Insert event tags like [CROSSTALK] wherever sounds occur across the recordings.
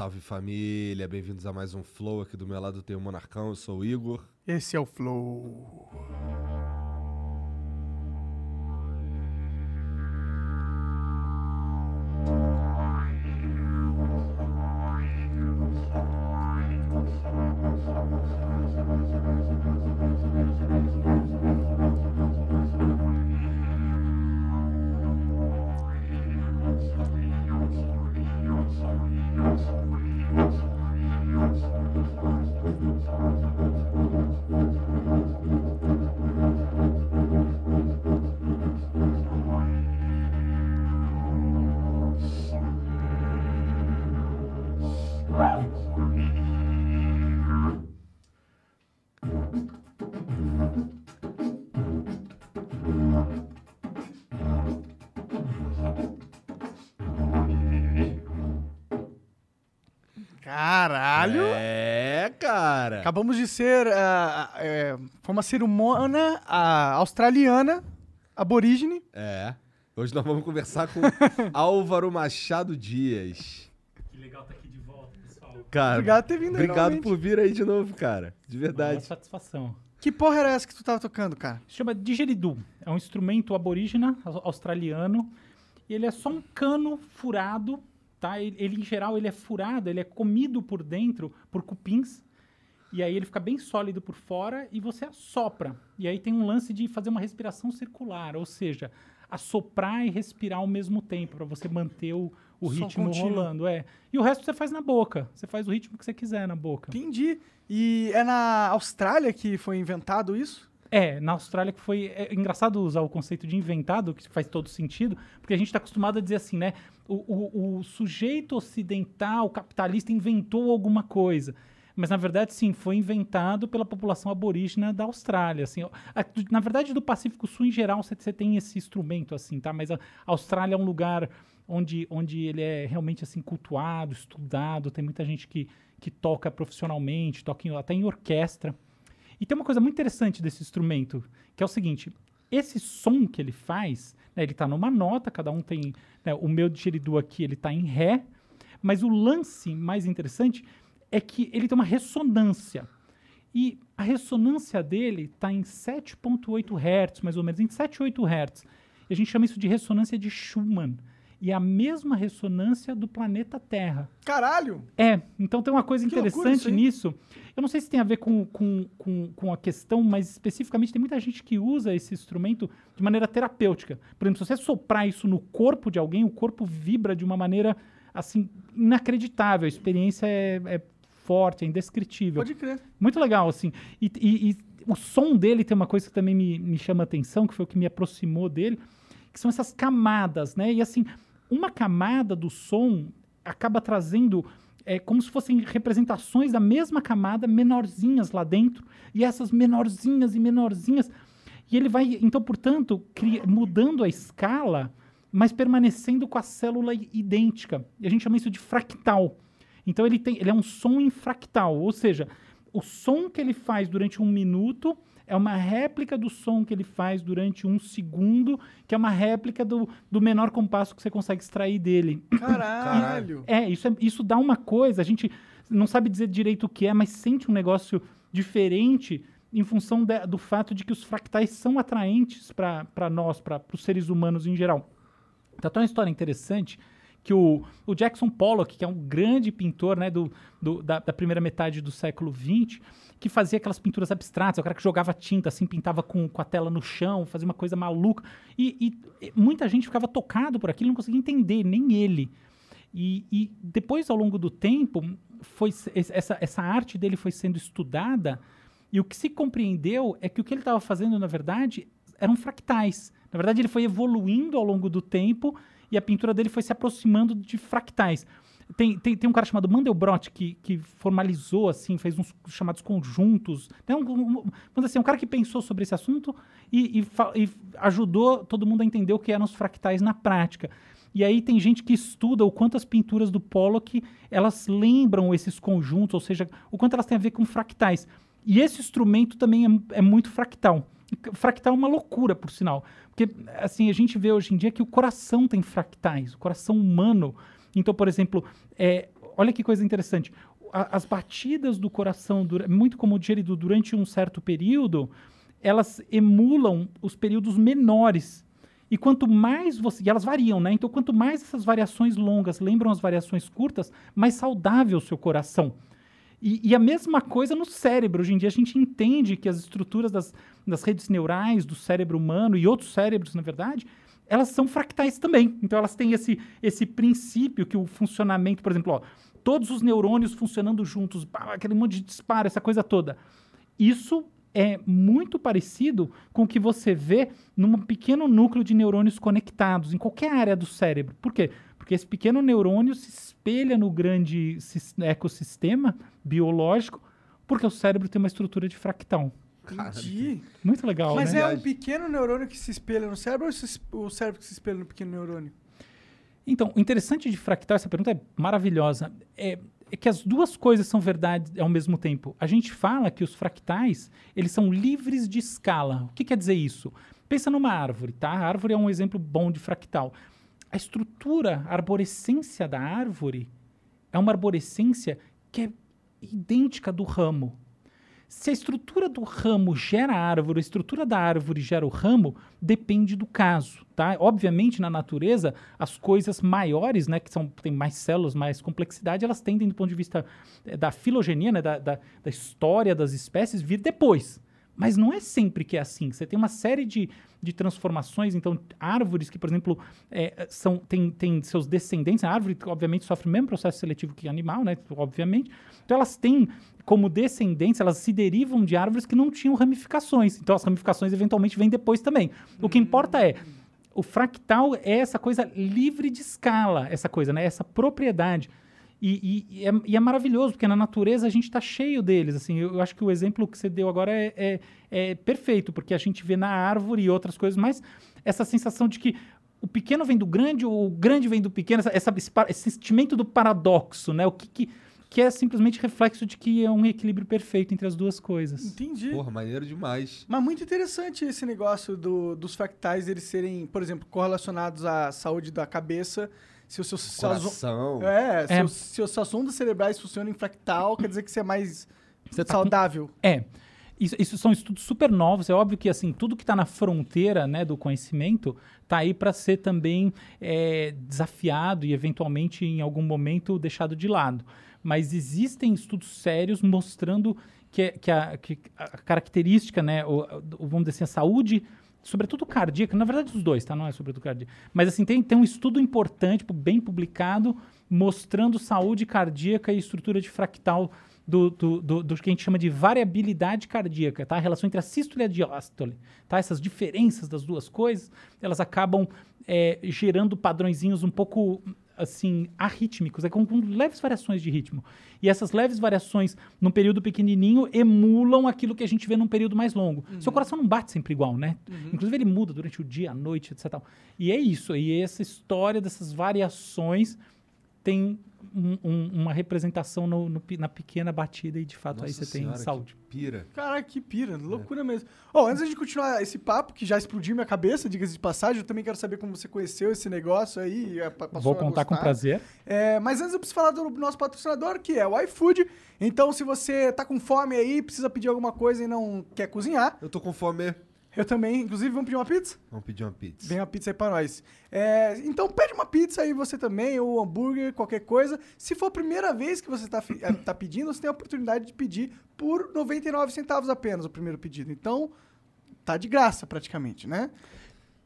Salve, família, bem-vindos a mais um Flow. Aqui do meu lado tem o Monarcão, eu sou o Igor. Esse é o Flow. Caralho! É, cara. Acabamos de ser. ah, é, foi uma cerimônia ah, australiana, aborígene. É. Hoje nós vamos conversar com [LAUGHS] Álvaro Machado Dias. Que legal estar aqui de volta, pessoal. Cara, Obrigado por ter vindo aí, obrigado realmente. por vir aí de novo, cara. De verdade. satisfação. Que porra era essa que tu tava tocando, cara? Se chama didgeridoo. É um instrumento aborígena au- australiano. E ele é só um cano furado, tá? Ele, ele, em geral, ele é furado, ele é comido por dentro por cupins. E aí ele fica bem sólido por fora e você assopra. E aí tem um lance de fazer uma respiração circular, ou seja, assoprar e respirar ao mesmo tempo, para você manter o, o ritmo contínuo. rolando. É. E o resto você faz na boca. Você faz o ritmo que você quiser na boca. Entendi. E é na Austrália que foi inventado isso? É, na Austrália que foi. É engraçado usar o conceito de inventado, que faz todo sentido, porque a gente está acostumado a dizer assim, né? O, o- o sujeito ocidental, capitalista, inventou alguma coisa. Mas, na verdade, sim, foi inventado pela população aborígena da Austrália. Assim, na verdade, do Pacífico Sul, em geral, você, você tem esse instrumento, assim, tá? Mas a Austrália é um lugar onde, onde ele é realmente, assim, cultuado, estudado. Tem muita gente que, que toca profissionalmente, toca em- até em orquestra. E tem uma coisa muito interessante desse instrumento, que é o seguinte: esse som que ele faz, né, ele está numa nota, cada um tem. né, o meu didgeridoo aqui, ele está em Ré, mas o lance mais interessante é que ele tem uma ressonância. E a ressonância dele está em 7,8 Hz, mais ou menos, em 7, 8 Hz. E a gente chama isso de ressonância de Schumann. E a mesma ressonância do planeta Terra. Caralho! É, então tem uma coisa Que interessante nisso. Eu não sei se tem a ver com, com, com, com a questão, mas especificamente tem muita gente que usa esse instrumento de maneira terapêutica. Por exemplo, se você soprar isso no corpo de alguém, o corpo vibra de uma maneira, assim, inacreditável. A experiência é, é forte, é indescritível. Pode crer. Muito legal, assim. E, e- e o som dele tem uma coisa que também me, me chama a atenção, que foi o que me aproximou dele, que são essas camadas, né? E assim, uma camada do som acaba trazendo é, como se fossem representações da mesma camada, menorzinhas lá dentro, e essas menorzinhas e menorzinhas. E ele vai, então, portanto, cri- mudando a escala, mas permanecendo com a célula idêntica. E a gente chama isso de fractal. Então ele tem, ele é um som em fractal, ou seja, o som que ele faz durante um minuto é uma réplica do som que ele faz durante um segundo, que é uma réplica do, do menor compasso que você consegue extrair dele. Caralho! É, isso, é- isso dá uma coisa, a gente não sabe dizer direito o que é, mas sente um negócio diferente em função da- do fato de que os fractais são atraentes para nós, para os seres humanos em geral. Tá até uma história interessante que o, o Jackson Pollock, que é um grande pintor né, do, do- da, da primeira metade do século XX, que fazia aquelas pinturas abstratas, o cara que jogava tinta, assim, pintava com, com a tela no chão, fazia uma coisa maluca. E, e- muita gente ficava tocado por aquilo, não conseguia entender, nem ele. E, e depois, ao longo do tempo, foi, essa, essa arte dele foi sendo estudada e o que se compreendeu é que o que ele estava fazendo, na verdade, eram fractais. Na verdade, ele foi evoluindo ao longo do tempo e a pintura dele foi se aproximando de fractais. Tem, tem, tem um cara chamado Mandelbrot que, que formalizou, assim, fez uns chamados conjuntos. Tem um, um- assim, um cara que pensou sobre esse assunto e, e e ajudou todo mundo a entender o que eram os fractais na prática. E aí tem gente que estuda o quanto as pinturas do Pollock, elas lembram esses conjuntos, ou seja, o quanto elas têm a ver com fractais. E esse instrumento também é, é muito fractal. Fractal é uma loucura, por sinal. Porque, assim, a gente vê hoje em dia que o coração tem fractais, o coração humano. Então, por exemplo, é, olha que coisa interessante. A- as batidas do coração, muito como digerido, durante um certo período, elas emulam os períodos menores. E quanto mais você. E elas variam, né? Então, quanto mais essas variações longas lembram as variações curtas, mais saudável o seu coração. E, e a mesma coisa no cérebro. Hoje em dia a gente entende que as estruturas das, das redes neurais do cérebro humano e outros cérebros, na verdade, elas são fractais também. Então elas têm esse, esse princípio que o funcionamento, por exemplo, ó, todos os neurônios funcionando juntos, aquele monte de disparo, essa coisa toda. Isso é muito parecido com o que você vê num pequeno núcleo de neurônios conectados em qualquer área do cérebro. Por quê? Porque esse pequeno neurônio se espelha no grande sis- ecossistema biológico, porque o cérebro tem uma estrutura de fractal. Entendi. Muito legal, Mas né? é um pequeno neurônio que se espelha no cérebro ou se- o cérebro que se espelha no pequeno neurônio? Então, o interessante de fractal, essa pergunta é maravilhosa, é, é que as duas coisas são verdade ao mesmo tempo. A gente fala que os fractais, eles são livres de escala. O que quer dizer isso? Pensa numa árvore, tá? A árvore é um exemplo bom de fractal. A estrutura, a arborescência da árvore é uma arborescência que é idêntica do ramo. Se a estrutura do ramo gera a árvore, a estrutura da árvore gera o ramo, depende do caso, tá? Obviamente, na natureza, as coisas maiores, né, que são, tem mais células, mais complexidade, elas tendem, do ponto de vista eh, da filogenia, né, da, da, da história das espécies, vir depois. Mas não é sempre que é assim. Você tem uma série de, de transformações, então, árvores que, por exemplo, eh, são, tem, tem seus descendentes. A árvore, obviamente, sofre o mesmo processo seletivo que animal, né? Obviamente. Então, elas têm como descendentes, elas se derivam de árvores que não tinham ramificações. Então, as ramificações eventualmente vêm depois também. O que importa é. O fractal é essa coisa livre de escala, essa coisa, né? Essa propriedade. E, e- e é, e é maravilhoso, porque na natureza a gente está cheio deles. Assim, eu, eu acho que o exemplo que você deu agora é, é- é perfeito, porque a gente vê na árvore e outras coisas, mas essa sensação de que o pequeno vem do grande, ou o grande vem do pequeno, essa, essa- esse, esse sentimento do paradoxo, né? O que, que, que é simplesmente reflexo de que é um equilíbrio perfeito entre as duas coisas. Entendi. Porra, maneiro demais. Mas muito interessante esse negócio do- dos fractais eles serem, por exemplo, correlacionados à saúde da cabeça. Se o seu se as- Coração. é, se, É. os- se as suas ondas cerebrais funcionam em fractal, quer dizer que você é mais Você tá com- saudável. É. Isso, isso são estudos super novos. É óbvio que assim tudo que está na fronteira né, do conhecimento está aí para ser também é, desafiado e eventualmente em algum momento deixado de lado. Mas existem estudos sérios mostrando que, que, a, que a característica, né, o, o- vamos dizer assim, a saúde, sobretudo cardíaca, na verdade os dois, tá? Não é sobretudo cardíaca. Mas assim, tem, tem um estudo importante, tipo, bem publicado, mostrando saúde cardíaca e estrutura de fractal do, do, do, do que a gente chama de variabilidade cardíaca, tá? A relação entre a sístole e a diástole, tá? Essas diferenças das duas coisas, elas acabam é, gerando padrõezinhos um pouco, assim, arrítmicos, é com, com leves variações de ritmo. E essas leves variações num período pequenininho emulam aquilo que a gente vê num período mais longo. Seu coração não bate sempre igual, né? Inclusive ele muda durante o dia, a noite, etc. E é isso, e essa história dessas variações tem um- um- uma representação no- no na pequena batida e de fato aí Nossa você tem senhora, saúde. que pira. Caraca, que pira, loucura mesmo. Ó, antes de continuar esse papo, que já explodiu minha cabeça, diga-se de passagem, eu também quero saber como você conheceu esse negócio aí. e, é, passou Vou a contar com prazer. É, mas antes eu preciso falar do nosso patrocinador, que é o iFood. Então, se você tá com fome aí, precisa pedir alguma coisa e não quer cozinhar, Eu tô com fome. Eu também. Inclusive, vamos pedir uma pizza? Vamos pedir uma pizza. Vem uma pizza aí pra nós. É, então pede uma pizza aí você também, ou um hambúrguer, qualquer coisa. Se for a primeira vez que você tá, fi- eh, tá pedindo, você tem a oportunidade de pedir por 99 centavos apenas o primeiro pedido. Então, tá de graça praticamente, né?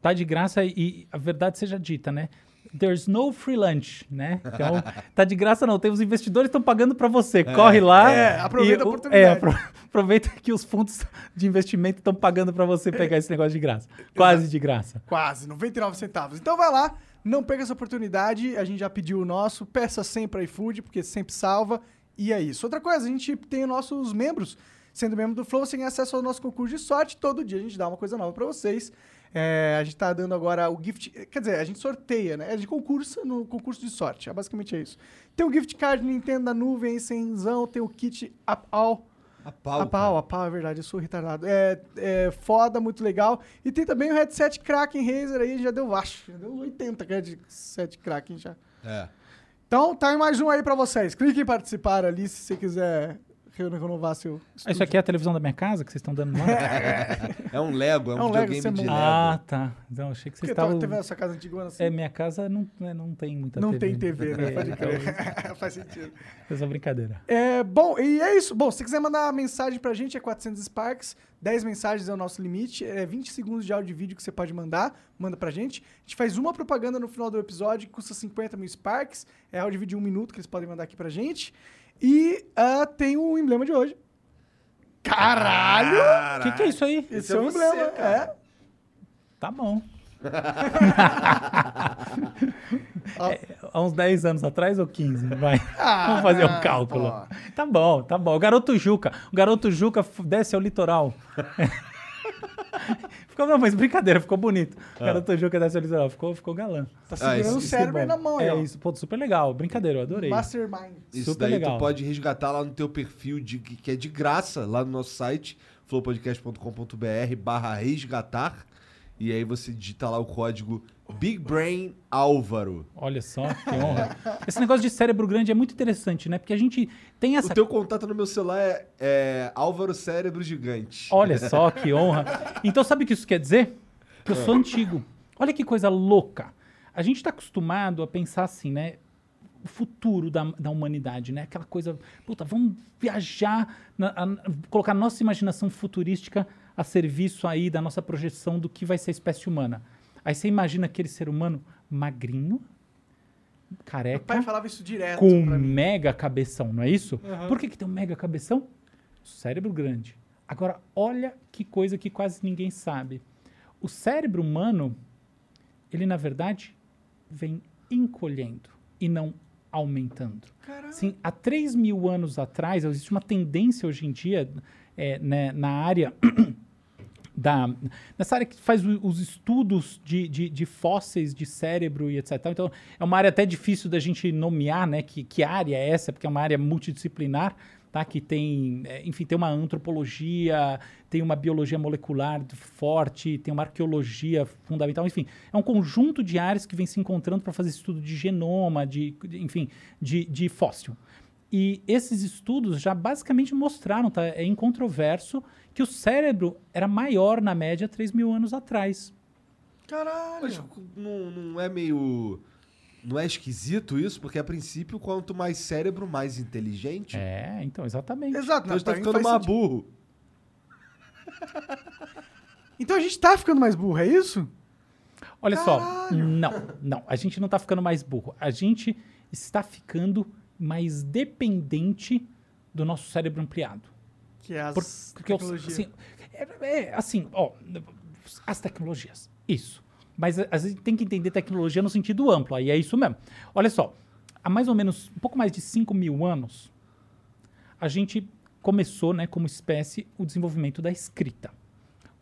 Tá de graça e a verdade seja dita, né? There's no free lunch, né? Então, tá de graça não. Tem os investidores estão pagando para você. Corre lá. É, aproveita e a oportunidade. É, apro- [LAUGHS] aproveita que os fundos de investimento estão pagando para você pegar esse negócio de graça. Quase de graça. Quase, 99 centavos. Então vai lá, não perca essa oportunidade. A gente já pediu o nosso. Peça sempre iFood, porque sempre salva. E é isso. Outra coisa, a gente tem os nossos membros. Sendo membro do Flow, você tem acesso ao nosso concurso de sorte. Todo dia a gente dá uma coisa nova pra vocês. É, a gente tá dando agora o gift. Quer dizer, a gente sorteia, né? É de concurso no concurso de sorte. É basicamente é isso. Tem o gift card Nintendo da nuvem, cenzão, tem o kit Up All. A pau. A pau, a pau, é verdade, eu sou retardado. É, é foda, muito legal. E tem também o headset Kraken Razer aí, já deu vasto. Já deu uns 80 que é headset Kraken já. É. Então, tá aí mais um aí pra vocês. Clique em participar ali se você quiser renovar seu Ah, Isso aqui é a televisão da minha casa que vocês estão dando lá? É um Lego, é um, É um Lego, videogame você de Lego. ah, tá. Então, achei que vocês Porque estavam... teve essa casa antiga assim. É, minha casa não, né, não tem muita não TV. tem TV, né? É, [LAUGHS] Pode então, crer. [LAUGHS] Faz sentido. Essa brincadeira. É, bom, e é isso. Bom, se você quiser mandar mensagem pra gente, é 400 Sparks. 10 mensagens é o nosso limite. É 20 segundos de áudio e vídeo que você pode mandar. Manda pra gente. A gente faz uma propaganda no final do episódio que custa 50 mil Sparks. É áudio e vídeo de um minuto que eles podem mandar aqui pra gente. E ah, tem o emblema de hoje. Caralho! O que, que é isso aí? Esse é o emblema. É. Tá bom. [LAUGHS] É, há uns 10 anos atrás ou 15? Vai. Vamos fazer um cálculo. Tá bom, tá bom. O garoto Juca. O garoto Juca desce ao litoral. [LAUGHS] ficou, não, mas brincadeira, ficou bonito. O garoto Juca desce ao litoral. Ficou, ficou galã. Tá segurando isso- o cérebro Que bom. na mão É ó. isso, pô, super legal. Brincadeira, eu adorei. Mastermind. Isso Super daí legal. tu pode resgatar lá no teu perfil, de, que é de graça, lá no nosso site, flowpodcast.com.br barra resgatar. E aí você digita lá o código Big Brain Álvaro. Olha só, que honra. Esse negócio de cérebro grande é muito interessante, né? Porque a gente tem essa O teu contato no meu celular é, é Álvaro Cérebro Gigante. Olha só [LAUGHS] que honra. Então, sabe o que isso quer dizer? Que eu sou antigo. Olha que coisa louca. A gente está acostumado a pensar assim, né? O futuro da, da humanidade, né? Aquela coisa, puta, vamos viajar, na- a- colocar nossa imaginação futurística a serviço aí da nossa projeção do que vai ser a espécie humana. Aí você imagina aquele ser humano magrinho, Meu pai careca, falava isso direto com um mega cabeção, não é isso? Por que, que tem um mega cabeção? Cérebro grande. Agora, olha que coisa que quase ninguém sabe. O cérebro humano, ele na verdade vem encolhendo e não aumentando. Sim, há 3 mil anos atrás, existe uma tendência hoje em dia é, né, na área da nessa área que faz os estudos de, de, de fósseis de cérebro e etc. Então, é uma área até difícil da gente nomear, né? Que, que área é essa, porque é uma área multidisciplinar, tá? Que tem, é, enfim, tem uma antropologia, tem uma biologia molecular forte, tem uma arqueologia fundamental, enfim, é um conjunto de áreas que vem se encontrando para fazer estudo de genoma, de, de- enfim, de, de fóssil. E esses estudos já basicamente mostraram, tá? é incontroverso, que o cérebro era maior na média 3 mil anos atrás. Caralho. Mas não, não é meio. Não é esquisito isso? Porque a princípio, quanto mais cérebro, mais inteligente. É, então, exatamente. Exato, Então a gente tá ficando mais sentido. burro. [LAUGHS] Então a gente tá ficando mais burro, é isso? Olha só, não, não, a gente não está ficando mais burro. A gente está ficando mais dependente do nosso cérebro ampliado. Que é as Por- tecnologias. assim, é, é, assim, ó, as tecnologias, isso. Mas a, a gente tem que entender tecnologia no sentido amplo, aí é isso mesmo. Olha só, há mais ou menos um pouco mais de 5 mil anos, a gente começou, né, como espécie, o desenvolvimento da escrita.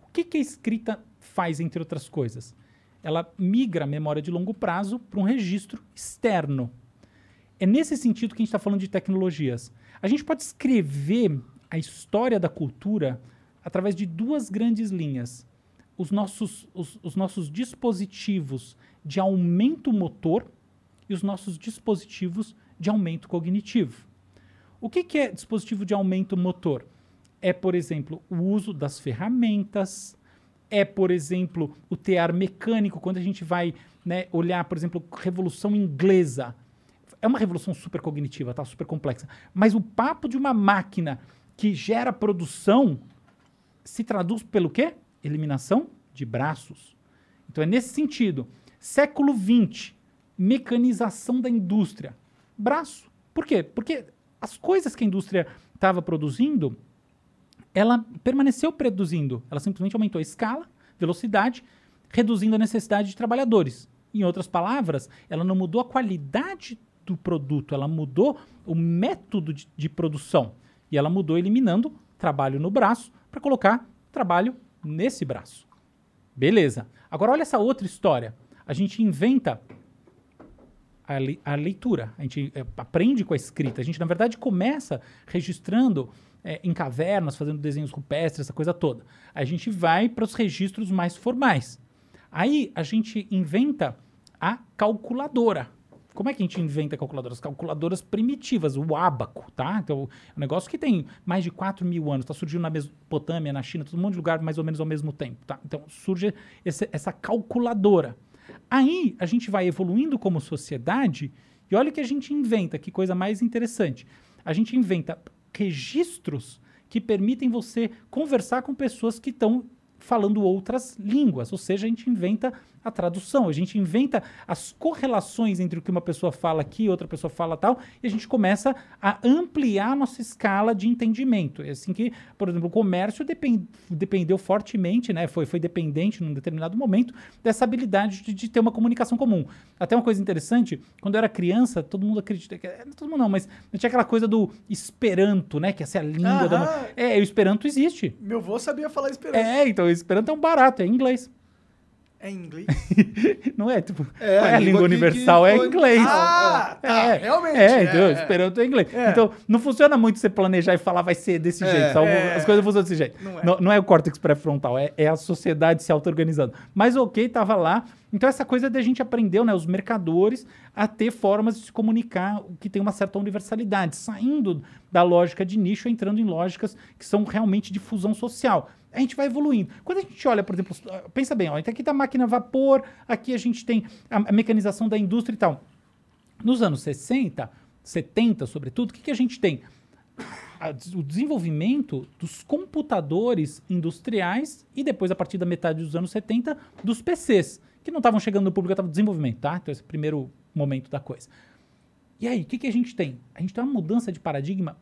O que, que a escrita faz, entre outras coisas? Ela migra a memória de longo prazo para um registro externo. É nesse sentido que a gente está falando de tecnologias. A gente pode escrever a história da cultura através de duas grandes linhas. Os nossos, os, os nossos dispositivos de aumento motor e os nossos dispositivos de aumento cognitivo. O que, que é dispositivo de aumento motor? É, por exemplo, o uso das ferramentas, é, por exemplo, o tear mecânico, quando a gente vai né, olhar, por exemplo, Revolução Inglesa. É uma revolução super cognitiva, tá? Super complexa. Mas o papo de uma máquina que gera produção se traduz pelo quê? Eliminação de braços. Então é nesse sentido. Século XX, mecanização da indústria. Braço. Por quê? Porque as coisas que a indústria estava produzindo, ela permaneceu produzindo. Ela simplesmente aumentou a escala, velocidade, reduzindo a necessidade de trabalhadores. Em outras palavras, ela não mudou a qualidade do produto, ela mudou o método de, de produção. E ela mudou eliminando trabalho no braço para colocar trabalho nesse braço. Beleza. Agora olha essa outra história. A gente inventa a, le a leitura, a gente é, aprende com a escrita. A gente, na verdade, começa registrando é, em cavernas, fazendo desenhos rupestres, essa coisa toda. A gente vai para os registros mais formais. Aí a gente inventa a calculadora. Como é que a gente inventa calculadoras? Calculadoras primitivas, o ábaco, tá? Então, é um negócio que tem mais de 4 mil anos, está surgindo na Mesopotâmia, na China, todo mundo de lugar mais ou menos ao mesmo tempo, tá? Então, surge esse, essa calculadora. Aí, a gente vai evoluindo como sociedade e olha o que a gente inventa, que coisa mais interessante. A gente inventa registros que permitem você conversar com pessoas que estão falando outras línguas, ou seja, a gente inventa a tradução, a gente inventa as correlações entre o que uma pessoa fala aqui, outra pessoa fala tal, e a gente começa a ampliar a nossa escala de entendimento. É assim que, por exemplo, o comércio depend, dependeu fortemente, né, foi, foi dependente num determinado momento dessa habilidade de, de, ter uma comunicação comum. Até uma coisa interessante, quando eu era criança, todo mundo acredita que é, todo mundo não, mas tinha aquela coisa do esperanto, né, que essa é a língua da É, o esperanto existe. Meu avô sabia falar esperanto. É, então o esperanto é um barato, é inglês. É em inglês? [LAUGHS] não é, tipo, é, a, é a língua, língua universal, é inglês. Ah, tá, é, realmente. É, então, é, esperanto é inglês. É. Então, não funciona muito você planejar e falar vai ser desse é, jeito. É. As coisas funcionam desse jeito. Não é, não, não é o córtex pré-frontal, é, é a sociedade se auto-organizando. Mas ok, tava lá. Então, essa coisa da gente aprendeu, né, os mercadores, a ter formas de se comunicar que tem uma certa universalidade, saindo da lógica de nicho, entrando em lógicas que são realmente de fusão social a gente vai evoluindo. Quando a gente olha, por exemplo, pensa bem, ó, aqui está a máquina a vapor, aqui a gente tem a, a, mecanização da indústria e tal. Nos anos 60, 70, sobretudo, o que, que a gente tem? O desenvolvimento dos computadores industriais e depois, a partir da metade dos anos 70, dos PCs, que não estavam chegando no público, estavam desenvolvimento, tá? Então, esse primeiro momento da coisa. E aí, o que, que a gente tem? A gente tem uma mudança de paradigma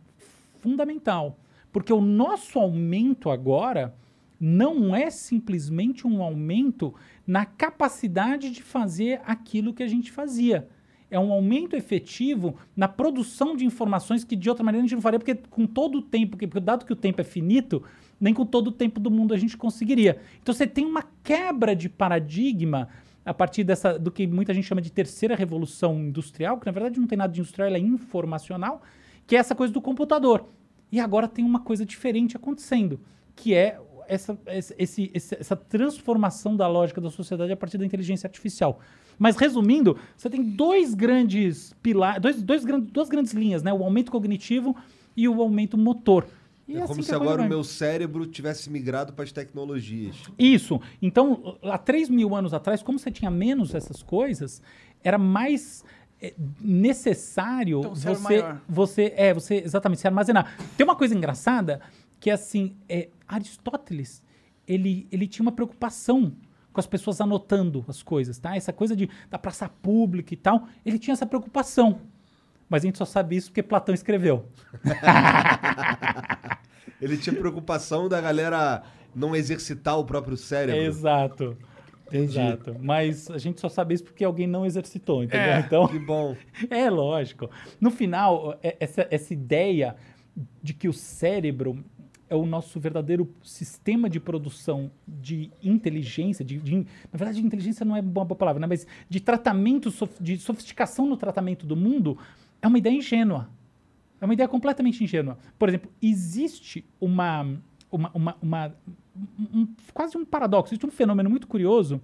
fundamental. Porque o nosso aumento agora não é simplesmente um aumento na capacidade de fazer aquilo que a gente fazia. É um aumento efetivo na produção de informações que de outra maneira a gente não faria, porque com todo o tempo, porque dado que o tempo é finito, nem com todo o tempo do mundo a gente conseguiria. Então você tem uma quebra de paradigma a partir dessa do que muita gente chama de terceira revolução industrial, que na verdade não tem nada de industrial, ela é informacional, que é essa coisa do computador. E agora tem uma coisa diferente acontecendo, que é essa, esse, essa transformação da lógica da sociedade a partir da inteligência artificial. Mas resumindo, você tem dois grandes pilares, dois, dois, duas grandes linhas, né? O aumento cognitivo e o aumento motor. E é, é como se agora o meu cérebro tivesse migrado para as tecnologias. Isso. Então, há 3 mil anos atrás, como você tinha menos essas coisas, era mais é necessário então, você, você, é, você exatamente se armazenar. Tem uma coisa engraçada que assim, é, Aristóteles, ele, ele tinha uma preocupação com as pessoas anotando as coisas, tá? Essa coisa de da praça pública e tal, ele tinha essa preocupação. Mas a gente só sabe isso porque Platão escreveu. [LAUGHS] ele tinha preocupação da galera não exercitar o próprio cérebro. exato. Entendi. Exato. Mas a gente só sabe isso porque alguém não exercitou, entendeu? É, [LAUGHS] então, que bom. [LAUGHS] É lógico. No final, é, essa, essa ideia de que o cérebro é o nosso verdadeiro sistema de produção de inteligência, de, de, na verdade, inteligência não é uma boa palavra, né? mas de tratamento, de sofisticação no tratamento do mundo, é uma ideia ingênua. É uma ideia completamente ingênua. Por exemplo, existe uma, uma, uma, uma um, quase um paradoxo, existe um fenômeno muito curioso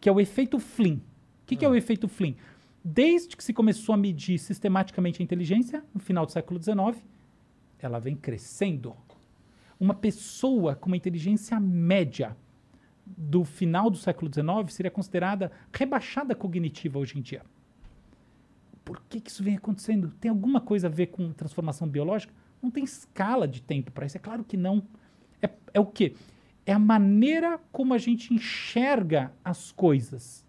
que é o efeito Flynn. O que, que é o ah. efeito Flynn? Desde que se começou a medir sistematicamente a inteligência, no final do século XIX, ela vem crescendo. Uma pessoa com uma inteligência média do final do século XIX seria considerada rebaixada cognitiva hoje em dia. Por que, que isso vem acontecendo? Tem alguma coisa a ver com transformação biológica? Não tem escala de tempo para isso. É claro que não. É, é o quê? É a maneira como a gente enxerga as coisas.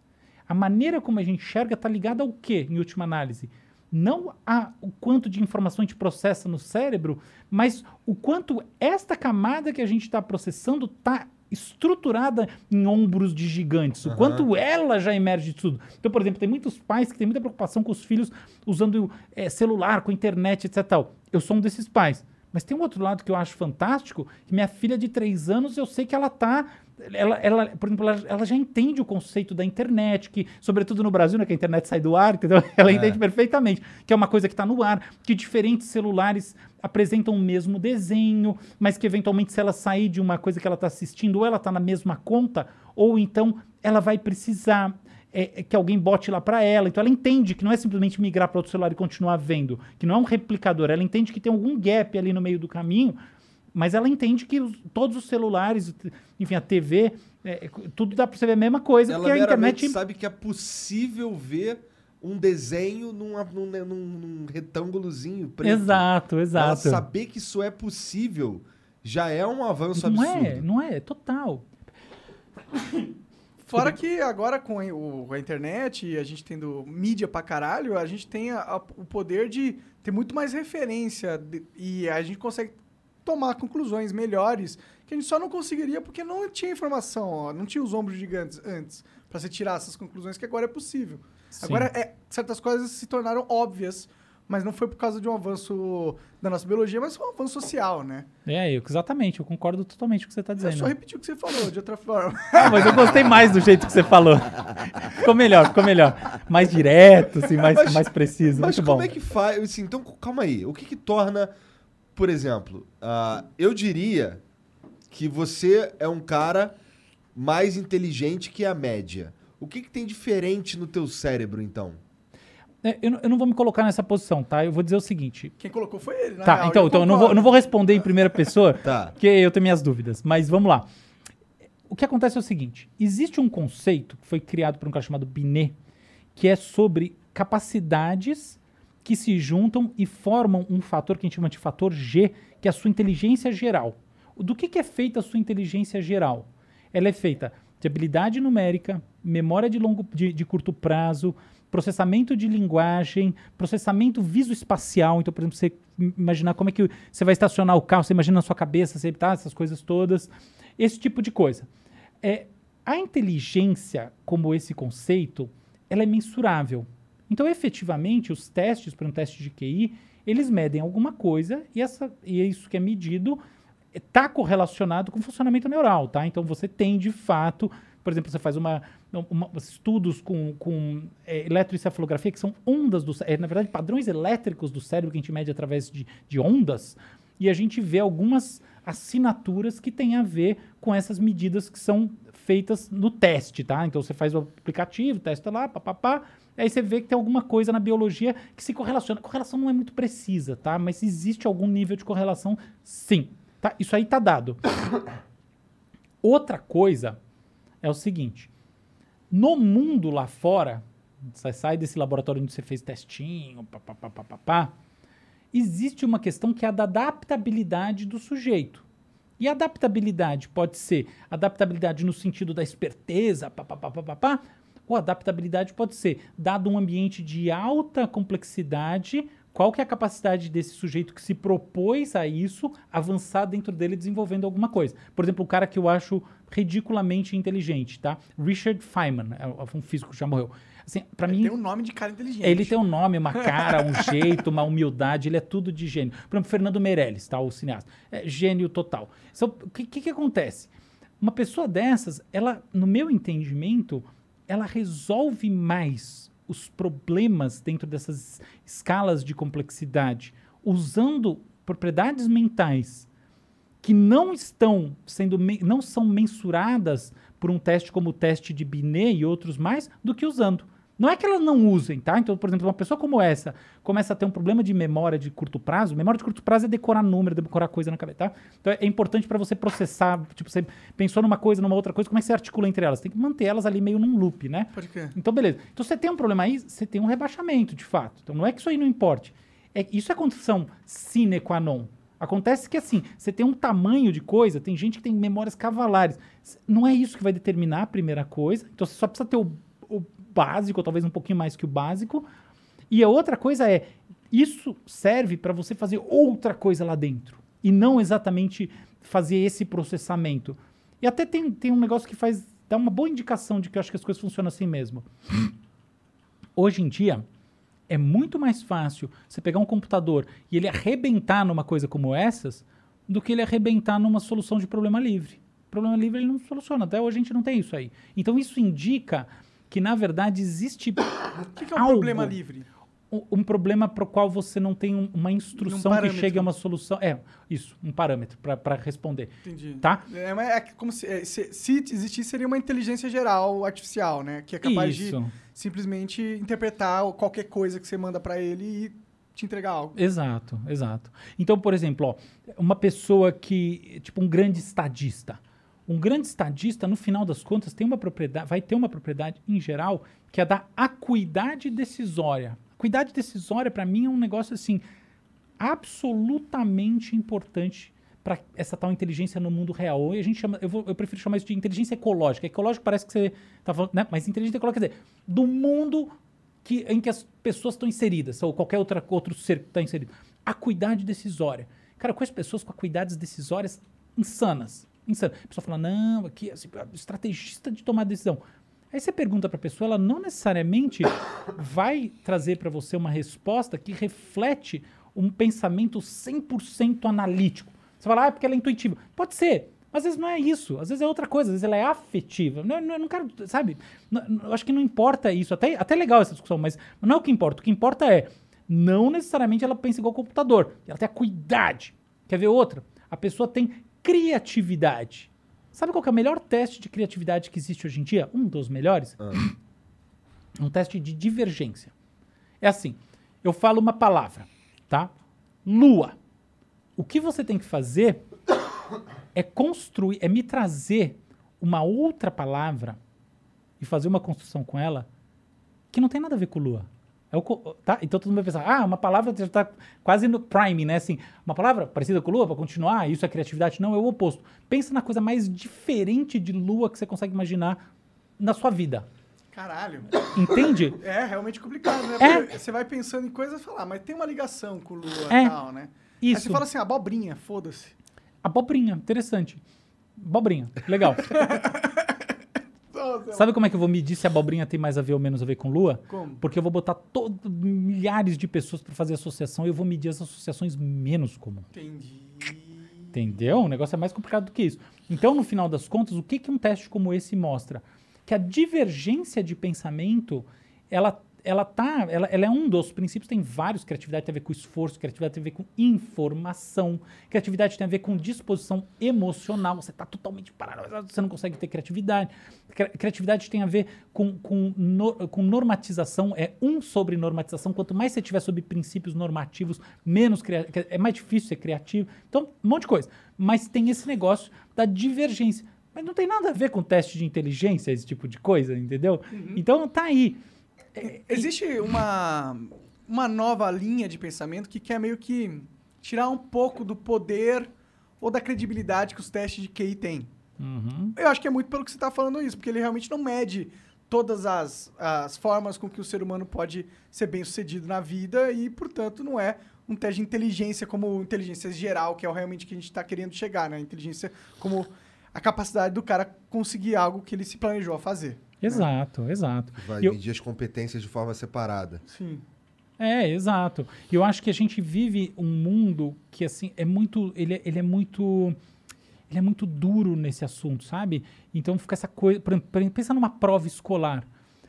A maneira como a gente enxerga está ligada ao quê, em última análise? Não a, o quanto de informação a gente processa no cérebro, mas o quanto esta camada que a gente está processando está estruturada em ombros de gigantes, o quanto ela já emerge de tudo. Então, por exemplo, tem muitos pais que têm muita preocupação com os filhos usando eh, celular, com internet, etc. Eu sou um desses pais. Mas tem um outro lado que eu acho fantástico, que minha filha de três anos, eu sei que ela tá. Ela, ela, por exemplo, ela, ela já entende o conceito da internet, que, sobretudo no Brasil, né, que a internet sai do ar, entendeu? [LAUGHS] Ela entende perfeitamente, que é uma coisa que está no ar, que diferentes celulares apresentam o mesmo desenho, mas que eventualmente, se ela sair de uma coisa que ela está assistindo, ou ela está na mesma conta, ou então ela vai precisar é, é que alguém bote lá para ela. Então ela entende que não é simplesmente migrar para outro celular e continuar vendo, que não é um replicador. Ela entende que tem algum gap ali no meio do caminho, mas ela entende que os- todos os celulares, enfim, a TV, é, tudo dá para você ver a mesma coisa, Ela porque a internet. sabe que é possível ver um desenho numa- num, num, num retângulozinho preto. Exato, Ela exato. saber que isso é possível já é um avanço Não absurdo. é, não é, total. Fora que agora com a, internet e a gente tendo mídia pra caralho, a gente tem a- a- o poder de ter muito mais referência de- e a gente consegue tomar conclusões melhores que a gente só não conseguiria porque não tinha informação, ó, não tinha os ombros gigantes antes pra você tirar essas conclusões que agora é possível. Sim. Agora é, certas coisas se tornaram óbvias, mas não foi por causa de um avanço da nossa biologia, mas foi um avanço social, né? É, eu, exatamente, eu concordo totalmente com o que você está Eu dizendo. só repeti o que você falou de outra forma. [LAUGHS] Ah, mas eu gostei mais do jeito que você falou. Ficou melhor, ficou melhor. Mais direto, assim, mais, Mas- mais preciso. Mas Muito como bom. é que faz? Assim, então, calma aí. O que que torna, por exemplo, ah, eu diria que você é um cara mais inteligente que a média. O que que tem diferente no teu cérebro, então? É, eu, não- eu não vou me colocar nessa posição, tá? Eu vou dizer o seguinte. Quem colocou foi ele, na Tá, real, então, eu então eu não vou, eu não vou responder em primeira pessoa, [LAUGHS] Tá. porque eu tenho minhas dúvidas. Mas vamos lá. O que acontece é o seguinte: existe um conceito que foi criado por um cara chamado Binet, que é sobre capacidades que se juntam e formam um fator que a gente chama de fator G, que é a sua inteligência geral. Do que, que é feita a sua inteligência geral? Ela é feita de habilidade numérica, memória de, longo, de, de curto prazo, processamento de linguagem, processamento visoespacial. Então, por exemplo, você im- imaginar como é que você vai estacionar o carro, você imagina na sua cabeça, você, tá, essas coisas todas. Esse tipo de coisa. É, a inteligência, como esse conceito, ela é mensurável. Então, efetivamente, os testes para um teste de QI, eles medem alguma coisa e, essa, e é isso que é medido está correlacionado com o funcionamento neural, tá? Então, você tem, de fato, por exemplo, você faz uma, uma- estudos com, com é, eletroencefalografia, que são ondas do cé- é, na verdade, padrões elétricos do cérebro que a gente mede através de, de ondas, e a gente vê algumas assinaturas que têm a ver com essas medidas que são feitas no teste, tá? Então você faz o aplicativo, testa lá, papapá, aí você vê que tem alguma coisa na biologia que se correlaciona. Correlação não é muito precisa, tá? Mas existe algum nível de correlação, sim. Tá? Isso aí tá dado. [COUGHS] Outra coisa é o seguinte: no mundo lá fora, você sai desse laboratório onde você fez testinho, papapá, existe uma questão que é a da adaptabilidade do sujeito. E adaptabilidade pode ser adaptabilidade no sentido da esperteza, papapá, ou adaptabilidade pode ser, dado um ambiente de alta complexidade, qual que é a capacidade desse sujeito que se propôs a isso avançar dentro dele desenvolvendo alguma coisa. Por exemplo, o cara que eu acho ridiculamente inteligente, tá? Richard Feynman, é um físico que já morreu. Assim, para mim, Tem um nome de cara inteligente. ele tem um nome, uma cara, um [LAUGHS] jeito, uma humildade, ele é tudo de gênio. Por exemplo, Fernando Meirelles, tá? O cineasta. É gênio total. Então, o que, que, que acontece? Uma pessoa dessas, ela, no meu entendimento, ela resolve mais os problemas dentro dessas escalas de complexidade, usando propriedades mentais que não estão sendo não são mensuradas por um teste como o teste de Binet e outros mais do que usando. Não é que elas não usem, tá? Então, por exemplo, uma pessoa como essa começa a ter um problema de memória de curto prazo. Memória de curto prazo é decorar número, decorar coisa na cabeça, tá? Então é importante para você processar. Tipo, você pensou numa coisa, numa outra coisa, como é que você articula entre elas? Tem que manter elas ali meio num loop, né? Pode crer. Então, beleza. Então, você tem um problema aí, você tem um rebaixamento, de fato. Então, não é que isso aí não importe. É, isso é condição sine qua non. Acontece que, assim, você tem um tamanho de coisa, tem gente que tem memórias cavalares. Não é isso que vai determinar a primeira coisa. Então, você só precisa ter o básico, talvez um pouquinho mais que o básico. E a outra coisa é, isso serve para você fazer outra coisa lá dentro. E não exatamente fazer esse processamento. E até tem, tem um negócio que faz, dá uma boa indicação de que eu acho que as coisas funcionam assim mesmo. Hoje em dia, é muito mais fácil você pegar um computador e ele arrebentar numa coisa como essas do que ele arrebentar numa solução de problema livre. Problema livre ele não soluciona. Até hoje a gente não tem isso aí. Então isso indica que, na verdade, existe [COUGHS] O que, que é um algo, problema livre? um, um problema para o qual você não tem um- uma instrução que parâmetro. chegue a uma solução. É, isso, um parâmetro para responder. Entendi. Tá? É, mas é como se, é, se, se existisse, seria uma inteligência geral artificial, né? Que é capaz Isso. de simplesmente interpretar qualquer coisa que você manda pra ele e te entregar algo. Exato, exato. Então, por exemplo, ó, uma pessoa que, tipo, um grande estadista. Um grande estadista, no final das contas, tem uma propriedade, vai ter uma propriedade em geral que é da acuidade decisória. Acuidade decisória, para mim, é um negócio assim absolutamente importante para essa tal inteligência no mundo real. E a gente chama, eu, vou- eu prefiro chamar isso de inteligência ecológica. Ecológico parece que você tá falando, né? Mas inteligência ecológica quer dizer, do mundo que, em que as pessoas estão inseridas, ou qualquer outra, outro ser que está inserido. Acuidade decisória. Cara, eu conheço pessoas com acuidades decisórias insanas. Insanas. A pessoa fala, não, aqui é estrategista de tomar decisão. Aí você pergunta para a pessoa, ela não necessariamente [COUGHS] vai trazer para você uma resposta que reflete um pensamento 100% analítico. Você fala, ah, é porque ela é intuitiva. Pode ser, mas às vezes não é isso. Às vezes é outra coisa, às vezes ela é afetiva. Não, não, não quero, sabe? Não- não- acho que não importa isso. Até, até legal essa discussão, mas não é o que importa. O que importa é, não necessariamente ela pensa igual ao computador. Ela tem acuidade. Quer ver outra? A pessoa tem criatividade. Sabe qual é o melhor teste de criatividade que existe hoje em dia? Um dos melhores? Um teste de divergência. É assim, eu falo uma palavra, tá? Lua. O que você tem que fazer é construir, é me trazer uma outra palavra e fazer uma construção com ela que não tem nada a ver com lua. É o tá? Então todo mundo vai pensar, ah, uma palavra já está quase no prime, né? Assim, uma palavra parecida com lua para continuar, isso é criatividade? Não, é o oposto. Pensa na coisa mais diferente de lua que você consegue imaginar na sua vida. Caralho. Entende? É realmente complicado, né? É. Você vai pensando em coisas e fala, ah, mas tem uma ligação com Lua É. e tal, né? Aí Isso. você fala assim, abobrinha, foda-se. Abobrinha, interessante. Abobrinha, legal. [LAUGHS] Sabe como é que eu vou medir se a abobrinha tem mais a ver ou menos a ver com lua? Como? Porque eu vou botar todo, milhares de pessoas para fazer associação e eu vou medir as associações menos comuns. Entendi. Entendeu? O negócio é mais complicado do que isso. Então, no final das contas, o que, que um teste como esse mostra? Que a divergência de pensamento, ela, ela, tá, ela, ela é um dos princípios, tem vários. Criatividade tem a ver com esforço, criatividade tem a ver com informação, criatividade tem a ver com disposição emocional. Você está totalmente parado, você não consegue ter criatividade. Cri- Criatividade tem a ver com, com, no- com normatização, é um sobre normatização. Quanto mais você tiver sobre princípios normativos, menos é mais difícil ser criativo. Então, um monte de coisa. Mas tem esse negócio da divergência. Mas não tem nada a ver com teste de inteligência, esse tipo de coisa, entendeu? Então tá aí. Existe uma, uma nova linha de pensamento que quer meio que tirar um pouco do poder ou da credibilidade que os testes de QI têm. Uhum. Eu acho que é muito pelo que você está falando isso, porque ele realmente não mede todas as, as formas com que o ser humano pode ser bem sucedido na vida e, portanto, não é um teste de inteligência como inteligência geral, que é o realmente que a gente está querendo chegar, né? Inteligência como a capacidade do cara conseguir algo que ele se planejou a fazer. Exato, exato. Vai eu- medir as competências de forma separada. Sim. É, exato. E eu acho que a gente vive um mundo que, assim, é muito. Ele, é- ele é muito. Ele é muito duro nesse assunto, sabe? Então fica essa coisa. Por exemplo, pensa numa prova escolar.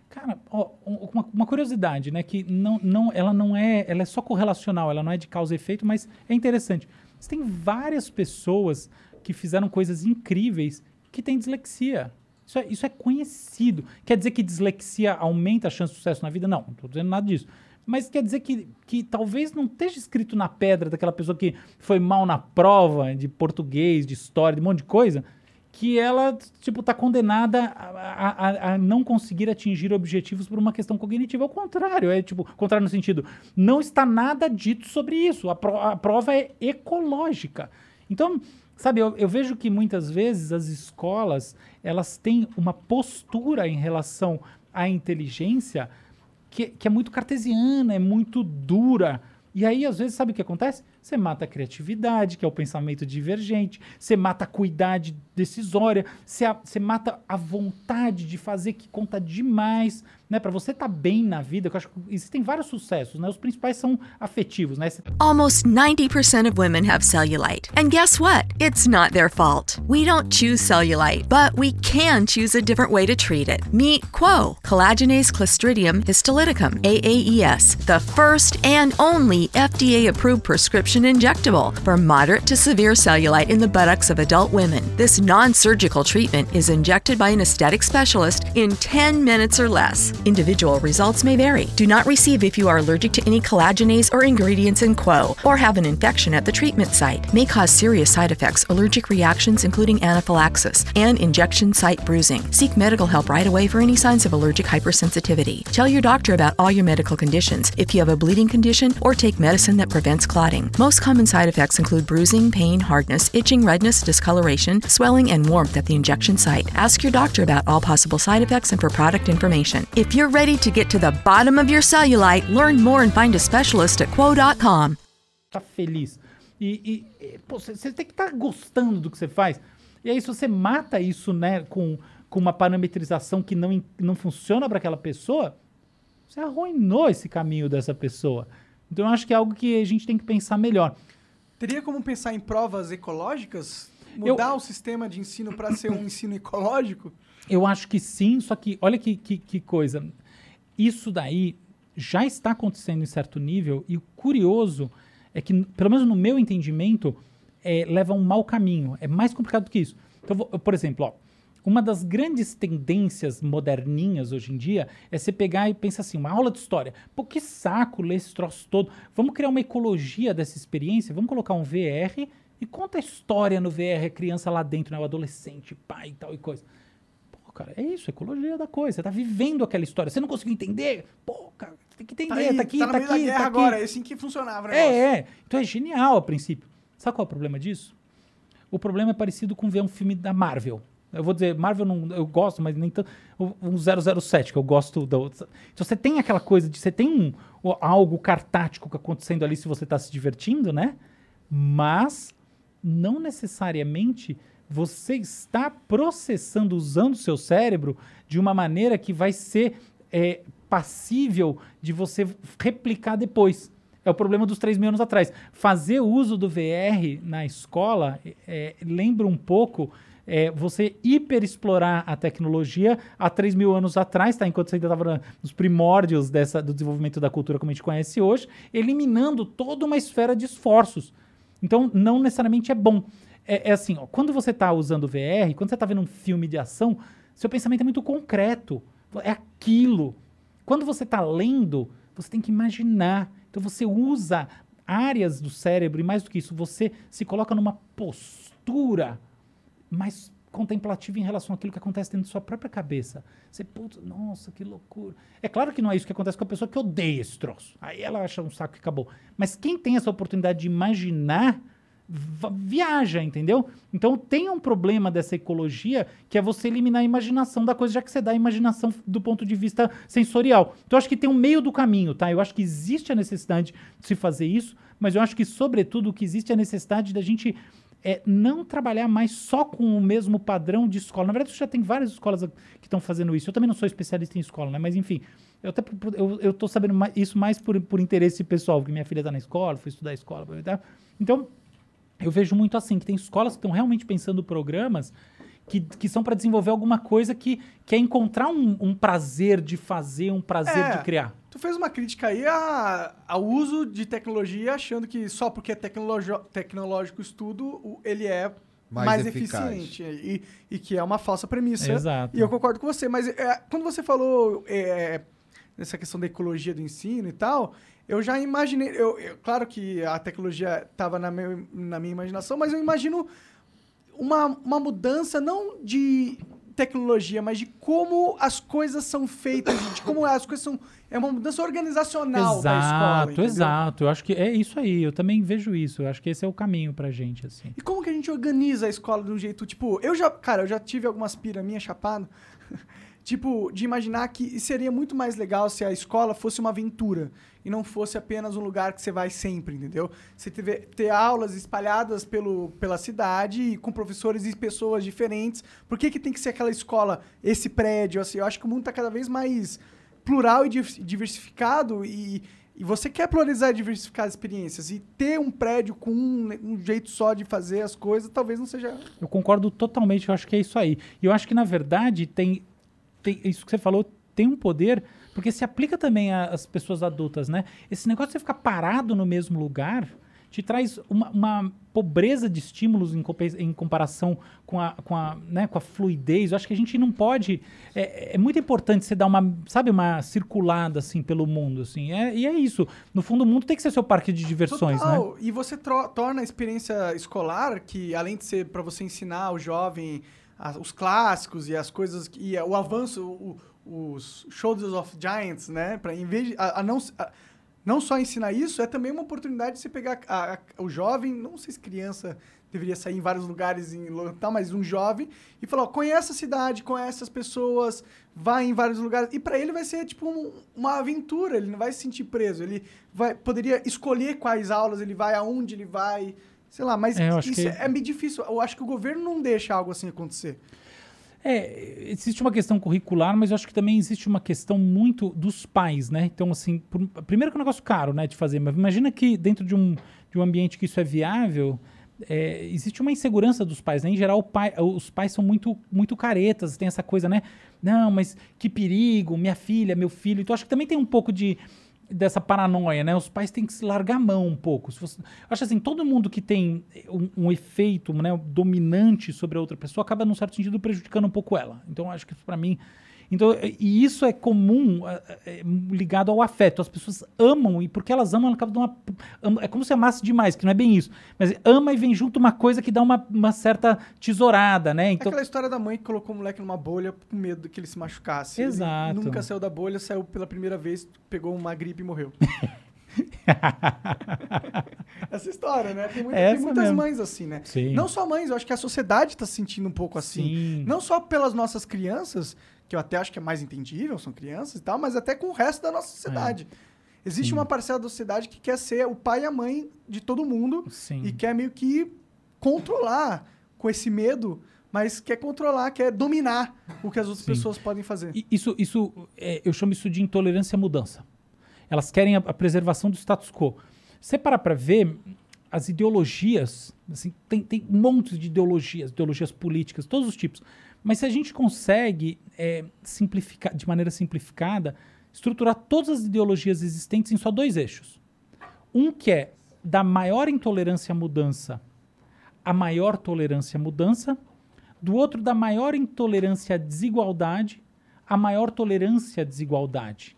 Cara, ó, um- uma, uma curiosidade, né? Que não, não, ela não é. Ela é só correlacional, ela não é de causa e efeito, mas é interessante. Você tem várias pessoas que fizeram coisas incríveis que têm dislexia. Isso é, isso é conhecido. Quer dizer que dislexia aumenta a chance de sucesso na vida? Não, não estou dizendo nada disso. Mas quer dizer que, que talvez não esteja escrito na pedra daquela pessoa que foi mal na prova de português, de história, de um monte de coisa, que ela, tipo, tá condenada a, a- a não conseguir atingir objetivos por uma questão cognitiva. Ao contrário, é tipo, contrário no sentido, não está nada dito sobre isso. A, pro- a prova é ecológica. Então, sabe, eu, eu vejo que muitas vezes as escolas, elas têm uma postura em relação à inteligência que, que é muito cartesiana, é muito dura. E aí, às vezes, sabe o que acontece? Você mata a criatividade, que é o pensamento divergente, você mata a cuidade decisória, você, a- você mata a vontade de fazer que conta demais, né? Para você estar bem na vida, eu acho que existem vários sucessos, né? Os principais são afetivos, né? Almost 90% of women have cellulite. And guess what? It's not their fault. We don't choose cellulite, but we can choose a different way to treat it. Meet Quo, collagenase Clostridium histolyticum, AAES, the first and only FDA approved prescription injectable for moderate to severe cellulite in the buttocks of adult women. This non surgical treatment is injected by an aesthetic specialist in 10 minutes or less. Individual results may vary. Do not receive if you are allergic to any collagenase or ingredients in Quo or have an infection at the treatment site. May cause serious side effects, allergic reactions, including anaphylaxis, and injection site bruising. Seek medical help right away for any signs of allergic hypersensitivity. Tell your doctor about all your medical conditions if you have a bleeding condition or take medicine that prevents clotting. Most common side effects include bruising, pain, hardness, itching, redness, discoloration, swelling, and warmth at the injection site. Ask your doctor about all possible side effects and for product information. If you're ready to get to the bottom of your cellulite, learn more and find a specialist at quo.com. tá feliz. E, e, pô, você tem que estar gostando do que você faz. E aí, se você mata isso, né, com, com uma parametrização que não, não funciona para aquela pessoa, você arruinou esse caminho dessa pessoa. Então, eu acho que é algo que a gente tem que pensar melhor. Teria como pensar em provas ecológicas? Mudar o sistema de ensino para ser um ensino ecológico? Eu acho que sim, só que olha que, que, que coisa. Isso daí já está acontecendo em certo nível, e o curioso é que, pelo menos no meu entendimento, é, leva um mau caminho. É mais complicado do que isso. Então, vou- por exemplo, ó, uma das grandes tendências moderninhas hoje em dia é você pegar e pensar assim, uma aula de história. Pô, que saco ler esse troço todo. Vamos criar uma ecologia dessa experiência, vamos colocar um VR e conta a história no VR, a criança lá dentro, né, o adolescente, pai e tal e coisa. Pô, cara, é isso, ecologia da coisa. Você tá vivendo aquela história. Você não conseguiu entender? Pô, cara, você tem que entender. aí, Tá, aqui, tá tá, aqui, tá aqui. agora, é assim que funcionava. É, é. Então é genial a princípio. Sabe qual é o problema disso? O problema é parecido com ver um filme da Marvel. Eu vou dizer, Marvel não, eu gosto, mas nem tanto. Um 007, que eu gosto da outra. Então você tem aquela coisa de. Você tem um, algo cartático acontecendo ali se você está se divertindo, né? Mas não necessariamente você está processando, usando o seu cérebro de uma maneira que vai ser é, passível de você replicar depois. É o problema dos 3 mil anos atrás. Fazer uso do VR na escola é, lembra um pouco é, você hiperexplorar a tecnologia há 3 mil anos atrás, tá? enquanto você ainda estava nos primórdios dessa, do desenvolvimento da cultura como a gente conhece hoje, eliminando toda uma esfera de esforços. Então, não necessariamente é bom. É, é assim, ó, quando você está usando VR, quando você está vendo um filme de ação, seu pensamento é muito concreto. É aquilo. Quando você está lendo, você tem que imaginar. Então você usa áreas do cérebro e mais do que isso, você se coloca numa postura mais contemplativa em relação àquilo que acontece dentro da sua própria cabeça. Você, putz, nossa, que loucura. É claro que não é isso que acontece com a pessoa que odeia esse troço. Aí ela acha um saco e acabou. Mas quem tem essa oportunidade de imaginar, viaja, entendeu? Então tem um problema dessa ecologia que é você eliminar a imaginação da coisa, já que você dá a imaginação do ponto de vista sensorial. Então eu acho que tem um meio do caminho, tá? Eu acho que existe a necessidade de se fazer isso, mas eu acho que, sobretudo, o que existe é a necessidade da gente é não trabalhar mais só com o mesmo padrão de escola. Na verdade, já tem várias escolas que estão fazendo isso. Eu também não sou especialista em escola, né? Mas enfim, eu até eu, eu tô sabendo mais- isso mais por, por interesse pessoal, porque minha filha está na escola, fui estudar escola, tá? Então, eu vejo muito assim, que tem escolas que estão realmente pensando programas que, que são para desenvolver alguma coisa que, que é encontrar um, um prazer de fazer, um prazer É. de criar. Tu fez uma crítica aí a- ao uso de tecnologia, achando que só porque é tecnológico estudo, ele é Mais mais, eficiente. E, e que é uma falsa premissa. Exato. E eu concordo com você. Mas é, quando você falou é, nessa questão da ecologia do ensino e tal, eu já imaginei. Eu, eu- claro que a tecnologia estava na, meu- na minha imaginação, mas eu imagino uma, uma mudança não de tecnologia, mas de como as coisas são feitas, de como as coisas são. É uma mudança organizacional da escola. Exato, exato. Eu acho que é isso aí. Eu também vejo isso. Eu acho que esse é o caminho pra gente, assim. E como que a gente organiza a escola de um jeito, tipo, eu já, cara, eu já tive algumas pira minha chapado, [LAUGHS] tipo, de imaginar que seria muito mais legal se a escola fosse uma aventura e não fosse apenas um lugar que você vai sempre, entendeu? Você teve, ter aulas espalhadas pelo, pela cidade e com professores e pessoas diferentes. Por que que tem que ser aquela escola, esse prédio, assim? Eu acho que o mundo tá cada vez mais plural e diversificado e, e você quer pluralizar e diversificar as experiências e ter um prédio com um, um jeito só de fazer as coisas talvez não seja Eu concordo totalmente, eu acho que é isso aí. E eu acho que, na verdade, tem, tem isso que você falou tem um poder, porque se aplica também às pessoas adultas, né? Esse negócio de você ficar parado no mesmo lugar te traz uma, uma pobreza de estímulos em, em comparação com a, com, a, né, com a fluidez. Eu acho que a gente não pode... É, é muito importante você dar uma, sabe, uma circulada, assim, pelo mundo, assim. É, e é isso. No fundo, o mundo tem que ser seu parque de diversões, né? Total. E você torna a experiência escolar, que além de ser para você ensinar o jovem os clássicos e as coisas, e o avanço, o- os Shoulders of Giants, né? Pra, em vez de, a, a não, a- não só ensinar isso, é também uma oportunidade de você pegar a- o jovem, não sei se criança deveria sair em vários lugares em tal, mas um jovem e falar, ó, conhece a cidade, conhece as pessoas, vai em vários lugares e para ele vai ser tipo um- uma aventura, ele não vai se sentir preso, ele vai poderia escolher quais aulas ele vai, aonde ele vai, sei lá, mas É, isso que- é meio difícil. Eu acho que o governo não deixa algo assim acontecer. É, existe uma questão curricular, mas eu acho que também existe uma questão muito dos pais, né? Então, assim, por- primeiro que é um negócio caro, né, de fazer, mas imagina que dentro de um, de um ambiente que isso é viável, é, existe uma insegurança dos pais, né? Em geral, pai- os pais são muito, muito caretas, tem essa coisa, né? Não, mas que perigo, minha filha, meu filho. Então, acho que também tem um pouco de dessa paranoia, né? Os pais têm que se largar a mão um pouco. Se você- acho assim, todo mundo que tem um, um efeito né, dominante sobre a outra pessoa acaba, num certo sentido, prejudicando um pouco ela. Então, acho que para mim... Então, e isso é comum é, é, ligado ao afeto. As pessoas amam, e porque elas amam, ela acaba dando uma... É como se amasse demais, que não é bem isso. Mas ama e vem junto uma coisa que dá uma, uma certa tesourada, né? É Então, aquela história da mãe que colocou o moleque numa bolha com medo de que ele se machucasse. Ele Exato. nunca saiu da bolha, saiu pela primeira vez, pegou uma gripe e morreu. [LAUGHS] Essa história, né? Tem, muita- tem muitas mesmo. mães assim, né? Sim. Não só mães, eu acho que a sociedade tá se sentindo um pouco assim. Sim. Não só pelas nossas crianças, que eu até acho que é mais entendível, são crianças e tal, mas até com o resto da nossa sociedade. Existe Sim. uma parcela da sociedade que quer ser o pai e a mãe de todo mundo Sim. e quer meio que controlar com esse medo, mas quer controlar, quer dominar o que as outras Sim. pessoas podem fazer. Isso, isso é, eu chamo isso de intolerância à mudança. Elas querem a, a preservação do status quo. Você parar para ver as ideologias, assim, tem, tem um monte de ideologias, ideologias políticas, todos os tipos. Mas se a gente consegue é, simplificar, de maneira simplificada, estruturar todas as ideologias existentes em só dois eixos. Um que é da maior intolerância à mudança a maior tolerância à mudança, do outro da maior intolerância à desigualdade a maior tolerância à desigualdade.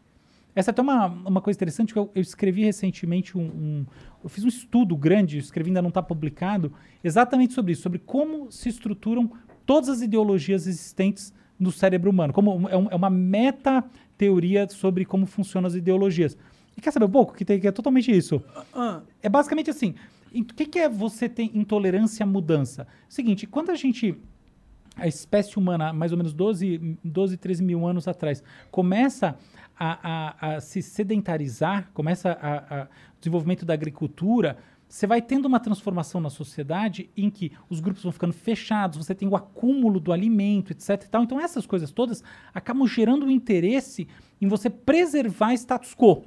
Essa é até uma, uma coisa interessante que eu, eu escrevi recentemente um, um- eu fiz um estudo grande, escrevi ainda não está publicado, exatamente sobre isso, sobre como se estruturam todas as ideologias existentes no cérebro humano, como é, um- é uma meta teoria sobre como funcionam as ideologias. E quer saber um pouco que, tem, que é totalmente isso? Ah, É basicamente assim. O que, que é você ter intolerância à mudança? Seguinte, quando a gente. A espécie humana, mais ou menos 12, 12 13 mil anos atrás, começa a, a- a se sedentarizar, começa a, a- o desenvolvimento da agricultura, você vai tendo uma transformação na sociedade em que os grupos vão ficando fechados, você tem o acúmulo do alimento, etc. Então, essas coisas todas acabam gerando um interesse em você preservar status quo.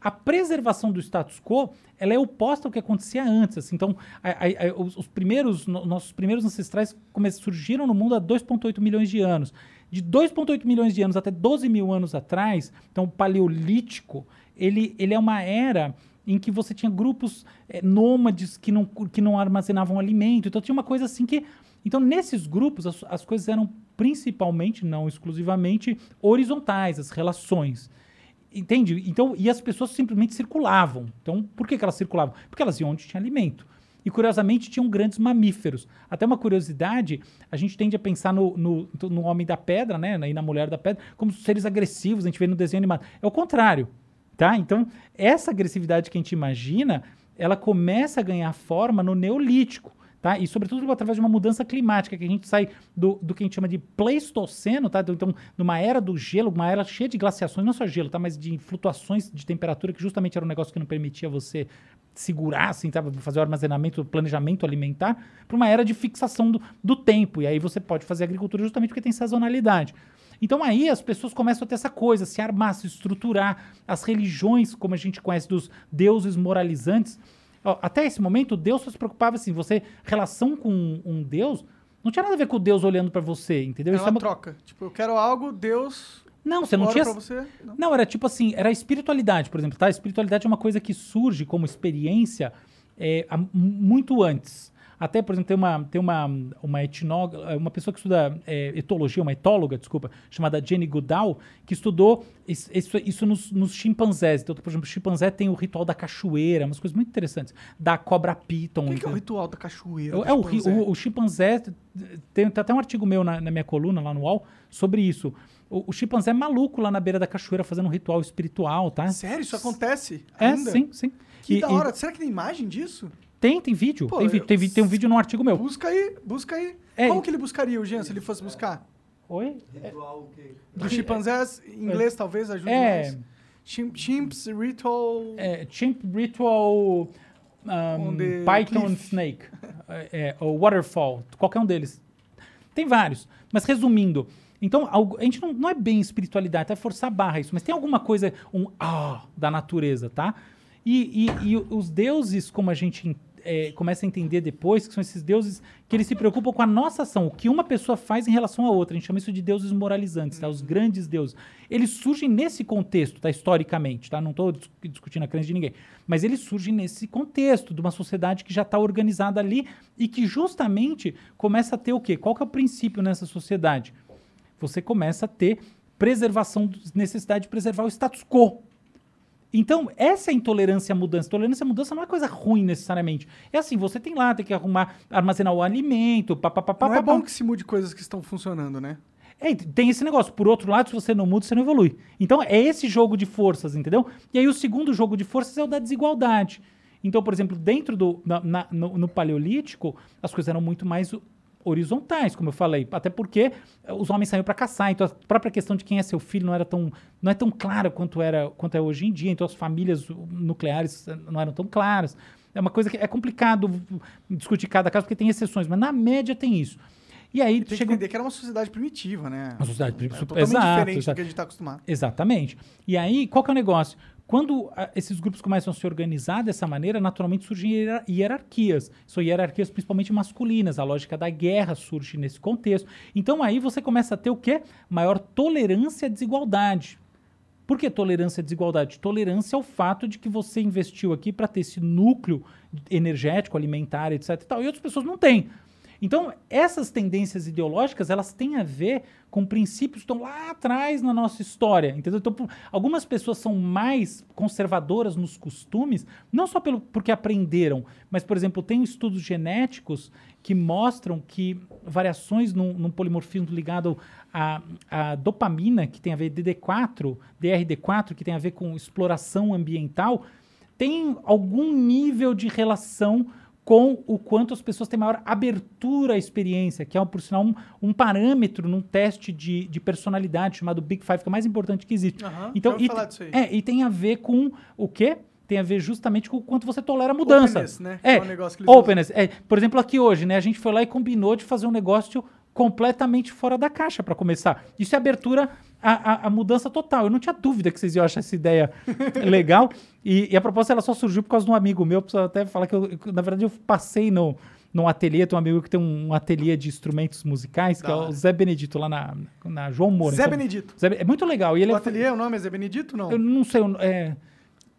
A preservação do status quo, ela é oposta ao que acontecia antes. assim. Então, a- a- a- os, os primeiros, no- nossos primeiros ancestrais surgiram no mundo há 2,8 milhões de anos. De 2,8 milhões de anos até 12 mil anos atrás, então o paleolítico, ele, ele é uma era em que você tinha grupos eh, nômades que não, que não armazenavam alimento. Então tinha uma coisa assim que. Então, nesses grupos, as, as coisas eram principalmente, não exclusivamente, horizontais, as relações. Entende? Então, e as pessoas simplesmente circulavam. Então, por que, que elas circulavam? Porque elas iam onde tinha alimento. E curiosamente tinham grandes mamíferos. Até uma curiosidade, a gente tende a pensar no, no, no homem da pedra, né? E na mulher da pedra, como seres agressivos, a gente vê no desenho animado. É o contrário. Tá? Então, essa agressividade que a gente imagina, ela começa a ganhar forma no Neolítico. Tá? E sobretudo através de uma mudança climática, que a gente sai do, do que a gente chama de Pleistoceno, tá? então numa era do gelo, uma era cheia de glaciações, não só gelo, tá? mas de flutuações de temperatura, que justamente era um negócio que não permitia você segurar, assim, tá? fazer o armazenamento, planejamento alimentar, para uma era de fixação do, do tempo. E aí você pode fazer agricultura justamente porque tem sazonalidade. Então aí as pessoas começam a ter essa coisa, se armar, se estruturar. As religiões, como a gente conhece dos deuses moralizantes, até esse momento, Deus só se preocupava assim, você, relação com um, um Deus, não tinha nada a ver com Deus olhando pra você, entendeu? É Isso uma é uma- troca. Tipo, eu quero algo, Deus. Não, você não tinha. pra você. Não. Não, era tipo assim, era a espiritualidade, por exemplo, tá? A espiritualidade é uma coisa que surge como experiência é, muito antes. Até, por exemplo, tem uma, tem uma, uma etnóloga, uma pessoa que estuda é, etologia, uma etóloga, desculpa, chamada Jenny Goodall, que estudou is- isso, isso nos, nos chimpanzés. Então, por exemplo, o chimpanzé tem o ritual da cachoeira, umas coisas muito interessantes. Da cobra piton. O que, que é o ritual da cachoeira? É, é o, chimpanzé? o, o chimpanzé. Tem, tem até um artigo meu na, na minha coluna lá no UOL sobre isso. O, o chimpanzé é maluco lá na beira da cachoeira fazendo um ritual espiritual, tá? Sério, isso acontece? É, ainda? sim, sim. Que E- da e hora. Será que tem imagem disso? Tem, tem vídeo. Pô, tem, eu- tem, tem um vídeo num artigo meu. Busca aí, busca aí. É, Como que ele buscaria o Jean se ele fosse buscar? Oi? Dos chimpanzés, em inglês talvez ajude É. mais. Chim- Chimps, ritual... É, chimp Ritual um, Python cliff. Snake. é, é, ou Waterfall. Qualquer um deles. Tem vários. Mas resumindo. Então, a gente não, não é bem espiritualidade, é forçar a barra isso, mas tem alguma coisa, um ah da natureza, tá? E, e- e os deuses, como a gente é, começa a entender depois, que são esses deuses que eles se preocupam com a nossa ação, o que uma pessoa faz em relação à outra. A gente chama isso de deuses moralizantes, tá? Os grandes deuses. Eles surgem nesse contexto, tá? Historicamente, tá? Não estou discutindo a crença de ninguém. Mas eles surgem nesse contexto de uma sociedade que já está organizada ali e que justamente começa a ter o quê? Qual que é o princípio nessa sociedade? Você começa a ter preservação, necessidade de preservar o status quo. Então, essa é a intolerância à mudança. Tolerância à mudança não é coisa ruim necessariamente. É assim, você tem lá, tem que arrumar, armazenar o alimento, papapá. Não é bom que se mude coisas que estão funcionando, né? É, tem esse negócio. Por outro lado, se você não muda, você não evolui. Então, é esse jogo de forças, entendeu? E aí, o segundo jogo de forças é o da desigualdade. Então, por exemplo, dentro do. na- na- no, no Paleolítico, as coisas eram muito mais horizontais, como eu falei. Até porque eh, os homens saíam para caçar. Então, a própria questão de quem é seu filho não era tão. não é tão clara quanto, era, quanto é hoje em dia. Então, as famílias nucleares eh, não eram tão claras. É uma coisa que é complicado discutir cada caso, porque tem exceções, mas na média tem isso. E aí Tem que chega. entender que era uma sociedade primitiva, né? Uma sociedade É primitiva, totalmente exato, diferente do exato. que a gente tá acostumado. Exatamente. E aí, qual que é o negócio? Quando ah, esses grupos começam a se organizar dessa maneira, naturalmente surgem hierar- hierarquias. São hierarquias principalmente masculinas. A lógica da guerra surge nesse contexto. Então aí você começa a ter o quê? Maior tolerância à desigualdade. Por que tolerância à desigualdade? Tolerância ao fato de que você investiu aqui para ter esse núcleo energético, alimentar, etc. E, tal, e outras pessoas não têm. Então, essas tendências ideológicas, elas têm a ver com princípios que estão lá atrás na nossa história, entendeu? Então, algumas pessoas são mais conservadoras nos costumes, não só pelo, porque aprenderam, mas, por exemplo, tem estudos genéticos que mostram que variações num, num polimorfismo ligado à, à dopamina, que tem a ver DD4, DRD4, que tem a ver com exploração ambiental, tem algum nível de relação com o quanto as pessoas têm maior abertura à experiência, que é, por sinal, um, um parâmetro num teste de, de personalidade chamado Big Five, que é o mais importante que existe. Aham, então, e, falar disso aí. É, e tem a ver com o quê? Tem a ver justamente com o quanto você tolera a mudança. Openness, né? É, é um negócio que eles openness. É, por exemplo, aqui hoje, né? A gente foi lá e combinou de fazer um negócio completamente fora da caixa para começar. Isso é abertura à, à- à mudança total. Eu não tinha dúvida que vocês iam achar essa ideia [LAUGHS] legal. E, e a proposta ela só surgiu por causa de um amigo meu. Preciso até falar que, eu, na verdade, eu passei no, num ateliê. Tem um amigo que tem um, ateliê de instrumentos musicais, que é o Zé Benedito, lá na, na João Moura. Zé Então, Benedito. Zé- é muito legal. E ele O é- ateliê, o nome é Zé Benedito? Não. eu não sei. É,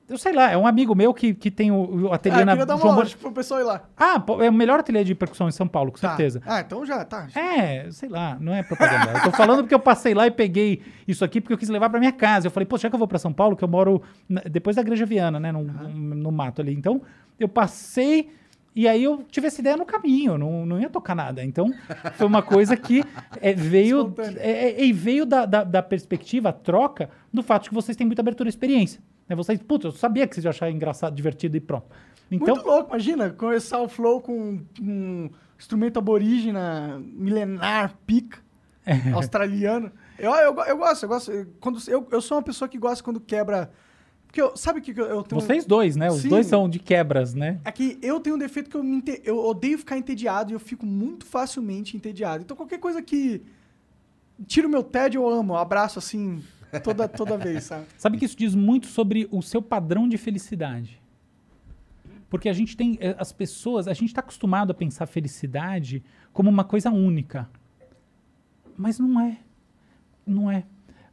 Eu sei lá, é um amigo meu que, que tem o, o ateliê Ah, eu na queria dar uma João Bor- pro pessoal ir lá. Ah, é o melhor ateliê de percussão em São Paulo, com Tá. certeza. Ah, então já, tá. É, sei lá, não é propaganda. eu tô falando porque eu passei lá e peguei isso aqui porque eu quis levar pra minha casa. Eu falei, pô, já que eu vou pra São Paulo, que eu moro na- depois da Igreja Viana, né, no, no, no mato ali. Então, eu passei e aí eu tive essa ideia no caminho, não, não ia tocar nada. Então, foi uma coisa que é, veio, é, é, e veio da, da, da perspectiva, a troca, do fato de que vocês têm muita abertura e experiência. Né? Vocês, putz, eu sabia que vocês iam achar engraçado, divertido e pronto. Então, Muito louco, imagina, começar o flow com um instrumento aborígena, milenar, pica, É. [LAUGHS] australiano. Eu, eu, eu gosto, eu gosto. Quando, eu, eu sou uma pessoa que gosta quando quebra. Porque eu, sabe o que eu, eu tenho. vocês dois, né? Os Sim. dois são de quebras, né? É que eu tenho um defeito que eu, me ente- eu odeio ficar entediado e eu fico muito facilmente entediado. Então qualquer coisa que tira o meu tédio, eu amo. Eu abraço assim toda, toda vez, sabe? Sabe que isso diz muito sobre o seu padrão de felicidade. Porque a gente tem. eh, As pessoas. A gente está acostumado a pensar felicidade como uma coisa única. Mas não é. Não é.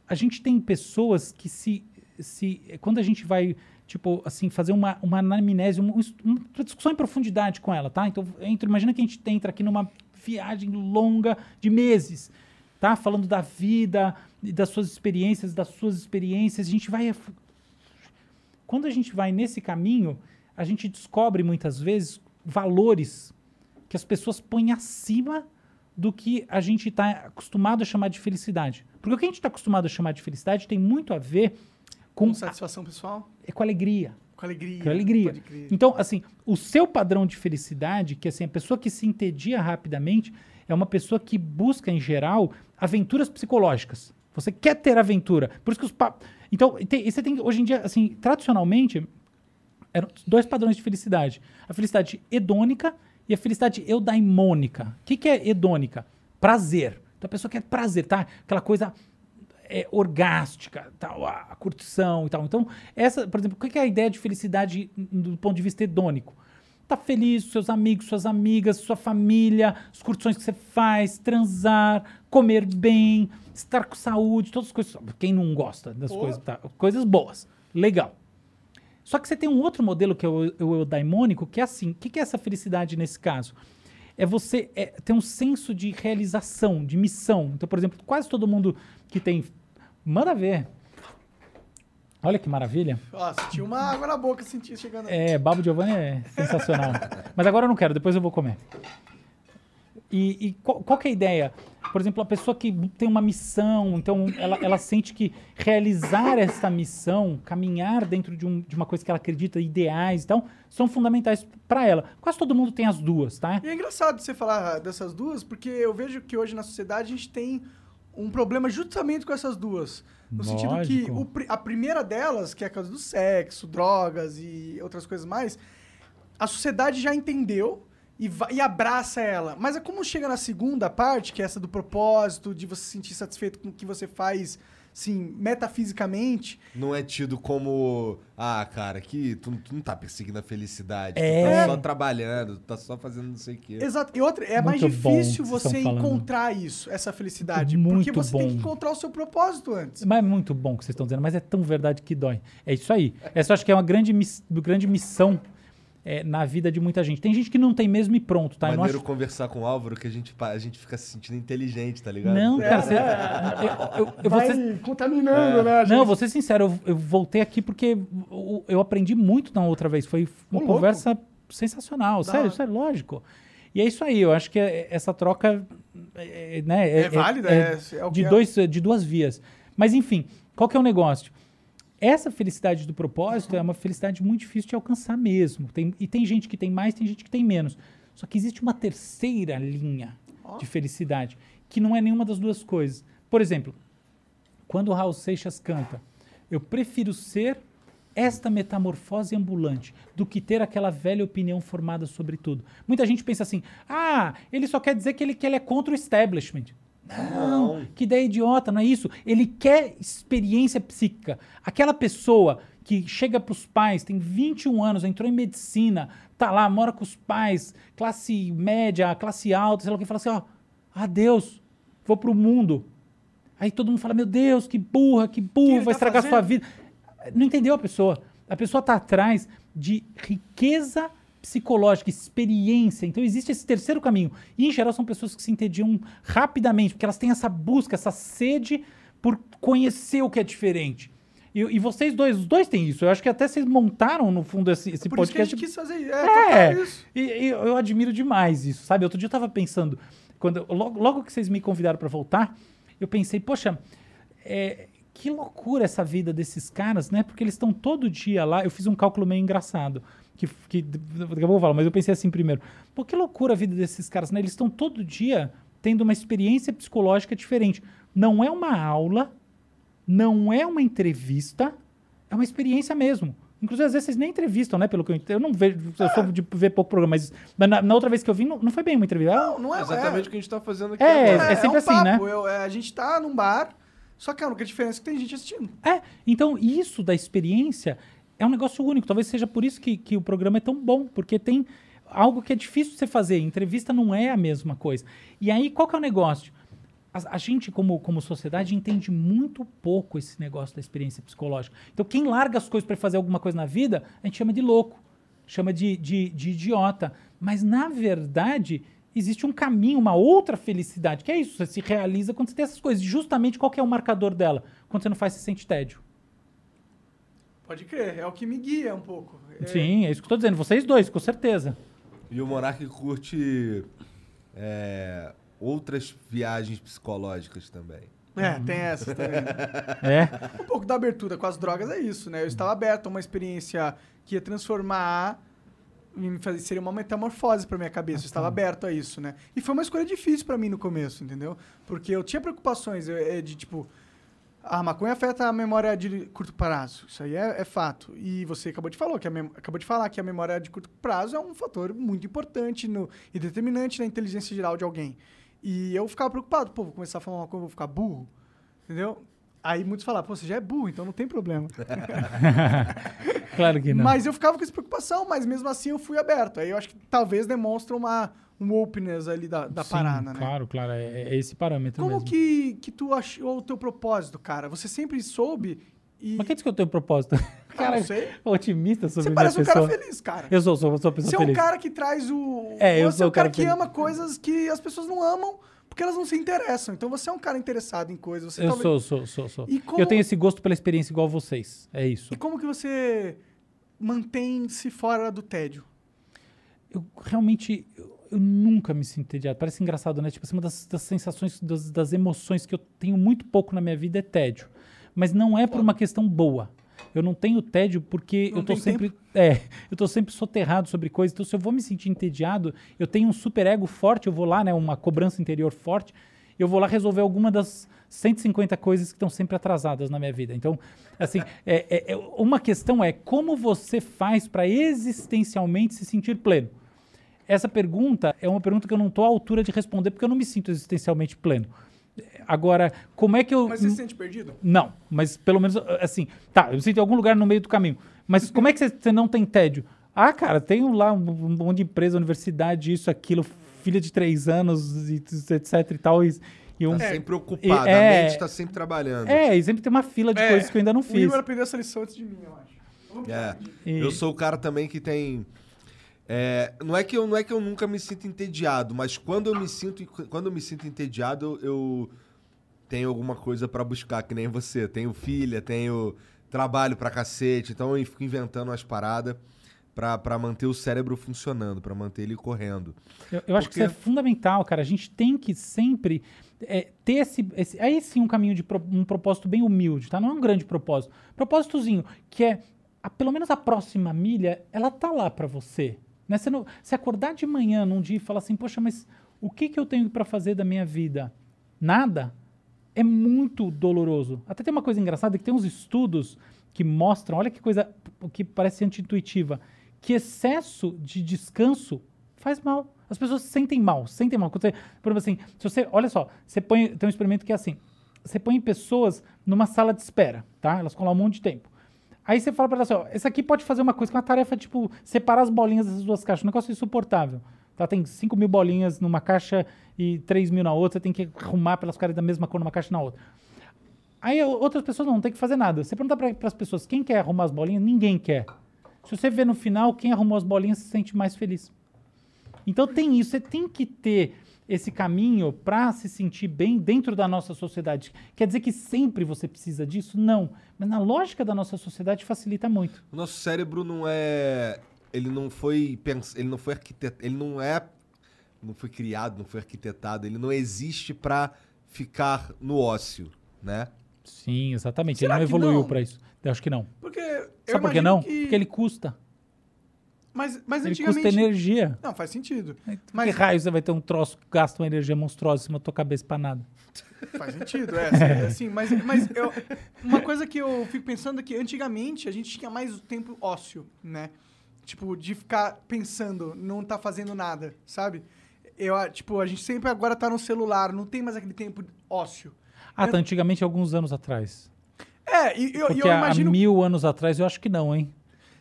A gente tem pessoas que se. se quando a gente vai. Tipo, assim, fazer uma, uma anamnese, um- um- uma discussão em profundidade com ela, tá? Então, entra, imagina que a gente entra aqui numa viagem longa de meses, tá? Falando da vida, e das suas experiências, das suas experiências. A gente vai. Quando a gente vai nesse caminho, a gente descobre muitas vezes valores que as pessoas põem acima do que a gente está acostumado a chamar de felicidade. Porque o que a gente está acostumado a chamar de felicidade tem muito a ver com, Com satisfação pessoal, é com alegria. com alegria. Com alegria. Então, assim, o seu padrão de felicidade, que assim, a pessoa que se entedia rapidamente, é uma pessoa que busca, em geral, aventuras psicológicas. Você quer ter aventura. Por isso que os. Então, tem, você tem, hoje em dia, assim, tradicionalmente, eram dois padrões de felicidade. A felicidade hedônica e a felicidade eudaimônica. O que, que é hedônica? Prazer. Então a pessoa quer prazer, tá? Aquela coisa é, orgástica, tal, a, curtição e tal. Então, essa, por exemplo, o que que é a ideia de felicidade do ponto de vista hedônico? Tá feliz com seus amigos, suas amigas, sua família, as curtições que você faz, transar, comer bem, estar com saúde, todas as coisas. Quem não gosta das coisas, tá? Coisas boas. Legal. Só que você tem um outro modelo que é o, o eudaimônico, que é assim. O que, que é essa felicidade nesse caso? É você é, ter um senso de realização, de missão. Então, por exemplo, quase todo mundo que tem. Manda ver. Olha que maravilha. Ó, senti uma água na boca, senti chegando. É, Babo Giovanni é sensacional. [LAUGHS] Mas agora eu não quero, depois eu vou comer. E, e qual, qual que é a ideia? Por exemplo, a pessoa que tem uma missão, então ela, ela sente que realizar essa missão, caminhar dentro de, um- de uma coisa que ela acredita, ideais e tal, são fundamentais para ela. Quase todo mundo tem as duas, tá? E é engraçado você falar dessas duas, porque eu vejo que hoje na sociedade a gente tem um problema justamente com essas duas. No sentido que Lógico. o a primeira delas, que é a causa do sexo, drogas e outras coisas mais, a sociedade já entendeu e, e abraça ela. Mas é como chega na segunda parte, que é essa do propósito, de você se sentir satisfeito com o que você faz, assim, metafisicamente. Não é tido como, ah, cara, que tu, tu não tá perseguindo a felicidade, É. tu tá só trabalhando, tu tá só fazendo não sei o quê. Exato. E outra, é mais Muito bom difícil você falando. encontrar isso, essa felicidade. Muito porque você tem que bom. encontrar o seu propósito antes. Mas é muito bom o que vocês estão dizendo, mas é tão verdade que dói. É isso aí. Essa eu acho que é uma grande, miss- grande missão é, na vida de muita gente. Tem gente que não tem mesmo e pronto, tá? Eu Maneiro acho conversar com o Álvaro que a gente, a gente fica se sentindo inteligente, tá ligado? Não, [LAUGHS] cara, você, eu, eu, eu vou Vai ser, contaminando, né? a não, gente? vou ser sincero, eu, eu voltei aqui porque eu, eu aprendi muito na outra vez. Foi uma Ô, louco. conversa sensacional, sério, hora. sério, lógico. E é isso aí, eu acho que é- essa troca é, né, É válida, é- é o que de, é. dois, de duas vias. Mas enfim, qual que é o negócio? Essa felicidade do propósito é uma felicidade muito difícil de alcançar mesmo. Tem- e tem gente que tem mais, tem gente que tem menos. Só que existe uma terceira linha de felicidade, que não é nenhuma das duas coisas. Por exemplo, quando o Raul Seixas canta, eu prefiro ser esta metamorfose ambulante do que ter aquela velha opinião formada sobre tudo. Muita gente pensa assim: ah, ele só quer dizer que ele, que ele é contra o establishment. Não, que ideia idiota, não é isso. Ele quer experiência psíquica. Aquela pessoa que chega para os pais, tem 21 anos, entrou em medicina, tá lá, mora com os pais, classe média, classe alta, sei lá o que, fala assim: ó, adeus, vou pro mundo. Aí todo mundo fala: meu Deus, que burra, que burro, ele vai tá estragar fazendo? sua vida. Não entendeu a pessoa. A pessoa está atrás de riqueza psicológica, experiência. Então existe esse terceiro caminho. E em geral são pessoas que se entediam rapidamente, porque elas têm essa busca, essa sede por conhecer o que é diferente. E, e vocês dois, os dois têm isso. Eu acho que até vocês montaram, no fundo, esse, esse Por isso que a podcast. gente quis fazer isso. É, É, isso. e, e eu admiro demais isso, sabe? Outro dia eu tava pensando, quando logo, logo que vocês me convidaram pra voltar, eu pensei, poxa, é, que loucura essa vida desses caras, né? Porque eles estão todo dia lá. Eu fiz um cálculo meio engraçado, que, que daqui a pouco eu falo, mas eu pensei assim primeiro. Pô, que loucura a vida desses caras, né? Eles estão todo dia tendo uma experiência psicológica diferente. Não é uma aula, não é uma entrevista, é uma experiência mesmo. Inclusive, às vezes vocês nem entrevistam, né? Pelo que eu entendo. Eu não vejo, eu sou de ver pouco programa, mas mas na, na outra vez que eu vim, não, não foi bem uma entrevista. É Não, não é. Exatamente o que a gente tá fazendo aqui É, agora. é sempre assim, né? Eu- é, a gente tá num bar, só que a única diferença é que tem gente assistindo. É, então isso da experiência é um negócio único. Talvez seja por isso que, que o programa é tão bom, porque tem algo que é difícil de você fazer. Entrevista não é a mesma coisa. E aí, qual que é o negócio? A, a gente, como, como sociedade, entende muito pouco esse negócio da experiência psicológica. Então, quem larga as coisas para fazer alguma coisa na vida, a gente chama de louco, chama de, de, de idiota. Mas, na verdade, existe um caminho, uma outra felicidade, que é isso, você se realiza quando você tem essas coisas. Justamente qual é o marcador dela? Quando você não faz, você sente tédio. Pode crer, é o que me guia um pouco. É, Sim, é isso que eu tô dizendo. Vocês dois, com certeza. E o Monark curte é, outras viagens psicológicas também. É, tem essa também. [LAUGHS] É. um pouco da abertura com as drogas é isso, né? Eu estava aberto a uma experiência que ia transformar. me fazer- Seria uma metamorfose pra minha cabeça. Eu estava aberto a isso, né? E foi uma escolha difícil pra mim no começo, entendeu? Porque eu tinha preocupações eh, de tipo. A maconha afeta a memória de curto prazo. Isso aí é, é fato. E você acabou de, falar que acabou de falar que a memória de curto prazo é um fator muito importante no, e determinante na inteligência geral de alguém. E eu ficava preocupado, pô, vou começar a falar uma coisa, vou ficar burro. Entendeu? Aí muitos falavam, pô, você já é burro, então não tem problema. [LAUGHS] Claro que não. Mas eu ficava com essa preocupação, mas mesmo assim eu fui aberto. Aí eu acho que talvez demonstra uma, um openness ali da, da Sim, parada, né? Claro, claro. É, é esse parâmetro Como mesmo. que, que tu achou o teu propósito, cara? Você sempre soube e... Mas quem disse que eu tenho propósito? Ah, não sei. otimista sobre Você parece um pessoa. cara feliz, cara. Eu sou, sou, sou uma pessoa Você é um feliz. cara que traz o... É, eu você sou é um o cara cara que feliz. ama coisas que as pessoas não amam porque elas não se interessam. Então você é um cara interessado em coisas. Você Eu talvez- sou, sou, sou, sou. Como- Eu tenho esse gosto pela experiência igual vocês. É isso. E como que você mantém-se fora do tédio? Eu realmente... Eu, eu nunca me sinto entediado. Parece engraçado, né? Tipo assim, uma das, das sensações, das, das emoções que eu tenho muito pouco na minha vida é tédio. Mas não é por uma questão boa. Eu não tenho tédio porque Não eu tô sempre... É, [LAUGHS] eu tô sempre soterrado sobre coisas. Então, se eu vou me sentir entediado, eu tenho um super ego forte, eu vou lá, né? Uma cobrança interior forte. Eu vou lá resolver alguma das 150 coisas que estão sempre atrasadas na minha vida. Então, assim, [LAUGHS] é, é- é- uma questão é como você faz para existencialmente se sentir pleno? Essa pergunta é uma pergunta que eu não estou à altura de responder porque eu não me sinto existencialmente pleno. Agora, como é que eu. Mas você se sente perdido? Não, mas pelo menos assim, tá, eu me sinto em algum lugar no meio do caminho. Mas [LAUGHS] como é que você, não tem tédio? Ah, cara, tenho lá um, monte de empresa, universidade, isso, aquilo, filha de três anos, e, etc e tal. E, e um, Tá sempre ocupado, é- a mente tá sempre trabalhando. é, e sempre tem uma fila de coisas que eu ainda não O fiz. Igor aprendeu essa lição antes de mim, eu acho. É. E- Eu sou o cara também que tem. É, não, é que eu, não é que eu nunca me sinto entediado, mas quando eu me sinto, quando eu me sinto entediado, eu, eu tenho alguma coisa pra buscar, que nem você. Tenho filha, tenho trabalho pra cacete, então eu fico inventando umas paradas pra, pra manter o cérebro funcionando, pra manter ele correndo. Eu, eu acho que isso é Porque- fundamental, cara. A gente tem que sempre é, ter esse, esse. Aí sim, um caminho de pro- um propósito bem humilde, tá? Não é um grande propósito. Propósitozinho, que é. a- pelo menos a próxima milha, ela tá lá pra você. Né? Não, você acordar de manhã num dia e falar assim, poxa, mas o que, que eu tenho pra fazer da minha vida? Nada? É muito doloroso. Até tem uma coisa engraçada que tem uns estudos que mostram, olha que coisa que parece anti-intuitiva, que excesso de descanso faz mal. As pessoas se sentem mal, se sentem mal. Você, por exemplo, assim, se você, olha só, você põe, tem um experimento que é assim, você põe pessoas numa sala de espera, tá? Elas lá um monte de tempo. Aí você fala pra elas assim, ó, esse aqui pode fazer uma coisa, que é uma tarefa, tipo, separar as bolinhas dessas duas caixas, um negócio insuportável. Tá? Tem 5 mil bolinhas numa caixa e 3 mil na outra, você tem que arrumar para elas ficarem da mesma cor numa caixa e na outra. Aí outras pessoas não tem que fazer nada. Você pergunta para as pessoas quem quer arrumar as bolinhas, ninguém quer. Se você vê no final quem arrumou as bolinhas se sente mais feliz. Então tem isso, você tem que ter esse caminho para se sentir bem dentro da nossa sociedade. Quer dizer que sempre você precisa disso? Não. Mas na lógica da nossa sociedade facilita muito. O nosso cérebro não é. Ele não foi. pens- Ele não foi arquitetado. Ele não é. Não foi criado, não foi arquitetado. Ele não existe pra ficar no ócio, né? Sim, exatamente. Será ele não evoluiu para isso. Eu acho que não. Porque. Sabe por que não? que- Porque ele custa. Mas, mas Ele antigamente. custa energia. Não, faz sentido. Que Mas raio você vai ter um troço que gasta uma energia monstruosa em cima da tua cabeça pra nada? faz sentido, é. Assim, é assim, mas mas eu- uma coisa que eu fico pensando é que antigamente a gente tinha mais tempo ócio, né? Tipo, de ficar pensando, não tá fazendo nada, sabe? Eu, tipo, a gente sempre agora tá no celular, não tem mais aquele tempo ócio. Ah, tá. Antigamente, alguns anos atrás. É, e eu, Porque eu há imagino. mil anos atrás eu acho que não, hein?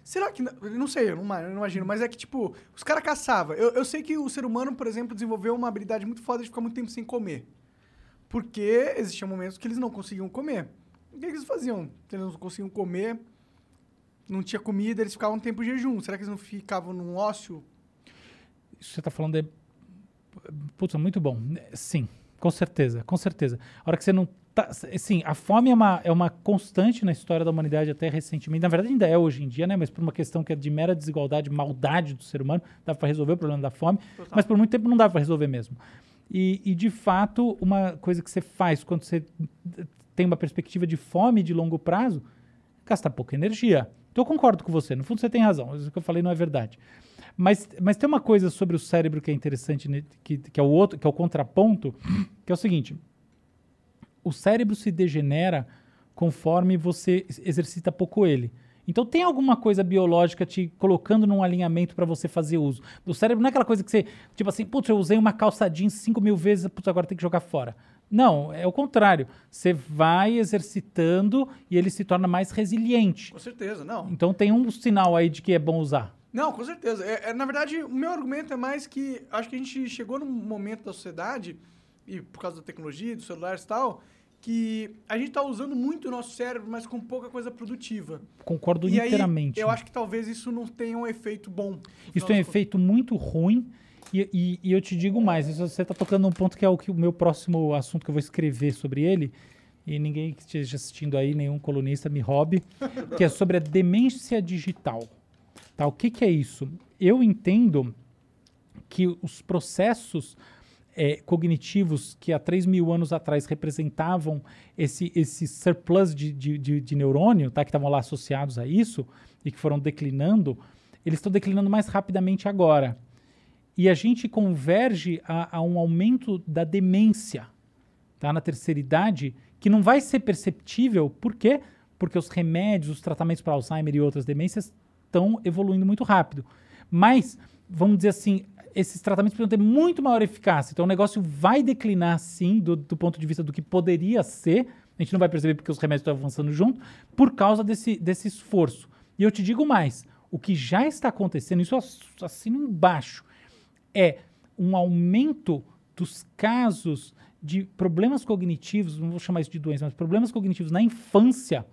Será que. Não, sei, eu não, não imagino, mas é que, tipo, os caras caçavam. Eu, eu sei que o ser humano, por exemplo, desenvolveu uma habilidade muito foda de ficar muito tempo sem comer. Porque existiam momentos que eles não conseguiam comer. O que, eles faziam? Eles não conseguiam comer, não tinha comida, eles ficavam um tempo em jejum. Será que eles não ficavam num ócio? Isso que você tá falando é. Putz, é muito bom. Sim, com certeza, com certeza. A hora que você não tá. Sim, a fome é uma, é uma constante na história da humanidade até recentemente. Na verdade, ainda é hoje em dia, né? Mas por uma questão que é de mera desigualdade, maldade do ser humano, dá para resolver o problema da fome. Mas por muito tempo não dá para resolver mesmo. E, e, de fato, uma coisa que você faz quando você tem uma perspectiva de fome de longo prazo, gasta pouca energia. Então eu concordo com você. No fundo, você tem razão. Isso que eu falei não é verdade. Mas, mas tem uma coisa sobre o cérebro que é interessante, né, que, que é o outro, que é o contraponto, que é o seguinte: o cérebro se degenera conforme você exercita pouco ele. Então tem alguma coisa biológica te colocando num alinhamento para você fazer uso. O cérebro não é aquela coisa que você, tipo assim, putz, eu usei uma calça jeans 5 mil vezes, putz, agora tem que jogar fora. Não, é o contrário. Você vai exercitando e ele se torna mais resiliente. Com certeza, não. Então tem um sinal aí de que é bom usar. Não, com certeza. É, é, na verdade, o meu argumento é mais que acho que a gente chegou num momento da sociedade, e por causa da tecnologia, dos celulares e tal, que a gente tá usando muito o nosso cérebro, mas com pouca coisa produtiva. Concordo e aí, inteiramente. eu acho que talvez isso não tenha um efeito bom. Isso tem um contas. efeito muito ruim. E, e- e eu te digo mais, você está tocando um ponto que é o, que o meu próximo assunto que eu vou escrever sobre ele, e ninguém que esteja assistindo aí, nenhum colunista, me roube, que é sobre a demência digital. Tá? O que, que é isso? Eu entendo que os processos eh, cognitivos que há 3 mil anos atrás representavam esse, esse surplus de, de, de, de neurônio, tá? que estavam lá associados a isso, e que foram declinando, eles estão declinando mais rapidamente agora. E a gente converge a, a um aumento da demência tá? na terceira idade, que não vai ser perceptível. Por quê? Porque os remédios, os tratamentos para Alzheimer e outras demências estão evoluindo muito rápido. Mas, vamos dizer assim, esses tratamentos precisam ter muito maior eficácia. Então o negócio vai declinar, sim, do, do ponto de vista do que poderia ser. A gente não vai perceber porque os remédios estão avançando junto, por causa desse, desse esforço. E eu te digo mais: o que já está acontecendo, isso assino embaixo, é um aumento dos casos de problemas cognitivos, não vou chamar isso de doença, mas problemas cognitivos na infância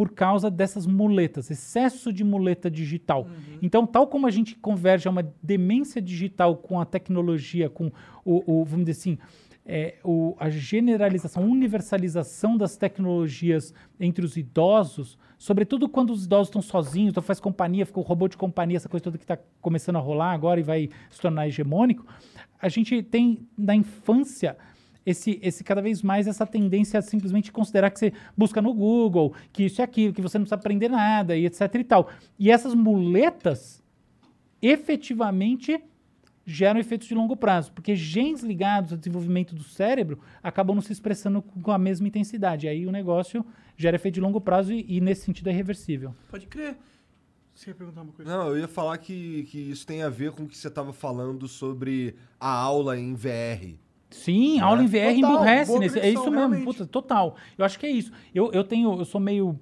por causa dessas muletas, excesso de muleta digital. Então, tal como a gente converge a uma demência digital com a tecnologia, com o, o, vamos dizer assim, é, o- a generalização, universalização das tecnologias entre os idosos, sobretudo quando os idosos estão sozinhos, então faz companhia, fica o robô de companhia, essa coisa toda que está começando a rolar agora e vai se tornar hegemônico, a gente tem na infância esse, esse cada vez mais essa tendência a simplesmente considerar que você busca no Google, que isso e aquilo, que você não precisa aprender nada e etc e tal. E essas muletas efetivamente geram efeitos de longo prazo, porque genes ligados ao desenvolvimento do cérebro acabam não se expressando com a mesma intensidade. Aí o negócio gera efeito de longo prazo e, e nesse sentido é reversível. Pode crer. Você ia perguntar uma coisa? Não, eu ia falar que, que isso tem a ver com o que você tava falando sobre a aula em VR. Sim, a aula em VR Total, emburrece. Nesse, é isso mesmo, puta, total. Eu acho que é isso. Eu, eu tenho, eu sou meio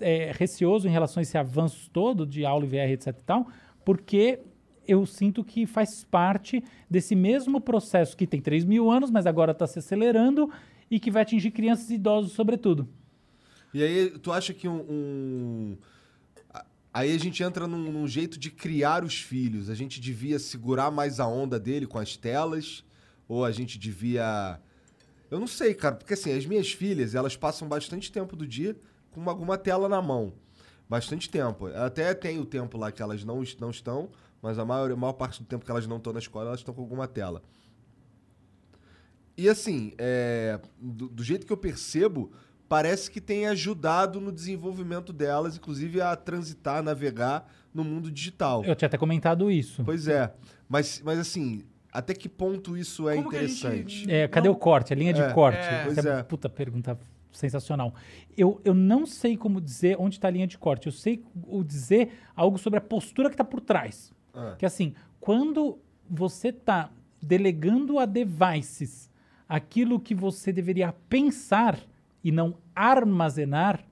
é, receoso em relação a esse avanço todo de aula em VR, etc e tal, porque eu sinto que faz parte desse mesmo processo que tem 3 mil anos, mas agora está se acelerando e que vai atingir crianças e idosos sobretudo. E aí, tu acha que um. um- a- Aí a gente entra num, num jeito de criar os filhos. A gente devia segurar mais a onda dele com as telas? Ou a gente devia. Eu não sei, cara, porque assim, as minhas filhas, elas passam bastante tempo do dia com alguma tela na mão. Bastante tempo. Até tem o tempo lá que elas não, não estão, mas a maior, a maior parte do tempo que elas não estão na escola, elas estão com alguma tela. E assim, é, do, do jeito que eu percebo, parece que tem ajudado no desenvolvimento delas, inclusive a transitar, navegar no mundo digital. Eu tinha até comentado isso. Pois é. Mas, mas assim, até que ponto isso é Como a gente- interessante? É, cadê Não- o corte? A linha de É, corte. é. Pois Essa é. Puta pergunta sensacional. Eu, eu não sei como dizer onde está a linha de corte. Eu sei o dizer algo sobre a postura que está por trás. Ah. Que assim, quando você está delegando a devices aquilo que você deveria pensar e não armazenar,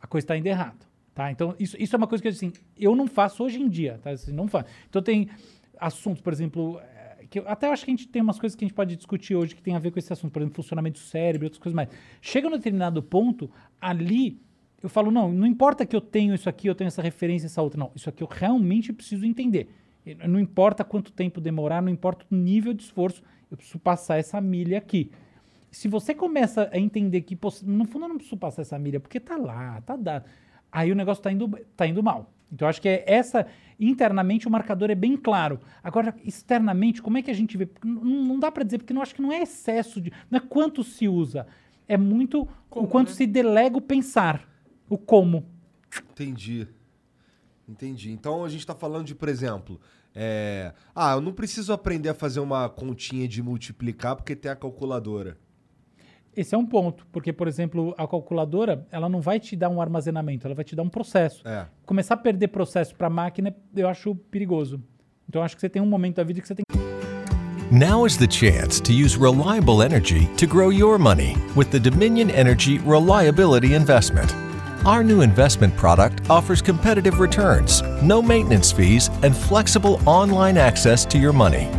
a coisa está indo errado. Tá? Então, isso, isso é uma coisa que assim, eu não faço hoje em dia. Tá? Assim, não faço. Então, tem assuntos, por exemplo, que eu, até eu acho que a gente tem umas coisas que a gente pode discutir hoje que tem a ver com esse assunto, por exemplo, funcionamento do cérebro outras coisas mais. Chega num determinado ponto, ali eu falo, não, não importa que eu tenho isso aqui, eu tenho essa referência, essa outra. Não, isso aqui eu realmente preciso entender. Não importa quanto tempo demorar, não importa o nível de esforço, eu preciso passar essa milha aqui. Se você começa a entender que, pô, no fundo eu não preciso passar essa milha, porque tá lá, tá dado. Aí o negócio tá indo, tá indo mal. Então acho que é essa, internamente o marcador é bem claro. Agora, externamente, como é que a gente vê? Não, não dá para dizer, porque eu acho que não é excesso de. Não é quanto se usa, é muito o quanto se delega o pensar, o como. Entendi. Entendi. Então a gente tá falando de, por exemplo, é, ah, eu não preciso aprender a fazer uma continha de multiplicar porque tem a calculadora. Esse é um ponto, porque, por exemplo, a calculadora, ela não vai te dar um armazenamento, ela vai te dar um processo. É. Começar a perder processo para máquina, eu acho perigoso. Então, acho que você tem um momento da vida que você tem Now is the chance to use reliable energy to grow your money with the Dominion Energy Reliability Investment. Our new investment product offers competitive returns, no maintenance fees, and flexible online access to your money.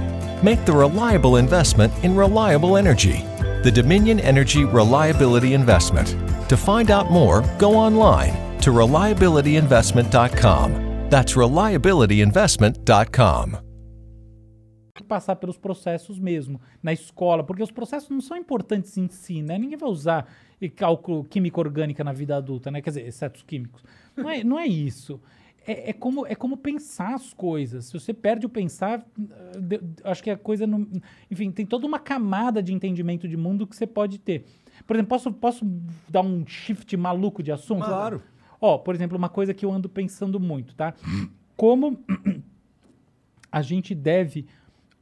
Make the reliable investment in reliable energy. The Dominion Energy Reliability Investment. To find out more, go online to reliabilityinvestment.com. That's reliabilityinvestment.com. passar pelos processos mesmo, na escola, porque os processos não são importantes em si, né? Ninguém vai usar cálculo química orgânica na vida adulta, né? Quer dizer, exceto os químicos. Não é, não é isso. É, é como, é como pensar as coisas. Se você perde o pensar, acho que a coisa não. Enfim, tem toda uma camada de entendimento de mundo que você pode ter. Por exemplo, posso, posso dar um shift maluco de assunto? Claro. Ó, por exemplo, uma coisa que eu ando pensando muito, tá? Como a gente deve,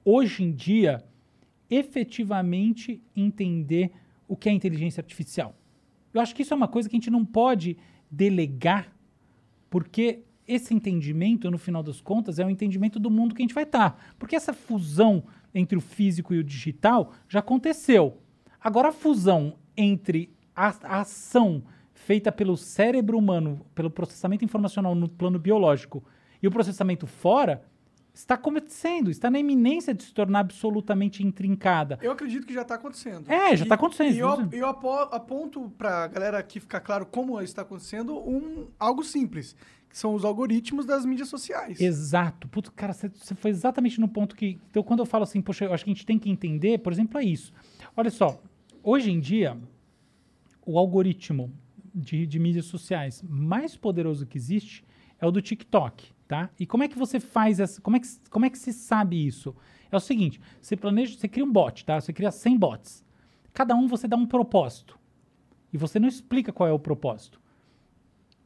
hoje em dia, efetivamente entender o que é inteligência artificial. Eu acho que isso é uma coisa que a gente não pode delegar, porque esse entendimento, no final das contas, é o entendimento do mundo que a gente vai estar. Porque essa fusão entre o físico e o digital já aconteceu. Agora, a fusão entre a, a ação feita pelo cérebro humano, pelo processamento informacional no plano biológico, e o processamento fora, está acontecendo, está na iminência de se tornar absolutamente intrincada. Eu acredito que já está acontecendo. É, já tá acontecendo, E eu, eu apo- aponto pra galera aqui ficar claro como está acontecendo um, algo simples, que são os algoritmos das mídias sociais. Exato. Cara, você foi exatamente no ponto que. Então, quando eu falo assim, poxa, eu acho que a gente tem que entender, por exemplo, é isso. Olha só, hoje em dia, o algoritmo de, de mídias sociais mais poderoso que existe é o do TikTok, tá? E como é que você faz essa. Como é que, como é que se sabe isso? É o seguinte: você planeja, você cria um bot, tá? Você cria 100 bots. Cada um você dá um propósito. E você não explica qual é o propósito.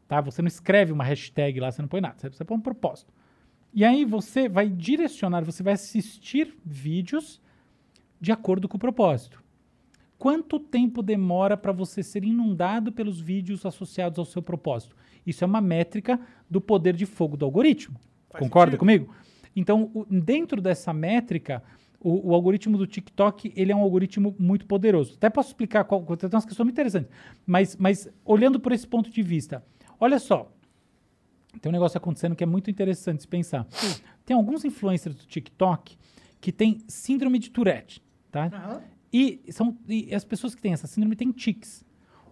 Tá? Você não escreve uma hashtag lá, você não põe nada, você, você põe um propósito. E aí você vai direcionar, você vai assistir vídeos de acordo com o propósito. Quanto tempo demora para você ser inundado pelos vídeos associados ao seu propósito? Isso é uma métrica do poder de fogo do algoritmo. Faz Concorda sentido. comigo? Então, o- dentro dessa métrica, o, o algoritmo do TikTok ele é um algoritmo muito poderoso. Até posso explicar qual, tem umas questões muito interessantes. Mas, mas olhando por esse ponto de vista, olha só, tem um negócio acontecendo que é muito interessante se pensar. Tem alguns influencers do TikTok que têm síndrome de Tourette, tá? E, são, e as pessoas que têm essa síndrome têm tics.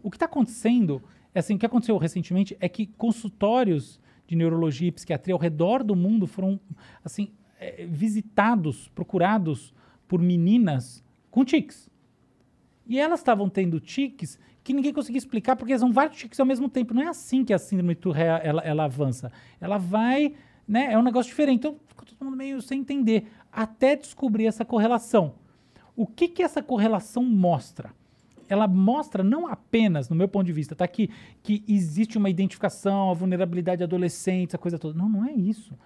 O que está acontecendo É assim, o que aconteceu recentemente é que consultórios de neurologia e psiquiatria ao redor do mundo foram assim eh, visitados, procurados por meninas com tics. E elas estavam tendo tiques que ninguém conseguia explicar, porque são vários tiques ao mesmo tempo. Não é assim que a síndrome de Tourette ela, ela avança. Ela vai, né? É um negócio diferente. Então, ficou todo mundo meio sem entender, até descobrir essa correlação. O que que essa correlação mostra? Ela mostra não apenas, no meu ponto de vista, tá aqui, que existe uma identificação, a vulnerabilidade de adolescentes, a coisa toda. Não, não é isso.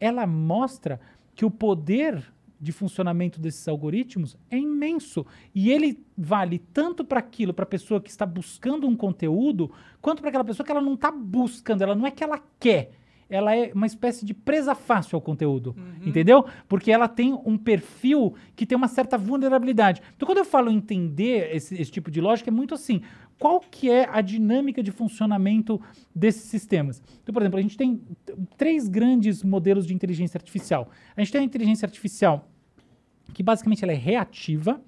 Ela mostra que o poder de funcionamento desses algoritmos é imenso. E ele vale tanto para aquilo, para a pessoa que está buscando um conteúdo, quanto para aquela pessoa que ela não está buscando, ela não é que ela quer. Ela é uma espécie de presa fácil ao conteúdo, entendeu? Porque ela tem um perfil que tem uma certa vulnerabilidade. Então, quando eu falo entender esse, esse tipo de lógica, é muito assim. Qual que é a dinâmica de funcionamento desses sistemas? Então, por exemplo, a gente tem três grandes modelos de inteligência artificial. A gente tem a inteligência artificial que basicamente ela é reativa.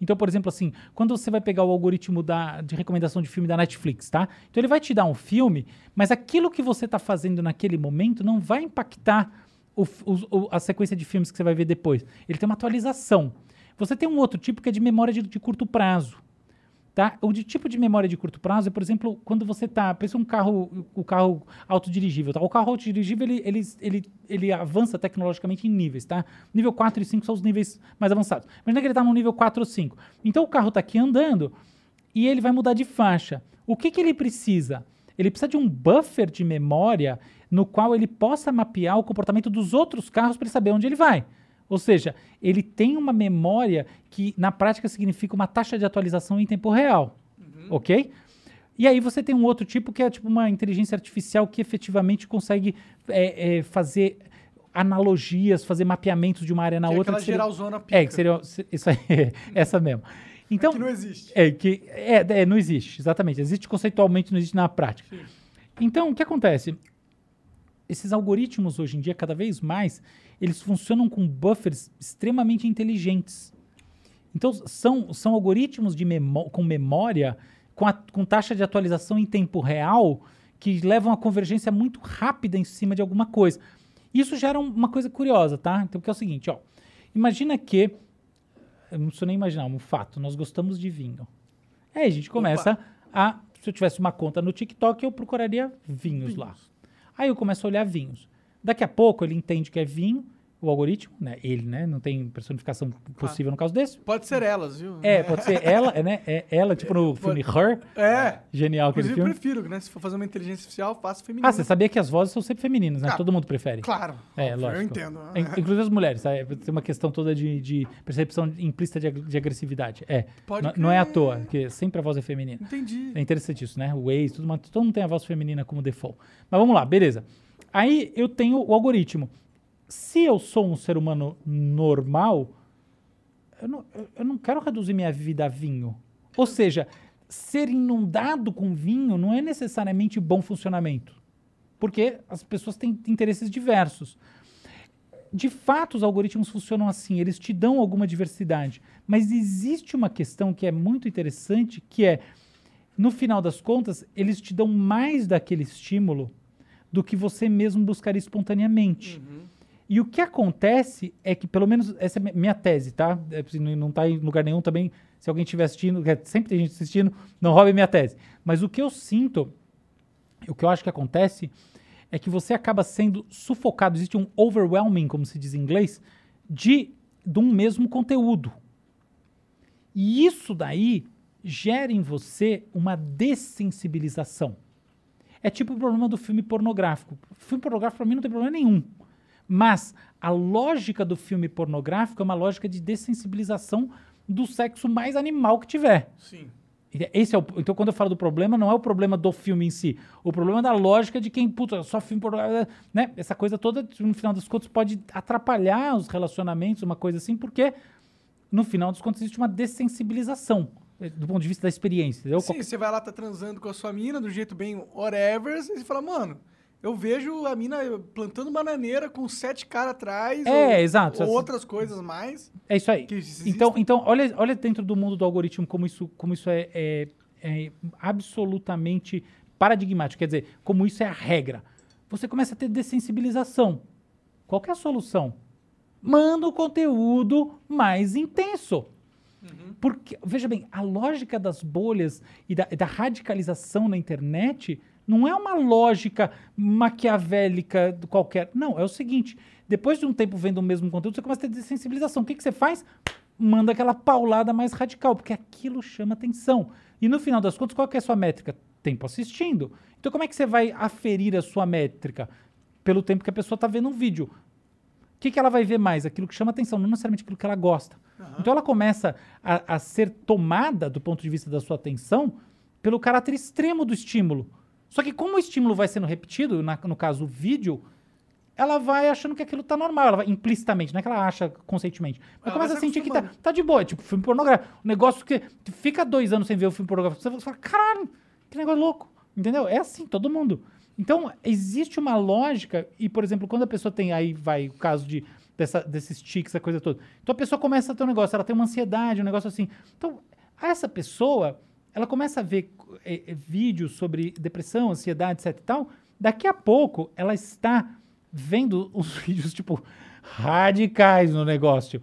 Então, por exemplo, assim, quando você vai pegar o algoritmo da, de recomendação de filme da Netflix, tá? Então ele vai te dar um filme, mas aquilo que você está fazendo naquele momento não vai impactar o o- a sequência de filmes que você vai ver depois. Ele tem uma atualização. Você tem um outro tipo que é de memória de, de curto prazo. Tá? O de tipo de memória de curto prazo é, por exemplo, quando você está. Pensa um carro, o carro autodirigível. Tá? O carro autodirigível ele, ele, ele, ele avança tecnologicamente em níveis. Tá? Nível 4 e 5 são os níveis mais avançados. Imagina que ele está no nível 4 ou 5. Então o carro está aqui andando e ele vai mudar de faixa. O que, que ele precisa? Ele precisa de um buffer de memória no qual ele possa mapear o comportamento dos outros carros para ele saber onde ele vai. Ou seja, ele tem uma memória que na prática significa uma taxa de atualização em tempo real. Ok? E aí você tem um outro tipo que é tipo uma inteligência artificial que efetivamente consegue é, é, fazer analogias, fazer mapeamentos de uma área na Que é outra. aquela que seria- geralzona pica. É, que seria isso aí, [LAUGHS] essa mesmo. Então, que não existe. É, que, é, é, não existe, exatamente. Existe conceitualmente, não existe na prática. Então, o que acontece? Esses algoritmos, hoje em dia, cada vez mais, eles funcionam com buffers extremamente inteligentes. Então, são, são algoritmos de memó com memória, com, a- com taxa de atualização em tempo real, que levam a convergência muito rápida em cima de alguma coisa. Isso gera um- uma coisa curiosa, tá? Então, que é o seguinte, ó. Imagina que, eu não preciso nem imaginar, um fato, nós gostamos de vinho. Aí a gente começa a, se eu tivesse uma conta no TikTok, eu procuraria vinhos, lá. Aí eu começo a olhar vinhos. Daqui a pouco ele entende que é vinho, o algoritmo, né? Ele, né? Não tem personificação possível no caso desse. Pode ser elas, viu? É, pode ser ela, é, né? É ela, tipo no filme Her. É. Genial aquele Inclusive, eu filme. prefiro, né? Se for fazer uma inteligência artificial, faça feminino. Ah, você sabia que as vozes são sempre femininas, né? Ah, Todo mundo prefere. Claro. É, óbvio, lógico. Eu entendo. In- Inclusive as mulheres, sabe? Tem uma questão toda de, de percepção implícita de, ag- de agressividade. É. Pode não é à toa, porque sempre a voz é feminina. Entendi. É interessante isso, né? O Waze, tudo, mas todo mundo tem a voz feminina como default. Mas vamos lá, beleza. Aí eu tenho o algoritmo. Se eu sou um ser humano normal, eu não, eu- não quero reduzir minha vida a vinho. Ou seja, ser inundado com vinho não é necessariamente bom funcionamento. Porque as pessoas têm interesses diversos. De fato, os algoritmos funcionam assim, eles te dão alguma diversidade. Mas existe uma questão que é muito interessante, que é, no final das contas, eles te dão mais daquele estímulo do que você mesmo buscaria espontaneamente. E o que acontece é que, pelo menos, essa é mi- minha tese, tá? É, não- está em lugar nenhum também. Se alguém estiver assistindo, sempre tem gente assistindo, não roube minha tese. Mas o que eu sinto, o que eu acho que acontece, é que você acaba sendo sufocado. Existe um overwhelming, como se diz em inglês, de, de um mesmo conteúdo. E isso daí gera em você uma dessensibilização. É tipo o problema do filme pornográfico. O filme pornográfico, para mim, não tem problema nenhum. Mas a lógica do filme pornográfico é uma lógica de dessensibilização do sexo mais animal que tiver. Sim. E Esse é o, então, quando eu falo do problema, não é o problema do filme em si. O problema é da lógica de quem, puta, só filme pornográfico, né? Essa coisa toda, no final das contas, pode atrapalhar os relacionamentos, uma coisa assim, porque no final dos contos existe uma dessensibilização do ponto de vista da experiência. Entendeu? Sim, você vai lá, tá transando com a sua mina, do jeito bem whatever, e você fala, mano, eu vejo a mina plantando bananeira com sete caras atrás. É, ou, exato. Ou outras coisas mais. É isso aí. Então, então olha, olha dentro do mundo do algoritmo como isso, como isso é, é- é absolutamente paradigmático, quer dizer, como isso é a regra, você começa a ter dessensibilização. Qual é a solução? Manda o conteúdo mais intenso. Porque, veja bem, a lógica das bolhas e da, da radicalização na internet não é uma lógica maquiavélica qualquer. Não, é o seguinte: depois de um tempo vendo o mesmo conteúdo, você começa a ter dessensibilização. O que, que você faz? Manda aquela paulada mais radical, porque aquilo chama atenção. E no final das contas, qual é a sua métrica? Tempo assistindo. Então, como é que você vai aferir a sua métrica? Pelo tempo que a pessoa está vendo um vídeo. O que, que ela vai ver mais? Aquilo que chama atenção, não necessariamente aquilo que ela gosta. Então ela começa a, a ser tomada, do ponto de vista da sua atenção, pelo caráter extremo do estímulo. Só que como o estímulo vai sendo repetido, na- no caso o vídeo, ela vai achando que aquilo tá normal, ela vai implicitamente, não é que ela acha conscientemente. Mas Ela começa a se sentir que tá, tá de boa, é tipo filme pornográfico. Um negócio que fica dois anos sem ver o filme pornográfico, você fala, caralho, que negócio louco. Entendeu? É assim, todo mundo. Então, existe uma lógica, e, por exemplo, quando a pessoa tem, aí vai o caso de, dessa, desses tics, essa coisa toda. Então a pessoa começa a ter um negócio, ela tem uma ansiedade, um negócio assim. Então, essa pessoa, ela começa a ver eh, eh, vídeos sobre depressão, ansiedade, etc e tal. Daqui a pouco, ela está vendo os [LAUGHS] vídeos, tipo, radicais no negócio.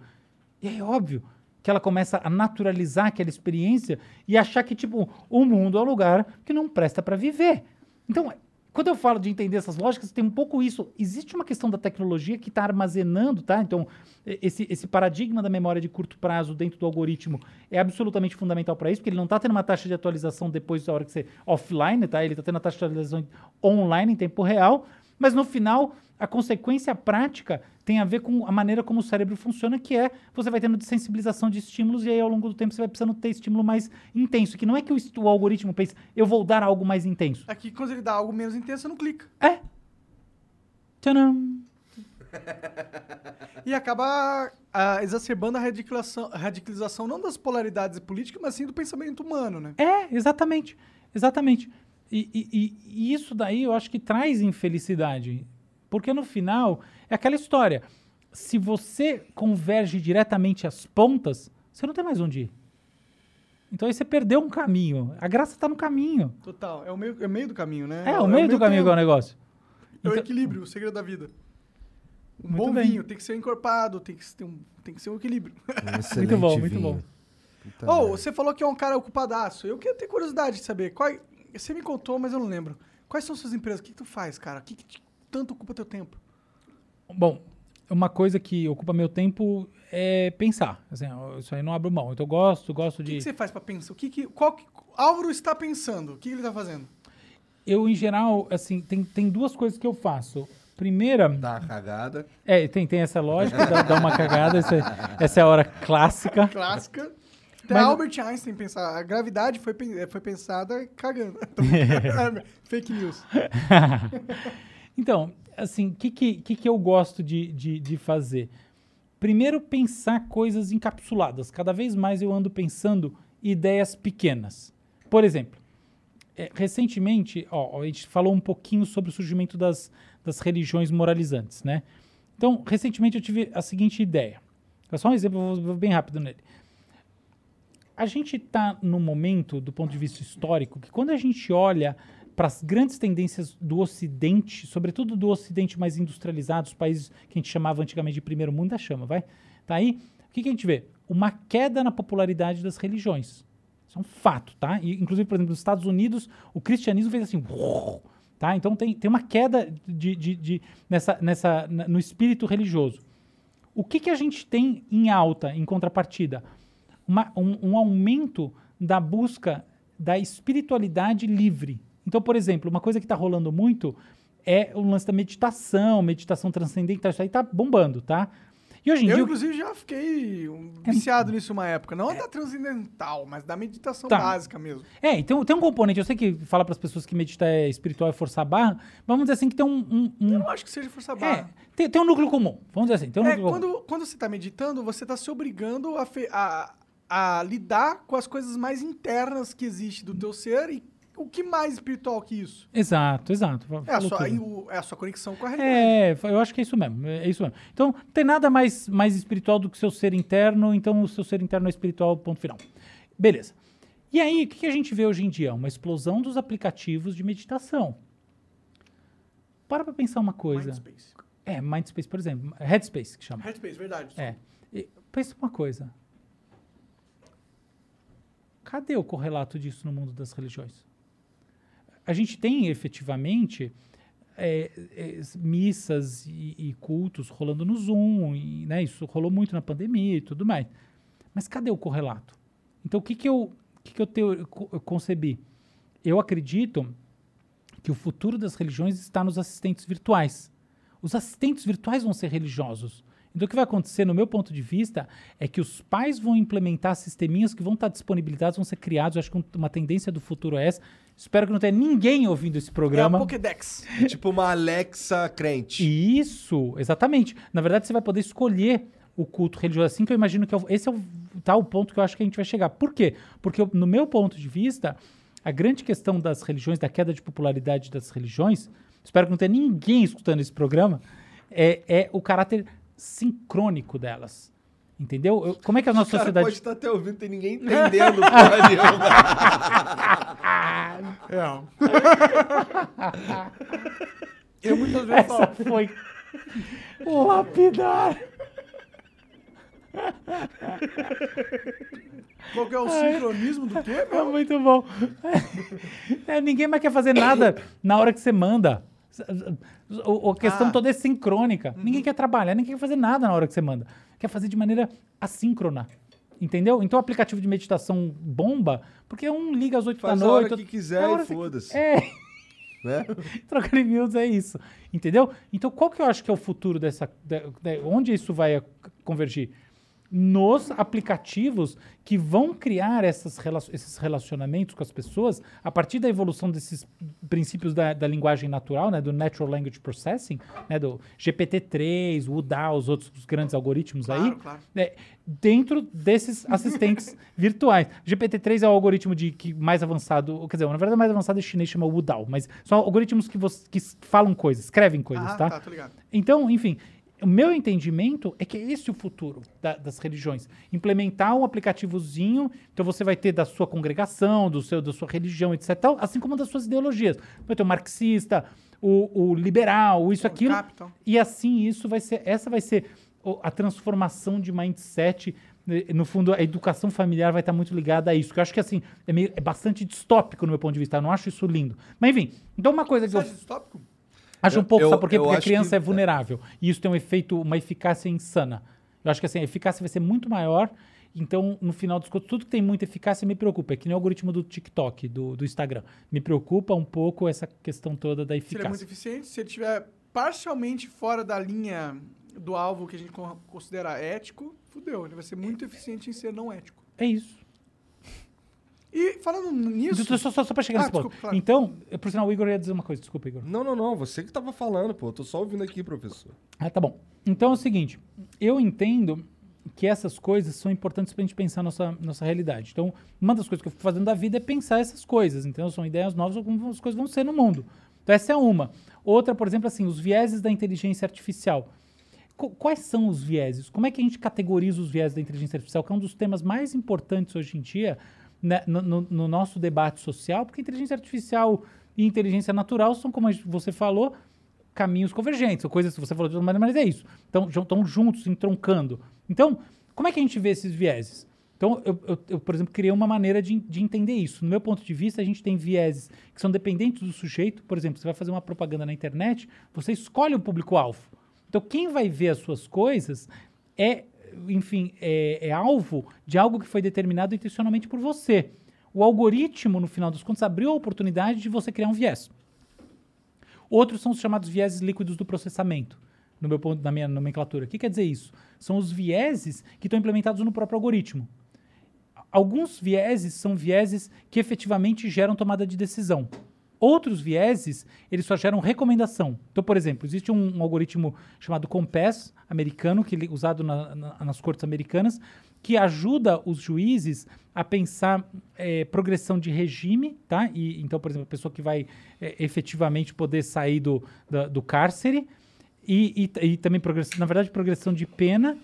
E é óbvio que ela começa a naturalizar aquela experiência e achar que, tipo, o mundo é um lugar que não presta para viver. Então, quando eu falo de entender essas lógicas, tem um pouco isso. Existe uma questão da tecnologia que está armazenando, tá? Então, esse, esse paradigma da memória de curto prazo dentro do algoritmo é absolutamente fundamental para isso, porque ele não está tendo uma taxa de atualização depois da hora que você offline, tá? Ele está tendo a taxa de atualização online em tempo real, mas no final a consequência prática tem a ver com a maneira como o cérebro funciona, que é você vai tendo desensibilização de estímulos e aí ao longo do tempo você vai precisando ter estímulo mais intenso, que não é que o, o algoritmo pense, eu vou dar algo mais intenso. Aqui, quando ele dá algo menos intenso, você não clica. É. Tcharam. E acaba ah, exacerbando a radicalização, radicalização não das polaridades políticas, mas sim do pensamento humano, né? É, exatamente. Exatamente. E- e- e isso daí eu acho que traz infelicidade. Porque no final, é aquela história. Se você converge diretamente às pontas, você não tem mais onde ir. Então aí você perdeu um caminho. A graça está no caminho. Total. É o meio, é o meio do caminho, né? É, o meio do caminho que é o negócio. É o Então- equilíbrio, o segredo da vida. Um Muito bom bem. vinho tem que ser encorpado, tem que ter um, tem que ser um equilíbrio. Um [LAUGHS] excelente bom, muito vinho. bom. Puta Ô, merda. você falou que é um cara ocupadaço. Eu queria ter curiosidade de saber. Qual, você me contou, mas eu não lembro. Quais são suas empresas? O que, que tu faz, cara? O que, que tanto ocupa teu tempo? Bom, uma coisa que ocupa meu tempo é pensar. Assim, isso aí não abro mão. Então eu gosto, gosto O que, de. que você faz pra pensar? O que que, qual que Álvaro está pensando? O que ele tá fazendo? Eu, em geral, assim, tem, tem duas coisas que eu faço. Primeira. Dá uma cagada. É, tem, tem essa lógica, dá, dá uma cagada, essa, essa é a hora clássica. Clássica. Até Mas- Albert Einstein pensar. A gravidade foi, pen- foi pensada cagando. [LAUGHS] [LAUGHS] Fake news. [LAUGHS] então, assim, o que, que, que, eu gosto de, de, de fazer? Primeiro, pensar coisas encapsuladas. Cada vez mais eu ando pensando ideias pequenas. Por exemplo, é, recentemente, ó, a gente falou um pouquinho sobre o surgimento das, das religiões moralizantes, né? Então, recentemente eu tive a seguinte ideia. É só um exemplo, vou bem rápido nele. A gente está num momento, do ponto de vista histórico, que quando a gente olha para as grandes tendências do Ocidente, sobretudo do Ocidente mais industrializado, os países que a gente chamava antigamente de primeiro mundo, ainda chama, vai? Tá aí? O que, que a gente vê? Uma queda na popularidade das religiões. Isso é um fato, tá? E, inclusive, por exemplo, nos Estados Unidos, o cristianismo fez assim, [LAUGHS] tá? Então tem, tem uma queda de, de, de- nessa, nessa, no espírito religioso. O que, que a gente tem em alta, em contrapartida? Uma- um, um aumento da busca da espiritualidade livre. Então, por exemplo, uma coisa que está rolando muito é o lance da meditação, meditação transcendental, isso aí tá bombando, tá? E hoje em Eu, dia. inclusive, já fiquei um, viciado nisso uma época. Não da transcendental, mas da meditação Tá. básica mesmo. É, então tem um componente, eu sei que fala para as pessoas que meditar é espiritual e forçar a barra, vamos dizer assim que tem um. um- um- Eu não acho que seja força é, barra. tem, tem um núcleo comum, vamos dizer assim. Tem um É, núcleo comum. quando, quando você tá meditando, você tá se obrigando a, fe- a, a lidar com as coisas mais internas que existem do teu ser e o que mais espiritual que isso? Exato, exato. É a, sua, o- é a sua conexão com a realidade. É, eu acho que é isso mesmo. É isso mesmo. Então, não tem nada mais, mais espiritual do que seu ser interno, então o seu ser interno é espiritual, ponto final. Beleza. E aí, o que que a gente vê hoje em dia? Uma explosão dos aplicativos de meditação. Para pra pensar uma coisa. Mindspace. É, Mindspace, por exemplo. Headspace, que chama. Headspace, verdade. É. E pensa uma coisa. Cadê o correlato disso no mundo das religiões? A gente tem efetivamente é, é, missas e, e cultos rolando no Zoom, e, né, isso rolou muito na pandemia e tudo mais. Mas cadê o correlato? Então, o que, que eu, que que eu, eu concebi? Eu acredito que o futuro das religiões está nos assistentes virtuais. Os assistentes virtuais vão ser religiosos. Então, o que vai acontecer, no meu ponto de vista, é que os pais vão implementar sisteminhas que vão estar disponibilizados, vão ser criados. Eu acho que um- uma tendência do futuro é essa. Espero que não tenha ninguém ouvindo esse É a programa. Pokédex. É tipo uma Alexa crente. Isso, exatamente. Na verdade, você vai poder escolher o culto religioso assim que eu imagino que é o- esse é o, tá, o ponto que eu acho que a gente vai chegar. Por quê? Porque, eu- no meu ponto de vista, a grande questão das religiões, da queda de popularidade das religiões, espero que não tenha ninguém escutando esse programa, é, é o caráter sincrônico delas. Entendeu? Eu- como é que a nossa cara sociedade. pode estar até ouvindo, tem ninguém entendendo porra nenhuma. Eu muitas vezes falo. Essa foi. lapidar. Qual que é o sincronismo do quê, É meu? muito bom. É, ninguém mais quer fazer nada na hora que você manda. A questão Ah. toda é sincrônica. Ninguém quer trabalhar, ninguém quer fazer nada na hora que você manda. Quer fazer de maneira assíncrona. Entendeu? Então o aplicativo de meditação bomba, porque um liga às 8 Faz da a noite. hora que quiser a hora e que- foda-se. É, Né? [LAUGHS] trocar e-mails é isso. Entendeu? Então qual que eu acho que é o futuro dessa. da- da- onde isso vai convergir? Nos aplicativos que vão criar essas esses relacionamentos com as pessoas a partir da evolução desses princípios da, da linguagem natural, né, do Natural Language Processing, né, do GPT-3, o os outros os grandes algoritmos aí, Claro, claro. é, dentro desses assistentes [LAUGHS] virtuais. GPT-3 é o algoritmo de que mais avançado, quer dizer, na verdade o mais avançado é chinês, chama Wudao, mas são algoritmos que, que falam coisas, escrevem coisas, Ah, tá? tá, tô ligado. Então, enfim, o meu entendimento é que é esse o futuro da- das religiões. Implementar um aplicativozinho, então você vai ter da sua congregação, do seu, da sua religião, etc. tal, Assim como das suas ideologias. Vai ter o marxista, o, o liberal, isso, aquilo. capital. E assim isso vai ser, essa vai ser a transformação de mindset. né, No fundo, a educação familiar vai estar muito ligada a isso. Que eu acho que assim, é, meio, é bastante distópico no meu ponto de vista. Eu não acho isso lindo. Mas enfim, então uma coisa que Você eu acha isso tópico? Acho um pouco, eu- sabe por quê? Porque a criança que- é vulnerável. E isso tem um efeito, uma eficácia insana. Eu acho que assim, a eficácia vai ser muito maior. Então, no final dos contos, tudo que tem muita eficácia me preocupa. É que nem o algoritmo do TikTok, do, do Instagram. Me preocupa um pouco essa questão toda da Se ele é muito eficácia. eficiente, se ele estiver parcialmente fora da linha do alvo que a gente con- considera ético, fudeu. Ele vai ser muito eficiente em ser não ético. É isso. E falando nisso. Só, só, só, só pra chegar Ah, nesse ponto. desculpa, claro. Então, por sinal, o Igor ia dizer uma coisa. Desculpa, Igor. Não, não, não. Você que tava falando, pô. Eu tô só ouvindo aqui, professor. Ah, tá bom. Então é o seguinte, eu entendo que essas coisas são importantes pra gente pensar nossa, nossa realidade. Então, uma das coisas que eu fico fazendo da vida é pensar essas coisas, entendeu? São ideias novas, como as coisas vão ser no mundo. Então, essa é uma. Outra, por exemplo, assim, os vieses da inteligência artificial. Qu- quais são os vieses? Como é que a gente categoriza os vieses da inteligência artificial? Que é um dos temas mais importantes hoje em dia né, no, no- no nosso debate social, porque inteligência artificial e inteligência natural são, como você falou, caminhos convergentes, ou coisas que você falou de outra maneira, mas é isso. Então, estão juntos, entroncando. Então, como é que a gente vê esses vieses? Então, eu, eu- eu, por exemplo, criei uma maneira de, de entender isso. No meu ponto de vista, a gente tem vieses que são dependentes do sujeito. Por exemplo, você vai fazer uma propaganda na internet, você escolhe o público-alvo. Então, quem vai ver as suas coisas é, enfim, é, é alvo de algo que foi determinado intencionalmente por você. O algoritmo, no final dos contos, abriu a oportunidade de você criar um viés. Outros são os chamados vieses líquidos do processamento, no meu ponto, na minha nomenclatura. O que quer dizer isso? São os vieses que estão implementados no próprio algoritmo. Alguns vieses são vieses que efetivamente geram tomada de decisão. Outros vieses, eles só geram recomendação. Então, por exemplo, existe um, um algoritmo chamado Compass americano, que usado na- na- nas cortes americanas, que ajuda os juízes a pensar eh, progressão de regime, tá? E, então, por exemplo, a pessoa que vai eh, efetivamente poder sair do, da- do cárcere e, e, e também, progressão, na verdade, progressão de pena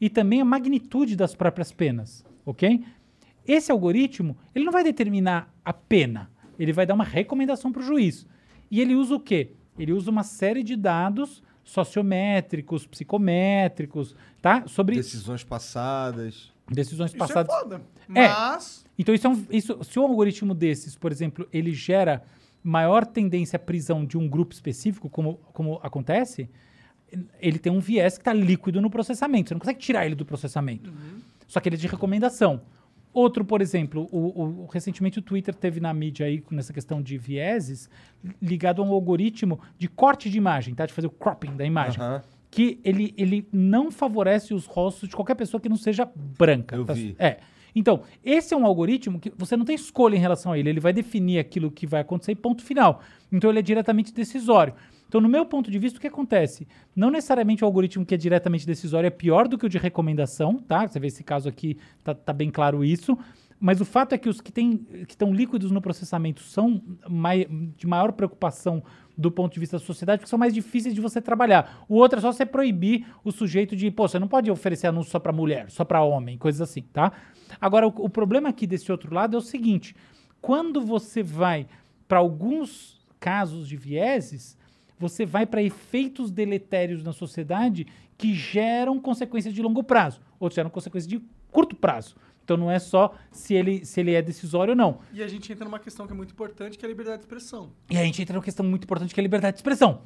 e também a magnitude das próprias penas, ok? Esse algoritmo, ele não vai determinar a pena, ele vai dar uma recomendação para o juiz. E ele usa o quê? Ele usa uma série de dados sociométricos, psicométricos, tá? Sobre Decisões passadas. decisões Isso passadas. é foda. É. Mas. Então, isso é um- isso, se um algoritmo desses, por exemplo, ele gera maior tendência à prisão de um grupo específico, como, como acontece, ele tem um viés que está líquido no processamento. Você não consegue tirar ele do processamento. Só que ele é de recomendação. Outro, por exemplo, o, o- recentemente o Twitter teve na mídia aí, nessa questão de vieses, ligado a um algoritmo de corte de imagem, tá? De fazer o cropping da imagem. Que ele, ele não favorece os rostos de qualquer pessoa que não seja branca. Eu tá? vi. É. Então, esse é um algoritmo que você não tem escolha em relação a ele. Ele vai definir aquilo que vai acontecer e ponto final. Então, ele é diretamente decisório. Então, no meu ponto de vista, o que acontece? Não necessariamente o algoritmo que é diretamente decisório é pior do que o de recomendação, tá? Você vê esse caso aqui, tá, tá bem claro isso. Mas o fato é que os que têm- que estão líquidos no processamento são mai- de maior preocupação do ponto de vista da sociedade, porque são mais difíceis de você trabalhar. O outro é só você proibir o sujeito de, pô, você não pode oferecer anúncio só para mulher, só para homem, coisas assim, tá? Agora, o, o problema aqui desse outro lado é o seguinte: quando você vai para alguns casos de vieses, você vai para efeitos deletérios na sociedade que geram consequências de longo prazo, outros geram consequências de curto prazo. Então não é só se ele, se ele é decisório ou não. E a gente entra numa questão que é muito importante, que é a liberdade de expressão. E a gente entra numa questão muito importante que é a liberdade de expressão.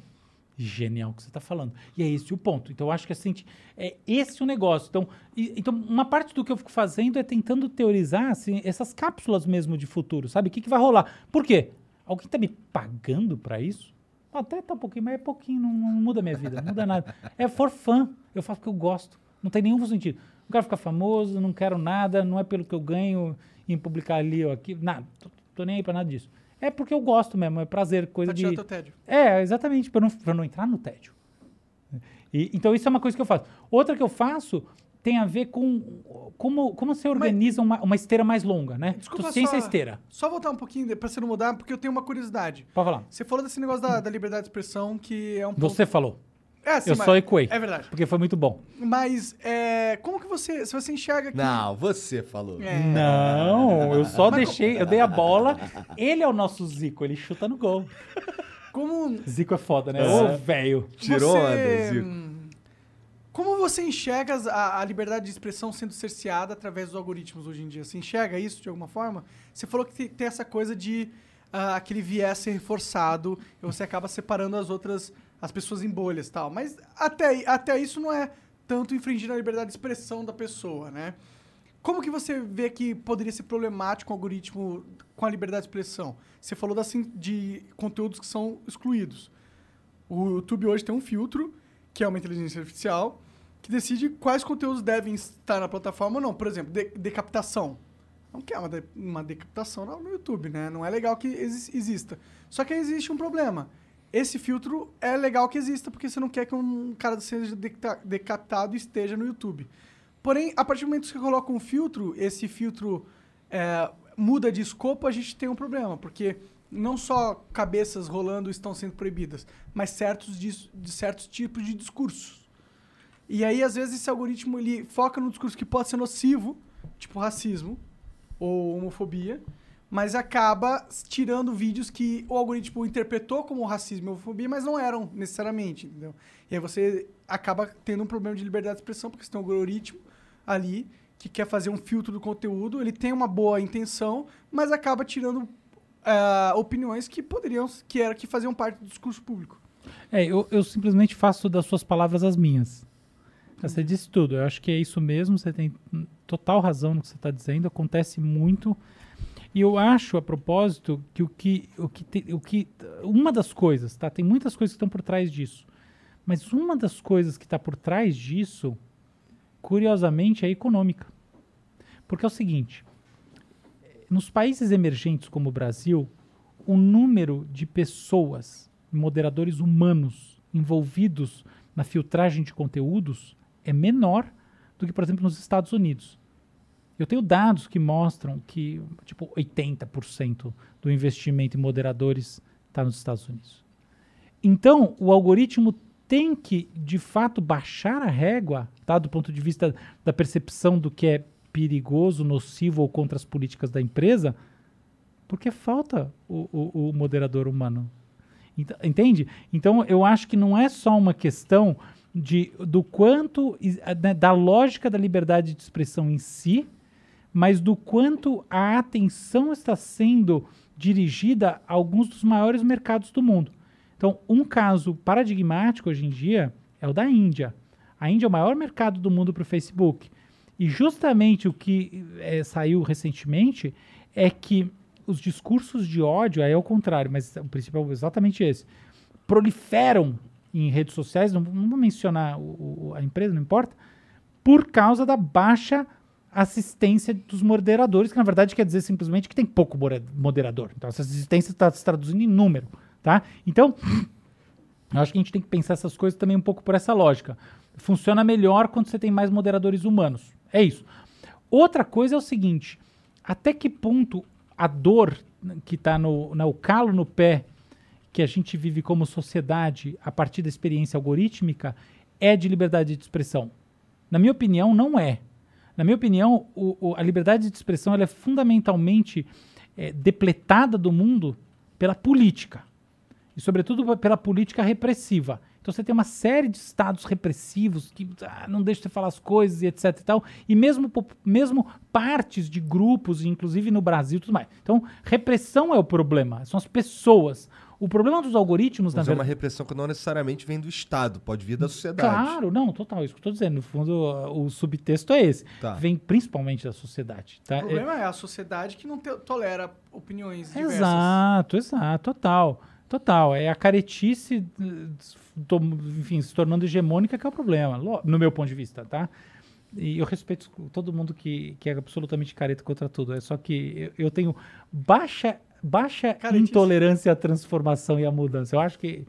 Genial o que você está falando. E é esse o ponto. Então eu acho que assim, é esse o negócio. Então, e- então, uma parte do que eu fico fazendo é tentando teorizar assim, essas cápsulas mesmo de futuro, sabe? O que, que vai rolar? Por quê? Alguém está me pagando para isso? Até tá um pouquinho, mas é pouquinho, não, não muda a minha vida, não muda nada. É for fun. Eu faço porque eu gosto. Não tem nenhum sentido. Não quero ficar famoso, não quero nada, não é pelo que eu ganho em publicar ali ou aqui. Nada, tô, tô nem aí pra nada disso. É porque eu gosto mesmo, é prazer, coisa Pra tirar de. teu tédio. É, exatamente, para não, pra não entrar no tédio. E- então, isso é uma coisa que eu faço. Outra que eu faço tem a ver com como, como você organiza uma, uma esteira mais longa, né? Desculpa ciência é só, esteira. Só voltar um pouquinho pra você não mudar, porque eu tenho uma curiosidade. Pode falar. Você falou desse negócio da, da liberdade de expressão, que é um Você falou. É, sim, eu mas- só equei. É verdade. Porque foi muito bom. Mas, é, como que você... Se você enxerga que... Não, você falou. É. Não, eu só deixei, eu dei a bola. Ele é o nosso Zico, ele chuta no gol. Como... Zico é foda, né? É. Ô, velho. Tirou você, onda, Zico. Como você enxerga a, a liberdade de expressão sendo cerceada através dos algoritmos hoje em dia? Você enxerga isso de alguma forma? Você falou que tem, tem essa coisa de ah, aquele viés ser reforçado e você acaba separando as outras, as pessoas em bolhas tal. Mas até, até isso não é tanto infringir a liberdade de expressão da pessoa, né? Como que você vê que poderia ser problemático o algoritmo com a liberdade de expressão? Você falou das, de conteúdos que são excluídos. O YouTube hoje tem um filtro, que é uma inteligência artificial, que decide quais conteúdos devem estar na plataforma ou não. Por exemplo, de- decapitação. Não quer uma, de- uma decapitação no YouTube, né? Não é legal que exi- exista. Só que existe um problema. Esse filtro é legal que exista porque você não quer que um cara seja deca- decapitado e esteja no YouTube. Porém, a partir do momento que você coloca um filtro, esse filtro é, muda de escopo, a gente tem um problema, porque não só cabeças rolando estão sendo proibidas, mas certos, dis- de certos tipos de discursos. E aí, às vezes, esse algoritmo ele foca num discurso que pode ser nocivo, tipo racismo ou homofobia, mas acaba tirando vídeos que o algoritmo interpretou como racismo e homofobia, mas não eram necessariamente, entendeu? E aí você acaba tendo um problema de liberdade de expressão, porque você tem um algoritmo ali que quer fazer um filtro do conteúdo, ele tem uma boa intenção, mas acaba tirando ah, opiniões que poderiam, que era que faziam parte do discurso público. É, eu, eu simplesmente faço das suas palavras as minhas. Você disse tudo. Eu acho que é isso mesmo. Você tem total razão no que você está dizendo. Acontece muito. E eu acho, a propósito, que o que, o que, te- o que uma das coisas, tá? Tem muitas coisas que estão por trás disso. Mas uma das coisas que está por trás disso, curiosamente, é econômica. Porque é o seguinte: nos países emergentes como o Brasil, o número de pessoas, moderadores humanos, envolvidos na filtragem de conteúdos é menor do que, por exemplo, nos Estados Unidos. Eu tenho dados que mostram que, tipo, 80% do investimento em moderadores está nos Estados Unidos. Então, o algoritmo tem que, de fato, baixar a régua, tá? do ponto de vista da percepção do que é perigoso, nocivo ou contra as políticas da empresa, porque falta o, o- o moderador humano. Ent- Entende? Então, eu acho que não é só uma questão de, do quanto, né, da lógica da liberdade de expressão em si, mas do quanto a atenção está sendo dirigida a alguns dos maiores mercados do mundo. Então, um caso paradigmático hoje em dia é o da Índia. A Índia é o maior mercado do mundo para o Facebook. E justamente o que eh, saiu recentemente é que os discursos de ódio, aí é o contrário, mas o princípio é exatamente esse, proliferam em redes sociais, não, não vou mencionar o- o- a empresa, não importa, por causa da baixa assistência dos moderadores, que na verdade quer dizer simplesmente que tem pouco moderador. Então essa assistência está se traduzindo em número, tá? Então, [CLEARS THROAT] eu acho que a gente tem que pensar essas coisas também um pouco por essa lógica. Funciona melhor quando você tem mais moderadores humanos. É isso. Outra coisa é o seguinte: até que ponto a dor que está no, no calo no pé que a gente vive como sociedade a partir da experiência algorítmica é de liberdade de expressão? Na minha opinião, não é. Na minha opinião, o- o- a liberdade de expressão é fundamentalmente eh, depletada do mundo pela política e sobretudo pela política repressiva. Então você tem uma série de estados repressivos que ah, não deixam você falar as coisas e etc e tal, e mesmo, mesmo partes de grupos, inclusive no Brasil tudo mais. Então, repressão é o problema, são as pessoas. O problema dos algoritmos, Mas na é uma verdade... repressão que não necessariamente vem do Estado, pode vir da sociedade. Claro, não, total, isso que eu estou dizendo. No fundo, o subtexto é esse. Tá. Vem principalmente da sociedade. Tá? O problema é a sociedade que não te- tolera opiniões diversas. Exato, exato, total. Total. É a caretice, eh, enfim, se tornando hegemônica que é o problema, no meu ponto de vista, tá? E eu respeito todo mundo que, que é absolutamente careta contra tudo. É só que eu, eu tenho baixa, baixa Caretice. intolerância à transformação e à mudança. Eu acho que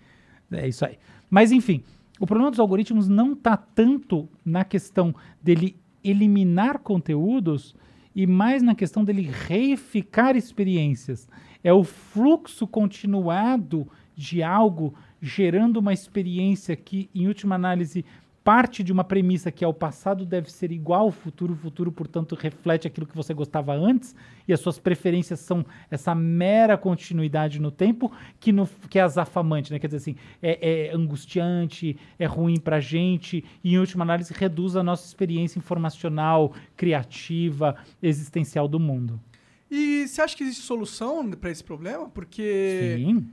é isso aí. Mas, enfim, o problema dos algoritmos não está tanto na questão dele eliminar conteúdos e mais na questão dele reificar experiências. É o fluxo continuado de algo gerando uma experiência que, em última análise, parte de uma premissa que é o passado deve ser igual ao futuro, o futuro, portanto, reflete aquilo que você gostava antes, e as suas preferências são essa mera continuidade no tempo, que, no, que é azafamante, né? Quer dizer assim, é, é angustiante, é ruim pra gente, e em última análise reduz a nossa experiência informacional, criativa, existencial do mundo. E você acha que existe solução para esse problema? Porque. Sim.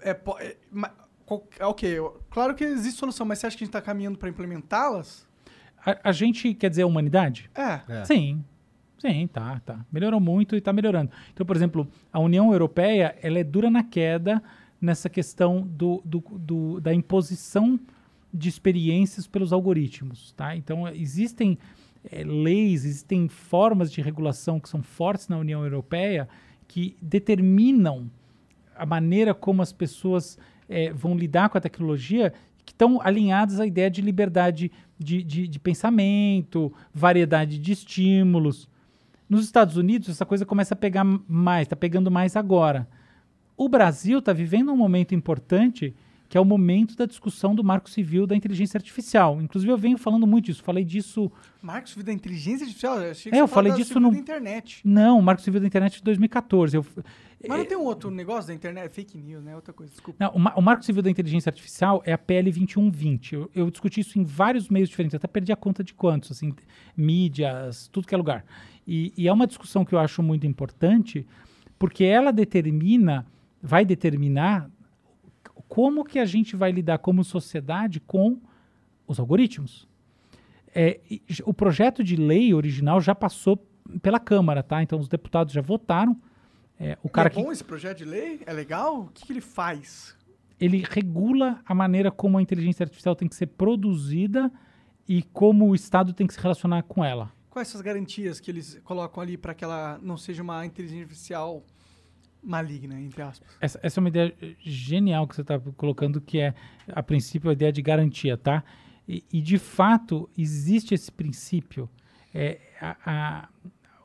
É, é, qual- é, ok, claro que existe solução, mas você acha que a gente está caminhando para implementá-las? A, a gente quer dizer a humanidade? É. É. Sim. Sim, tá, tá. Melhorou muito e tá melhorando. Então, por exemplo, a União Europeia, ela é dura na queda nessa questão do, do- do- da imposição de experiências pelos algoritmos, tá? Então, existem eh, leis, existem formas de regulação que são fortes na União Europeia que determinam a maneira como as pessoas eh, vão lidar com a tecnologia, que estão alinhadas à ideia de liberdade de, de- de pensamento, variedade de estímulos. Nos Estados Unidos, essa coisa começa a pegar mais, está pegando mais agora. O Brasil está vivendo um momento importante, que é o momento da discussão do marco civil da inteligência artificial. Inclusive, eu venho falando muito disso, falei disso Marcos, vida da inteligência artificial? Eu, achei que É, você eu falei disso civil no- da internet. Não, o Marco Civil da Internet de 2014. Eu, Mas não tem um outro negócio da internet? Fake news, né? Outra coisa, desculpa. Não, o, Ma- o Marco Civil da Inteligência Artificial é a PL 2120. Eu, eu discuti isso em vários meios diferentes, até perdi a conta de quantos, assim, mídias, tudo que é lugar. E, e é uma discussão que eu acho muito importante, porque ela determina, vai determinar como que a gente vai lidar como sociedade com os algoritmos. É, o projeto de lei original já passou pela Câmara, tá? Então os deputados já votaram. É, o cara é que bom esse projeto de lei? É legal? O que, que ele faz? ele regula a maneira como a inteligência artificial tem que ser produzida e como o Estado tem que se relacionar com ela. Quais são as garantias que eles colocam ali para que ela não seja uma inteligência artificial maligna, entre aspas? Essa, essa é uma ideia genial que você está colocando, que é, a princípio, a ideia de garantia, tá? E, e, de fato, existe esse princípio. É, a, a,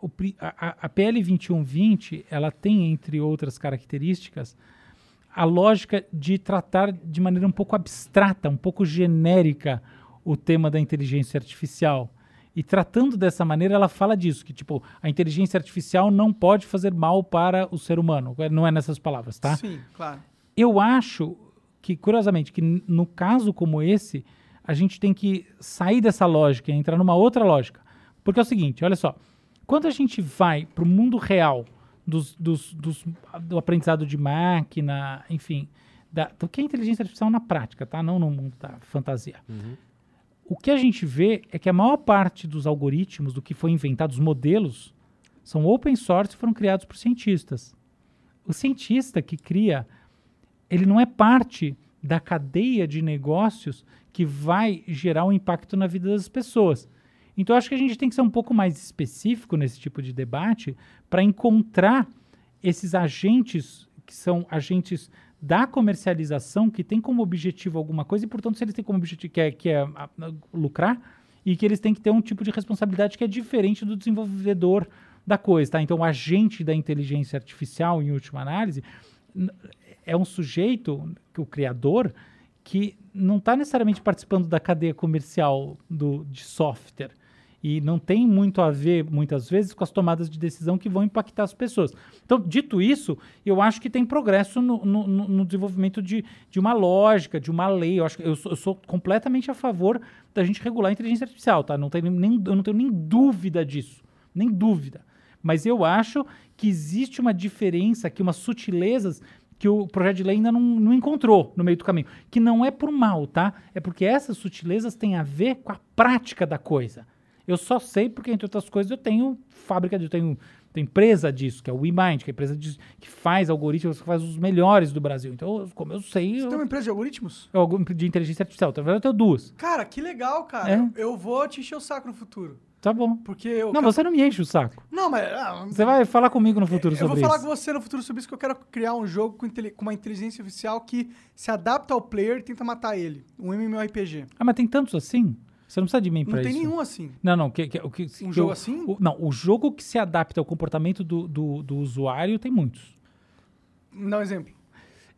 o a, a- PL 2120, ela tem, entre outras características, a lógica de tratar de maneira um pouco abstrata, um pouco genérica, o tema da inteligência artificial. E tratando dessa maneira, ela fala disso, que tipo, a inteligência artificial não pode fazer mal para o ser humano. Não é nessas palavras, tá? Sim, claro. Eu acho que, curiosamente, que no caso como esse, a gente tem que sair dessa lógica e entrar numa outra lógica. Porque é o seguinte, olha só. Quando a gente vai para o mundo real dos, dos- dos- do aprendizado de máquina, enfim, da, do que é inteligência artificial na prática, tá? Não no mundo da fantasia. O que a gente vê é que a maior parte dos algoritmos, do que foi inventado, os modelos, são open source e foram criados por cientistas. O cientista que cria, ele não é parte da cadeia de negócios que vai gerar um impacto na vida das pessoas. Então, acho que a gente tem que ser um pouco mais específico nesse tipo de debate para encontrar esses agentes que são agentes da comercialização, que tem como objetivo alguma coisa, e, portanto, se eles têm como objetivo que é, que é a- a- lucrar, e que eles têm que ter um tipo de responsabilidade que é diferente do desenvolvedor da coisa, tá? Então, o agente da inteligência artificial, em última análise, é um sujeito, o criador, que não está necessariamente participando da cadeia comercial do, de software. E não tem muito a ver, muitas vezes, com as tomadas de decisão que vão impactar as pessoas. Então, dito isso, eu acho que tem progresso no, no- no- desenvolvimento de, de uma lógica, de uma lei. Eu, acho que eu, sou, eu sou completamente a favor da gente regular a inteligência artificial, tá? Não tenho nem, eu não tenho nem dúvida disso. Nem dúvida. Mas eu acho que existe uma diferença aqui, umas sutilezas que o projeto de lei ainda não, não encontrou no meio do caminho. Que não é por mal, tá? É porque essas sutilezas têm a ver com a prática da coisa. Eu só sei porque, entre outras coisas, eu tenho fábrica, de- eu tenho, tenho empresa disso, que é o WeMind, que é a empresa de- que faz algoritmos, que faz os melhores do Brasil. Então, eu- como eu sei, Você eu, tem uma empresa de algoritmos? eu algo de inteligência artificial. Na verdade, eu tenho duas. Cara, que legal, cara. É? Eu, vou te encher o saco no futuro. Tá bom. Porque eu. Não, você não me enche o saco. Não, mas. ah, Você vai falar comigo no futuro Eu vou sobre falar isso. com você no futuro sobre isso, que eu quero criar um jogo com, intele- com uma inteligência artificial que se adapta ao player e tenta matar ele. Um MMORPG. Ah, mas tem tantos assim? Você não precisa de mim Não pra tem isso. nenhum assim. Não, não. Que, que, o que, que jogo eu- assim? o- não, o jogo que se adapta ao comportamento do, do, do usuário tem muitos. Dá um exemplo.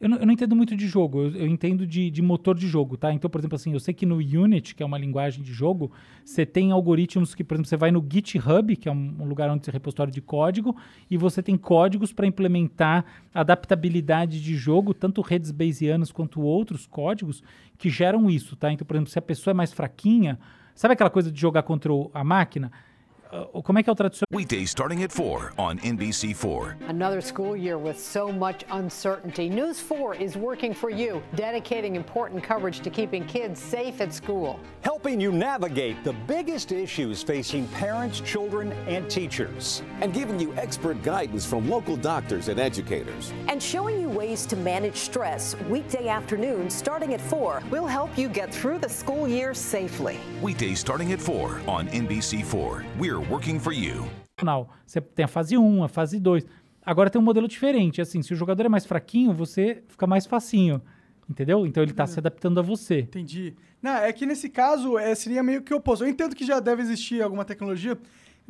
Eu não, eu não entendo muito de jogo, eu, eu entendo de, de motor de jogo, tá? Então, por exemplo, assim, eu sei que no Unity, que é uma linguagem de jogo, você tem algoritmos que, por exemplo, você vai no GitHub, que é um, lugar onde você repositório de código, e você tem códigos para implementar adaptabilidade de jogo, tanto redes bayesianas quanto outros códigos que geram isso, tá? Então, por exemplo, se a pessoa é mais fraquinha, sabe aquela coisa de jogar contra a máquina? Ah, Como é que é o tradicional? Weekdays starting at 4 on NBC4. Another school year with so much uncertainty. News 4 is working for you, dedicating important coverage to keeping kids safe at school. helping you navigate the biggest issues facing parents, children, and teachers. and giving you expert guidance from local doctors and educators. and showing you ways to manage stress weekday afternoons starting at 4. We'll help you get through the school year safely. Weekdays starting at 4 on NBC4. We're working for you. Você tem a fase 1, a fase 2. Agora tem um modelo diferente. Assim, se o jogador é mais fraquinho, você fica mais facinho. Entendeu? Então ele tá se adaptando a você. Entendi. Não, é que nesse caso é, seria meio que o oposto. Eu entendo que já deve existir alguma tecnologia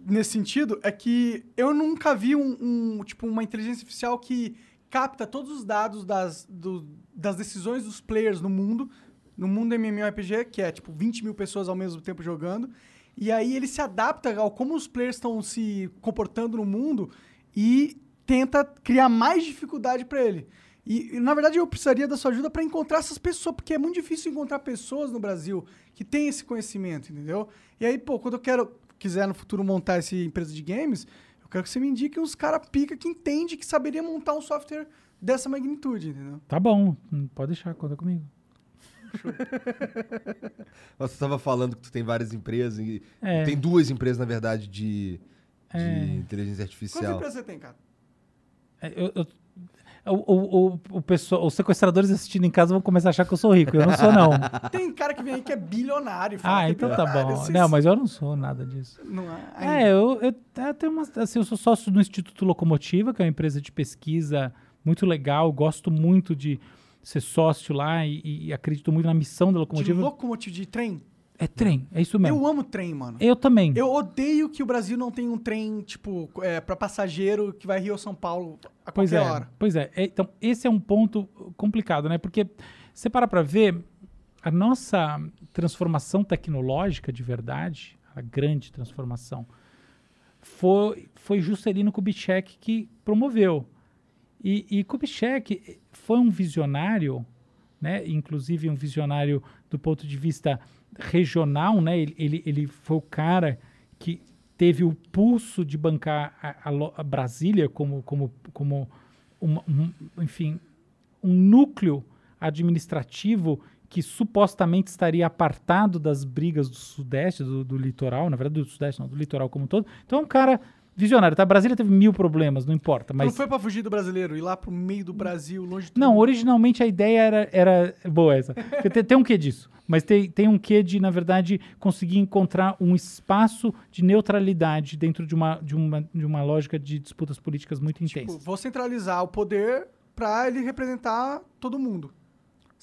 nesse sentido. É que eu nunca vi um, um, tipo uma inteligência artificial que capta todos os dados das, do- das decisões dos players no mundo, no mundo MMORPG, que é tipo 20 mil pessoas ao mesmo tempo jogando. E aí ele se adapta ao como os players estão se comportando no mundo e tenta criar mais dificuldade para ele. E, na verdade, eu precisaria da sua ajuda para encontrar essas pessoas, porque é muito difícil encontrar pessoas no Brasil que têm esse conhecimento, entendeu? E aí, pô, quando eu quero, quiser no futuro montar essa empresa de games, eu quero que você me indique uns cara pica que entende que saberia montar um software dessa magnitude, entendeu? Tá bom, pode deixar, conta comigo. [LAUGHS] Nossa, Você tava falando que tu tem várias empresas e É. tem duas empresas, na verdade, de, de É. inteligência Quantas artificial. empresas você tem, cara? É, eu- eu- o, o, o, o pessoal, os sequestradores assistindo em casa vão começar a achar que eu sou rico. Eu não sou, não. [LAUGHS] Tem cara que vem aí que é bilionário. e fala ah, que é então tá bom. Vocês- Não, mas eu não sou nada disso. Não é? É, eu, eu, eu tenho uma, assim, eu sou sócio do Instituto Locomotiva, que é uma empresa de pesquisa muito legal. Gosto muito de ser sócio lá e, e acredito muito na missão da De locomotiva. locomotivo de trem? É trem, é isso mesmo. Eu amo trem, mano. Eu também. Eu odeio que o Brasil não tenha um trem, tipo, é, pra passageiro que vai Rio ou São Paulo a Pois qualquer é, hora. pois é. É, Então, esse é um ponto complicado, né? Porque você para pra ver, a nossa transformação tecnológica de verdade, a grande transformação, foi, foi Juscelino Kubitschek que promoveu. E, e Kubitschek foi um visionário, né, inclusive um visionário do ponto de vista regional, né, ele, ele, ele foi o cara que teve o pulso de bancar a, a a Brasília como, como, como uma- um, enfim, um núcleo administrativo que supostamente estaria apartado das brigas do Sudeste, do, do litoral, na verdade do Sudeste não, do litoral como um todo. Então é um cara visionário, tá? Brasília teve mil problemas, não importa, Mas... Não foi pra fugir do brasileiro, ir lá pro meio do Brasil, longe de tudo. Não, originalmente a ideia era, era boa essa. Tem, tem um quê disso. Mas tem, tem um quê de, na verdade, conseguir encontrar um espaço de neutralidade dentro de uma, de uma, de uma lógica de disputas políticas muito Tipo, intensas. vou centralizar o poder pra ele representar todo mundo.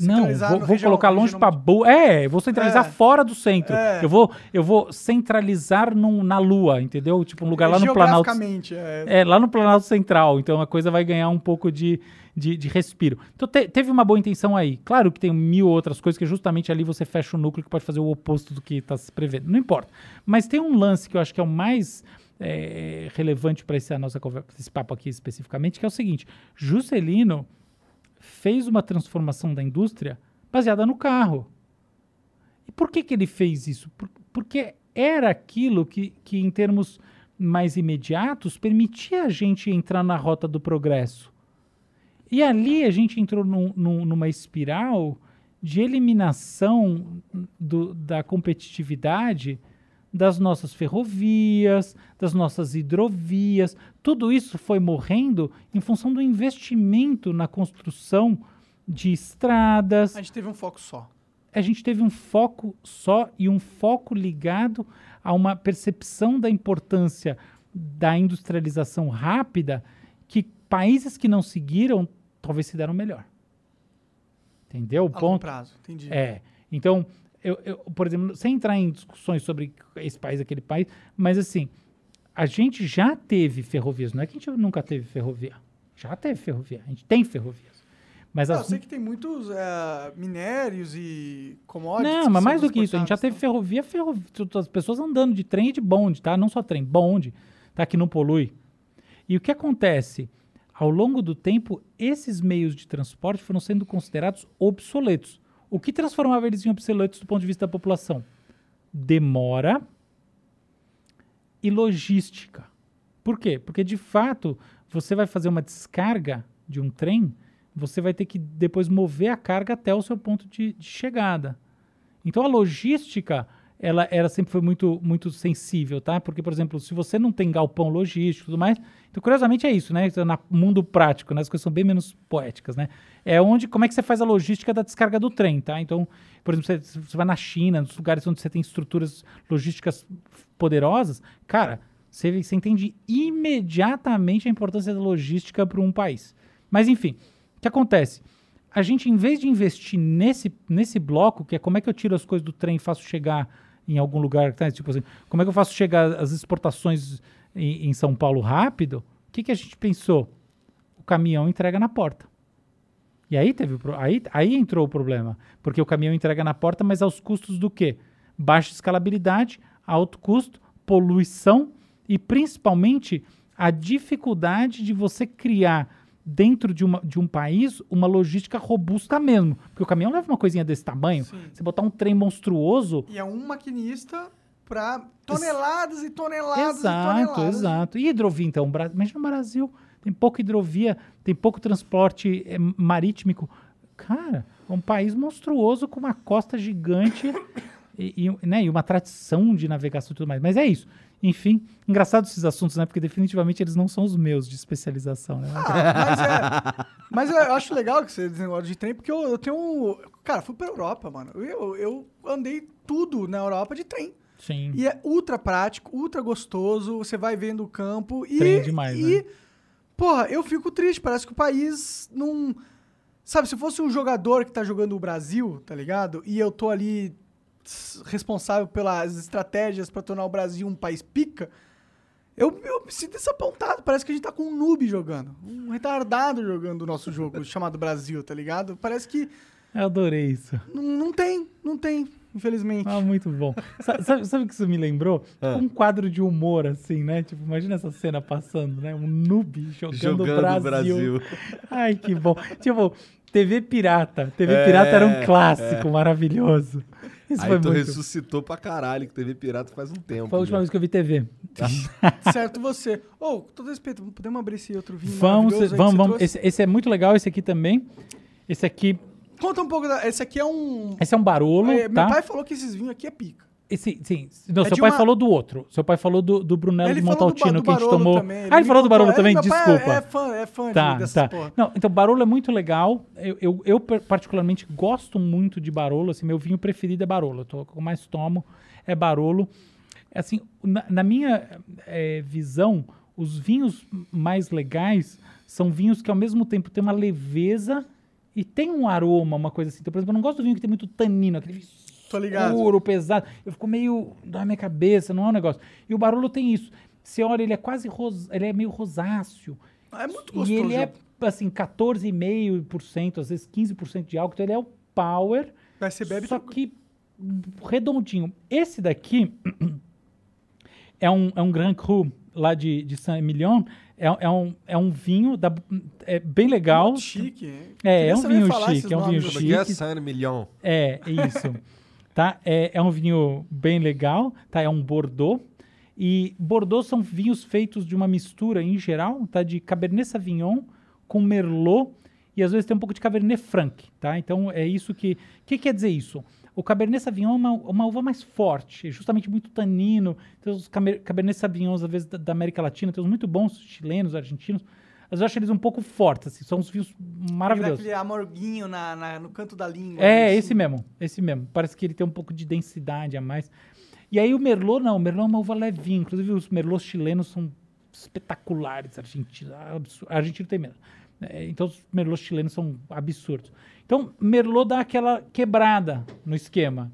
Não, vou, vou colocar longe pra boa. É, vou centralizar É. fora do centro. É. Eu, vou, eu vou centralizar num, na Lua, entendeu? Tipo, um lugar lá no Planalto. É. É, lá no Planalto Central. Então a coisa vai ganhar um pouco de, de, de respiro. Então te- teve uma boa intenção aí. Claro que tem mil outras coisas que justamente ali você fecha o núcleo que pode fazer o oposto do que está se prevendo. Não importa. Mas tem um lance que eu acho que é o mais é, relevante para essa nossa conversa, esse papo aqui especificamente, que é o seguinte: Juscelino fez uma transformação da indústria baseada no carro. E por que, que ele fez isso? Por- porque era aquilo que, que, em termos mais imediatos, permitia a gente entrar na rota do progresso. E ali a gente entrou num- num- numa espiral de eliminação do- da competitividade das nossas ferrovias, das nossas hidrovias. Tudo isso foi morrendo em função do investimento na construção de estradas, A gente teve um foco só. a gente teve um foco só e um foco ligado a uma percepção da importância da industrialização rápida que países que não seguiram talvez se deram melhor. Entendeu? O A longo ponto prazo, entendi. É. Então, eu, eu, por exemplo, sem entrar em discussões sobre esse país, aquele país, mas assim, a gente já teve ferrovias, não é que a gente nunca teve ferrovia. Já teve ferrovia, a gente tem ferrovias. Mas Não, eu as, sei que tem muitos é, minérios e commodities. não, mas mais do que isso, a gente já teve ferrovia, ferrovia, as pessoas andando de trem e de bonde, tá? Não só trem, bonde, tá? Que não polui. E o que acontece? Ao longo do tempo, esses meios de transporte foram sendo considerados obsoletos. O que transformava eles em obsoletos do ponto de vista da população? Demora e logística. Por quê? Porque, de fato, você vai fazer uma descarga de um trem, você vai ter que depois mover a carga até o seu ponto de, de chegada. Então, a logística, ela, ela sempre foi muito, muito sensível, tá? Porque, por exemplo, se você não tem galpão logístico e tudo mais... Então, curiosamente, é isso, né? Então, No mundo prático, né? As coisas são bem menos poéticas, né? É onde... Como é que você faz a logística da descarga do trem, tá? Então, por exemplo, você, você vai na China, nos lugares onde você tem estruturas logísticas poderosas, cara, você, você entende imediatamente a importância da logística para um país. Mas, enfim, o que acontece? A gente, em vez de investir nesse, nesse bloco, que é como é que eu tiro as coisas do trem e faço chegar em algum lugar, tá? tipo assim, como é que eu faço chegar as exportações em, em São Paulo rápido, o que, que a gente pensou? O caminhão entrega na porta. E aí teve aí, aí entrou o problema, porque o caminhão entrega na porta, mas aos custos do quê? Baixa escalabilidade, alto custo, poluição e principalmente a dificuldade de você criar dentro de, uma, de um país uma logística robusta mesmo. Porque o caminhão leva uma coisinha desse tamanho, você botar um trem monstruoso, E é um maquinista para toneladas e toneladas e Exato, toneladas. exato. E hidrovia, então? Imagina o Brasil, tem pouca hidrovia, tem pouco transporte eh, marítimo. Cara, é um país monstruoso com uma costa gigante [COUGHS] e, e, né, e uma tradição de navegação e tudo mais. Mas é isso. Enfim, engraçado esses assuntos, né? Porque definitivamente eles não são os meus de especialização, né? Ah, Mas eu acho legal que você negócio de trem, porque eu, eu tenho um... Cara, fui pra Europa, mano. Eu, eu andei tudo na Europa de trem. Sim. E é ultra prático, ultra gostoso, você vai vendo o campo e... Trem é demais, e, né? Porra, eu fico triste, parece que o país não... Sabe, se fosse um jogador que tá jogando o Brasil, tá ligado? E eu tô ali responsável pelas estratégias pra tornar o Brasil um país pica, eu, eu me sinto desapontado. Parece que a gente tá com um noob jogando. Um retardado jogando o nosso [LAUGHS] jogo chamado Brasil, tá ligado? Parece que Eu adorei isso. não, não tem, não tem. infelizmente. Ah, muito bom. Sa- sabe, sabe o que isso me lembrou? Ah. Um quadro de humor, assim, né? Tipo, imagina essa cena passando, né? Um noob jogando, Jogando Brasil. Brasil. Ai, que bom. Tipo, TV Pirata. TV É, Pirata era um clássico é. maravilhoso. Isso Aí foi tu muito... ressuscitou pra caralho, que TV Pirata faz um tempo. Foi a última já. vez que eu vi TV. [LAUGHS] certo você. Ô, todo respeito, podemos abrir esse outro vinho Vamos, vamos, vamos. Esse, esse é muito legal, esse aqui também. Esse aqui, Conta um pouco da... Esse aqui é um... esse é um Barolo, É, tá? Meu pai falou que esses vinhos aqui é pica. Esse, sim. Não, É seu pai uma- falou do outro. Seu pai falou do, do Brunello Ele de falou do Montaltino do que a gente tomou. também, ele ah, ele falou do. Barolo É, também? Desculpa. é fã- é fã de- tá, tá. porra. Não, então Barolo é muito legal. Eu, eu, eu particularmente gosto muito de Barolo. Assim, meu vinho preferido é Barolo. Eu eu mais tomo é Barolo. Assim, na, na minha eh, visão, os vinhos mais legais são vinhos que ao mesmo tempo têm uma leveza e tem um aroma, uma coisa assim. Então, por exemplo, eu não gosto do vinho que tem muito tanino, aquele vinho. Escuro, pesado. Eu fico meio na minha cabeça, não é um negócio. E o Barolo tem isso. Você olha, ele é quase ros... ele é meio rosáceo. É muito E gostoso. ele é assim 14,5%, às vezes 15% de álcool, então ele é o power. Vai ser bebe só que redondinho. Esse daqui [CLEARS THROAT] é um, é um Grand Cru lá de, de Saint-Emilion. É, é, um, é um vinho da, é bem legal. Muito chique, hein? É, Queria é um vinho esses chique, é um vinho. Como é é? chique. Saint Million. É, isso. [LAUGHS] tá? É, é um vinho bem legal, tá? É um Bordeaux. E Bordeaux são vinhos feitos de uma mistura, em geral, tá? De Cabernet Sauvignon com Merlot e às vezes tem um pouco de Cabernet Franc, tá? Então é isso que... O que quer dizer isso? O Cabernet Sauvignon é uma, uma uva mais forte, é justamente muito tanino. Tem os Caber- Cabernet Sauvignons, às vezes, da, da América Latina, tem uns muito bons, chilenos, argentinos. Vezes eu acho eles um pouco fortes, assim, são uns Ele dá maravilhosos. aquele amorguinho na, na- no canto da língua. É, assim. esse mesmo, esse mesmo. Parece que ele tem um pouco de densidade a mais. E aí o Merlot, não, o Merlot é uma uva levinha. Inclusive os Merlots chilenos são espetaculares, argentinos. Argentino tem menos. É, então os Merlots chilenos são absurdos. Então Merlot dá aquela quebrada no esquema.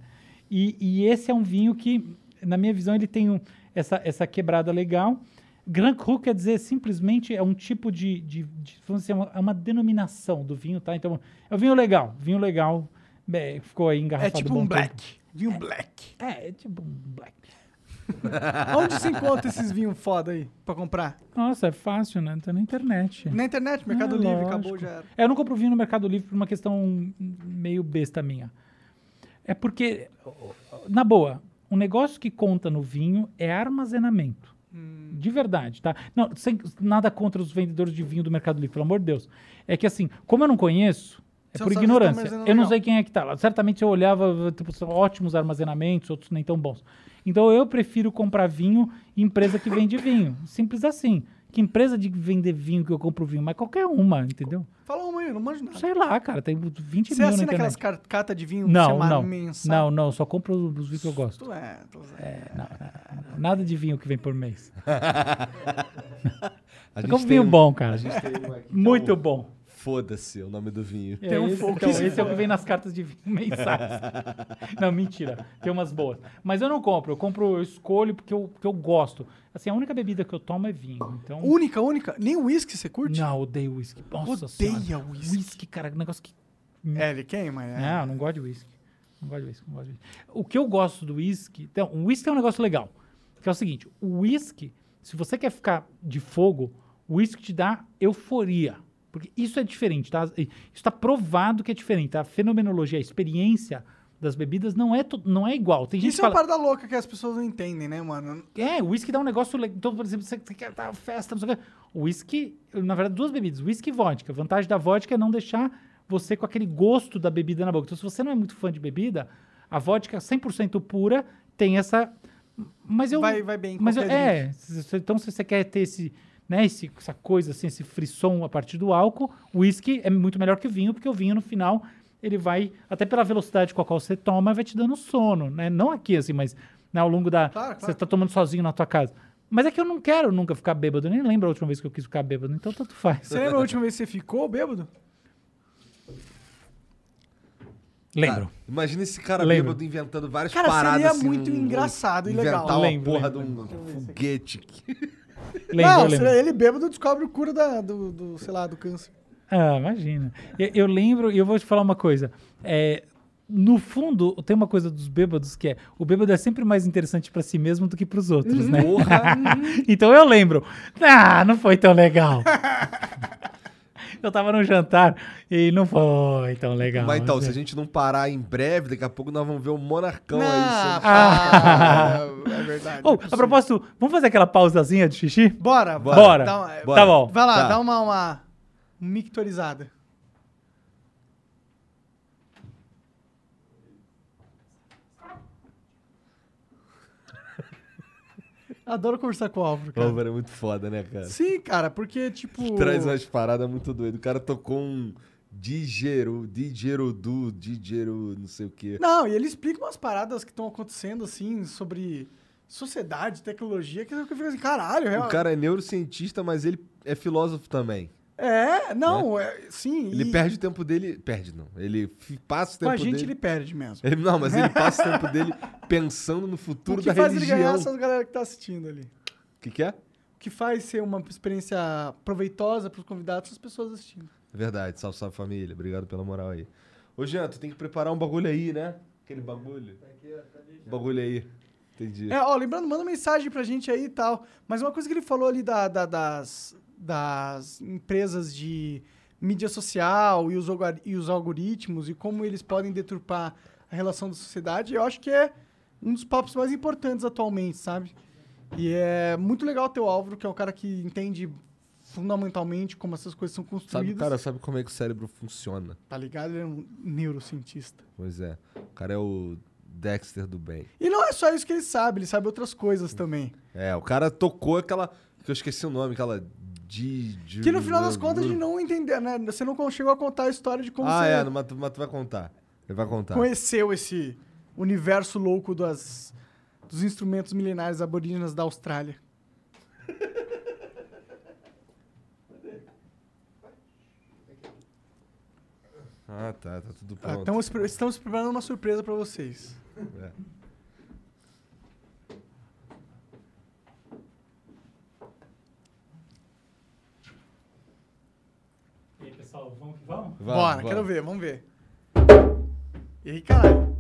E, e esse é um vinho que, na minha visão, ele tem um- essa, essa quebrada legal. Grand Cru quer dizer simplesmente é um tipo de, de, de vamos dizer, é uma, é uma denominação do vinho, tá? Então é um vinho legal, vinho legal, é, ficou aí É engarrafado tipo bom um tempo. black. Vinho black. É, é tipo um black. [LAUGHS] Onde se encontra esses vinhos foda aí pra comprar? Nossa, é fácil, né? Tá na internet. Na internet, Mercado É, Livre, lógico. acabou já. era. É, eu não compro vinho no Mercado Livre por uma questão meio besta minha. É porque, na boa, o negócio que conta no vinho é armazenamento. Hum. De verdade, tá? Não, sem, nada contra os vendedores de vinho do Mercado Livre, pelo amor de Deus. É que assim, como eu não conheço, é Você por ignorância. Eu não sei quem é que tá lá. Certamente eu olhava, tipo, ótimos armazenamentos, outros nem tão bons. Então eu prefiro comprar vinho em empresa que vende vinho. Simples assim. Que empresa de vender vinho que eu compro vinho? Mas qualquer uma, entendeu? Fala uma aí, eu não manjo nada. Sei lá, cara, tem 20 Você mil na assina internet. aquelas car- cartas de vinho Não, semana, não. mensal? Não, não, só compro os os vinhos que eu gosto. Tu é, tu é. É, não, não, nada de vinho que vem por mês. [LAUGHS] A Eu gente compro tem vinho um- bom, cara. a gente tem um aqui é Muito bom. Foda-se o nome do vinho. É, esse, então, esse é o que vem nas cartas de vinho [LAUGHS] mensais. não, mentira. Tem umas boas. Mas eu não compro. Eu compro, eu escolho porque eu, porque eu gosto. Assim, a única bebida que eu tomo é vinho. Então... Única, única? Nem uísque você curte? Não, odeio whisky. Nossa Odeia senhora. whisky. Whisky, cara, negócio que... É, ele queima, é. Não, não gosto de whisky. Não gosto de whisky, não gosto de whisky. O que eu gosto do whisky... Então, o whisky é um negócio legal. Que é o seguinte, o whisky, se você quer ficar de fogo, o whisky te dá euforia. Porque isso é diferente, tá? Isso está provado que é diferente, tá? A fenomenologia, a experiência das bebidas não é, não é igual. Tem gente Isso que é uma fala... parada louca que as pessoas não entendem, né, mano? É, o whisky dá um negócio legal. Então, por exemplo, você, você quer dar festa, não sei o quê. O whisky, na verdade, duas bebidas, whisky e vodka. A vantagem da vodka é não deixar você com aquele gosto da bebida na boca. Então, se você não é muito fã de bebida, a vodka 100% pura tem essa... Mas eu... Vai- vai bem em Mas eu, é, então se você quer ter esse... Né, esse, essa coisa assim, esse frisson a partir do álcool, o whisky é muito melhor que o vinho, porque o vinho no final ele vai, até pela velocidade com a qual você toma, vai te dando sono, né? Não aqui assim, mas né, ao longo da... Claro, Você claro. tá tomando sozinho na tua casa. Mas é que eu não quero nunca ficar bêbado. Eu nem lembro a última vez que eu quis ficar bêbado, então tanto faz. Você lembra a última vez que você ficou bêbado? Lembro. Cara, imagina esse cara Lembro. bêbado inventando várias Cara, paradas seria assim, muito um- engraçado e inventar legal. uma Lembro, porra lembro. de um foguete. Lembro, não, eu lembro. ele bêbado descobre o cura da, do, do, sei lá, do câncer. Ah, imagina. Eu, eu lembro, e eu vou te falar uma coisa. É, no fundo, tem uma coisa dos bêbados que é: o bêbado é sempre mais interessante pra si mesmo do que pros outros, né? Porra. [LAUGHS] então eu lembro. Ah, não foi tão legal. [LAUGHS] [LAUGHS] eu tava num jantar e não foi tão legal. Mas então, se a né? gente não parar em breve, daqui a pouco nós vamos ver o Monarcão aí. sendo- Ah. É verdade. Oh, a propósito, vamos fazer aquela pausazinha de xixi? Bora, Bora. Bora. Dá uma- Bora. Tá bom. Vai lá, Tá. dá uma, uma mictorizada. Adoro conversar com o Álvaro, cara. Álvaro é muito foda, né, cara? Sim, cara, porque, tipo... [LAUGHS] Traz umas paradas muito doidas. O cara tocou um Digero, Digerodu, Digero, não sei o quê. Não, e ele explica umas paradas que estão acontecendo, assim, sobre sociedade, tecnologia, que eu fico assim, caralho, O real. cara é neurocientista, mas ele é filósofo também. É, não, é, sim. Ele e perde o tempo dele. Perde, não. Ele passa o Com tempo a gente dele. ele perde mesmo. Ele- não, mas ele passa o tempo dele [LAUGHS] pensando no futuro O que da faz religião. ele ganhar essas galera que tá assistindo ali. O que, que é? O que faz ser uma experiência proveitosa pros convidados, as pessoas assistindo. Verdade, salve, salve família. Obrigado pela moral aí. Ô, Jean, tu tem que preparar um bagulho aí, né? Aquele bagulho. Bagulho aí. Entendi. É, ó, lembrando, manda mensagem pra gente aí e tal. Mas uma coisa que ele falou ali da- da- das, das empresas de mídia social e os, e os algoritmos e como eles podem deturpar a relação da sociedade, eu acho que é um dos papos mais importantes atualmente, sabe? E é muito legal ter o Álvaro, que é um cara que entende fundamentalmente como essas coisas são Sabe, construídas. cara, sabe como é que o cérebro funciona? Tá ligado? Ele é um neurocientista. Pois é. O cara é o Dexter do bem. E não é só isso que ele sabe, ele sabe outras coisas também. É, o cara tocou aquela. Que eu esqueci o nome, aquela. Di, di- Que no final das contas a gente não entendeu, né? Você não chegou a contar a história de como ah, você é, mas tu, mas tu vai contar. Ele vai contar. conheceu esse universo louco das, dos instrumentos milenares aborígenas da Austrália. Ah, tá, tá tudo Ah, pronto. estamos, estamos preparando uma surpresa pra vocês. É. E aí, pessoal, vamos que vamos? Bora, quero ver, vamos ver. E aí, caralho.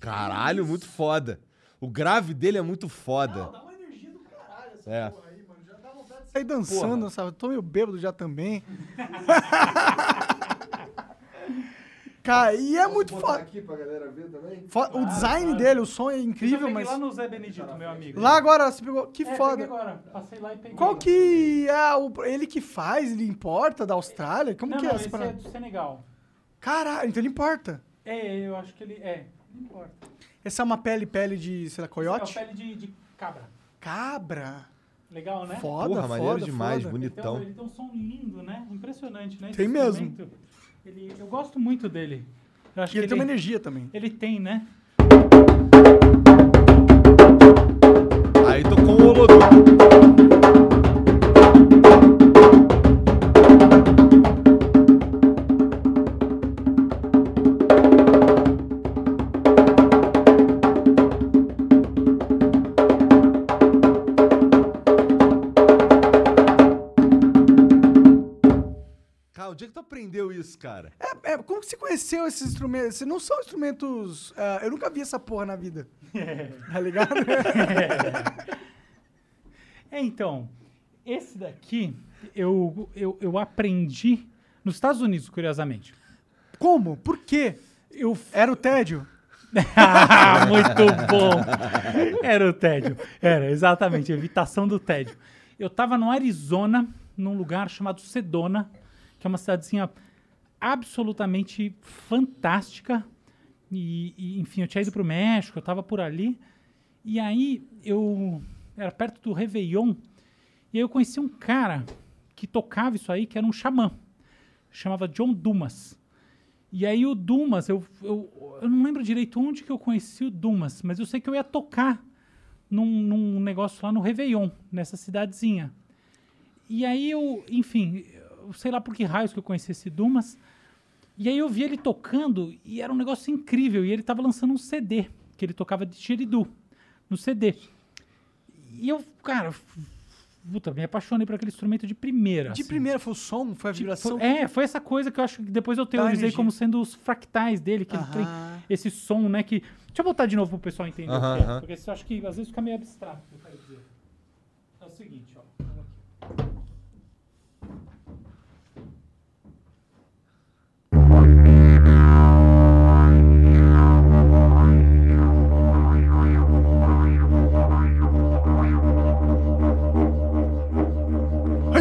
Caralho, muito foda. O grave dele é muito foda. É. Sair dançando, sabe? Tô meio bêbado já também. [LAUGHS] Cara, e é muito foda. aqui pra galera ver também? Fo- O design dele, o som é incrível, já mas. lá no Zé Benedito, meu amigo. Lá agora, você pegou. Que É, foda. agora. Passei lá e peguei. Qual que é o, ele que faz? Ele importa da Austrália? Como Não, que não, é essa esse é parada? do Senegal. Caralho, então ele importa. É, eu acho que ele... É, não importa. Essa é uma pele, pele de, sei lá, É coiote? uma pele de, de cabra. Cabra. Legal, né? Foda, Porra, maneiro foda, demais, foda. bonitão. Então, ele tem um som lindo, né? Impressionante, né? Esse Tem mesmo. Ele, eu gosto muito dele. Eu acho E ele que tem uma energia também. Ele tem, né? Aí tocou o Olodum. Isso, cara? É, é, como que você conheceu esses instrumentos? Esses não são instrumentos. ah, eu nunca vi essa porra na vida. [LAUGHS] Tá ligado? [LAUGHS] É, então, esse daqui eu, eu, eu aprendi nos Estados Unidos, curiosamente. Como? Por quê? Eu... Era o tédio? Ah, [LAUGHS] Muito bom! Era o tédio. Era, exatamente, evitação do tédio. Eu tava no Arizona, num lugar chamado Sedona, que é uma cidadezinha absolutamente fantástica. E, e, enfim, eu tinha ido pro México, eu tava por ali. E aí eu era perto do Réveillon. E aí eu conheci um cara que tocava isso aí, que era um xamã. Chamava John Dumas. E aí o Dumas, eu, eu, eu não lembro direito onde que eu conheci o Dumas, mas eu sei que eu ia tocar num, num negócio lá no Réveillon, nessa cidadezinha. E aí eu, enfim, sei lá por que raios que eu conheci esse Dumas. E aí eu vi ele tocando e era um negócio incrível. E ele tava lançando um CD, que ele tocava de Xeridu, no CD. E eu, cara, puta, me apaixonei por aquele instrumento de primeira. De assim. primeira foi o som, foi a vibração. Foi- é, foi essa coisa que eu acho que depois eu teorizei como sendo os fractais dele, que ele tem esse som, né? Que. Deixa eu botar de novo pro pessoal entender o que é. Porque eu acho que às vezes fica meio abstrato, eu quero dizer. É o seguinte,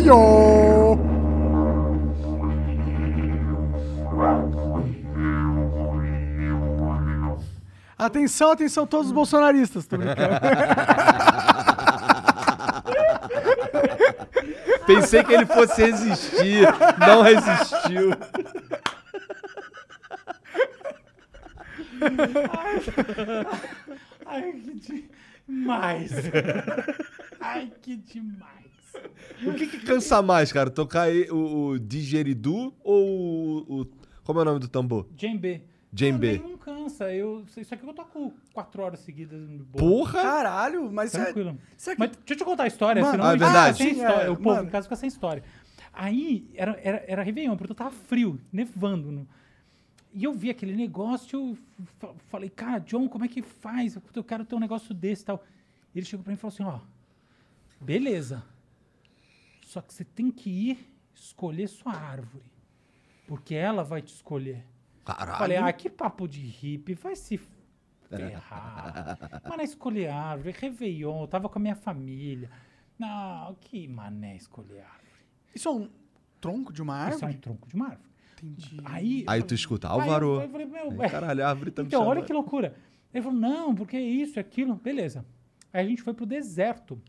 Aiô! Atenção, atenção, todos os bolsonaristas. Tô brincando. [LAUGHS] Pensei que ele fosse resistir, não resistiu. Ai, que demais. Ai, que demais. O que, que cansa mais, cara? Tocar o, o digeridu ou o, o- Como é o nome do tambor? Djembe. Djembe. Não, nenhum cansa. Eu, isso aqui eu toco quatro horas seguidas. no boa. Porra! Caralho, mas é- Tranquilo. será que- Mas deixa eu te contar a história, Mano, senão Ah, é verdade. Sim, história. é, o povo, mano. em casa, fica sem história. Aí, era, era, era Réveillon, porque tava frio, nevando. no- E eu vi aquele negócio, eu fa- falei, cara, John, como é que faz? Eu- Eu quero ter um negócio desse e tal. Ele chegou pra mim e falou assim, ó, beleza. Só que você tem que ir escolher sua árvore. Porque ela vai te escolher. Caralho. Falei, ah, que papo de hippie, vai se ferrar. Mané, escolher árvore, Réveillon, eu tava com a minha família. Não, que mané escolher árvore. Isso é um tronco de uma árvore? Isso é um tronco de uma árvore. Entendi. Aí, Aí tu escuta, Aí eu- Álvaro. eu falei, meu, Aí, caralho, a árvore tá me Então, olha que loucura. Ele falou, não, porque isso, aquilo. Beleza. Aí a gente foi pro deserto.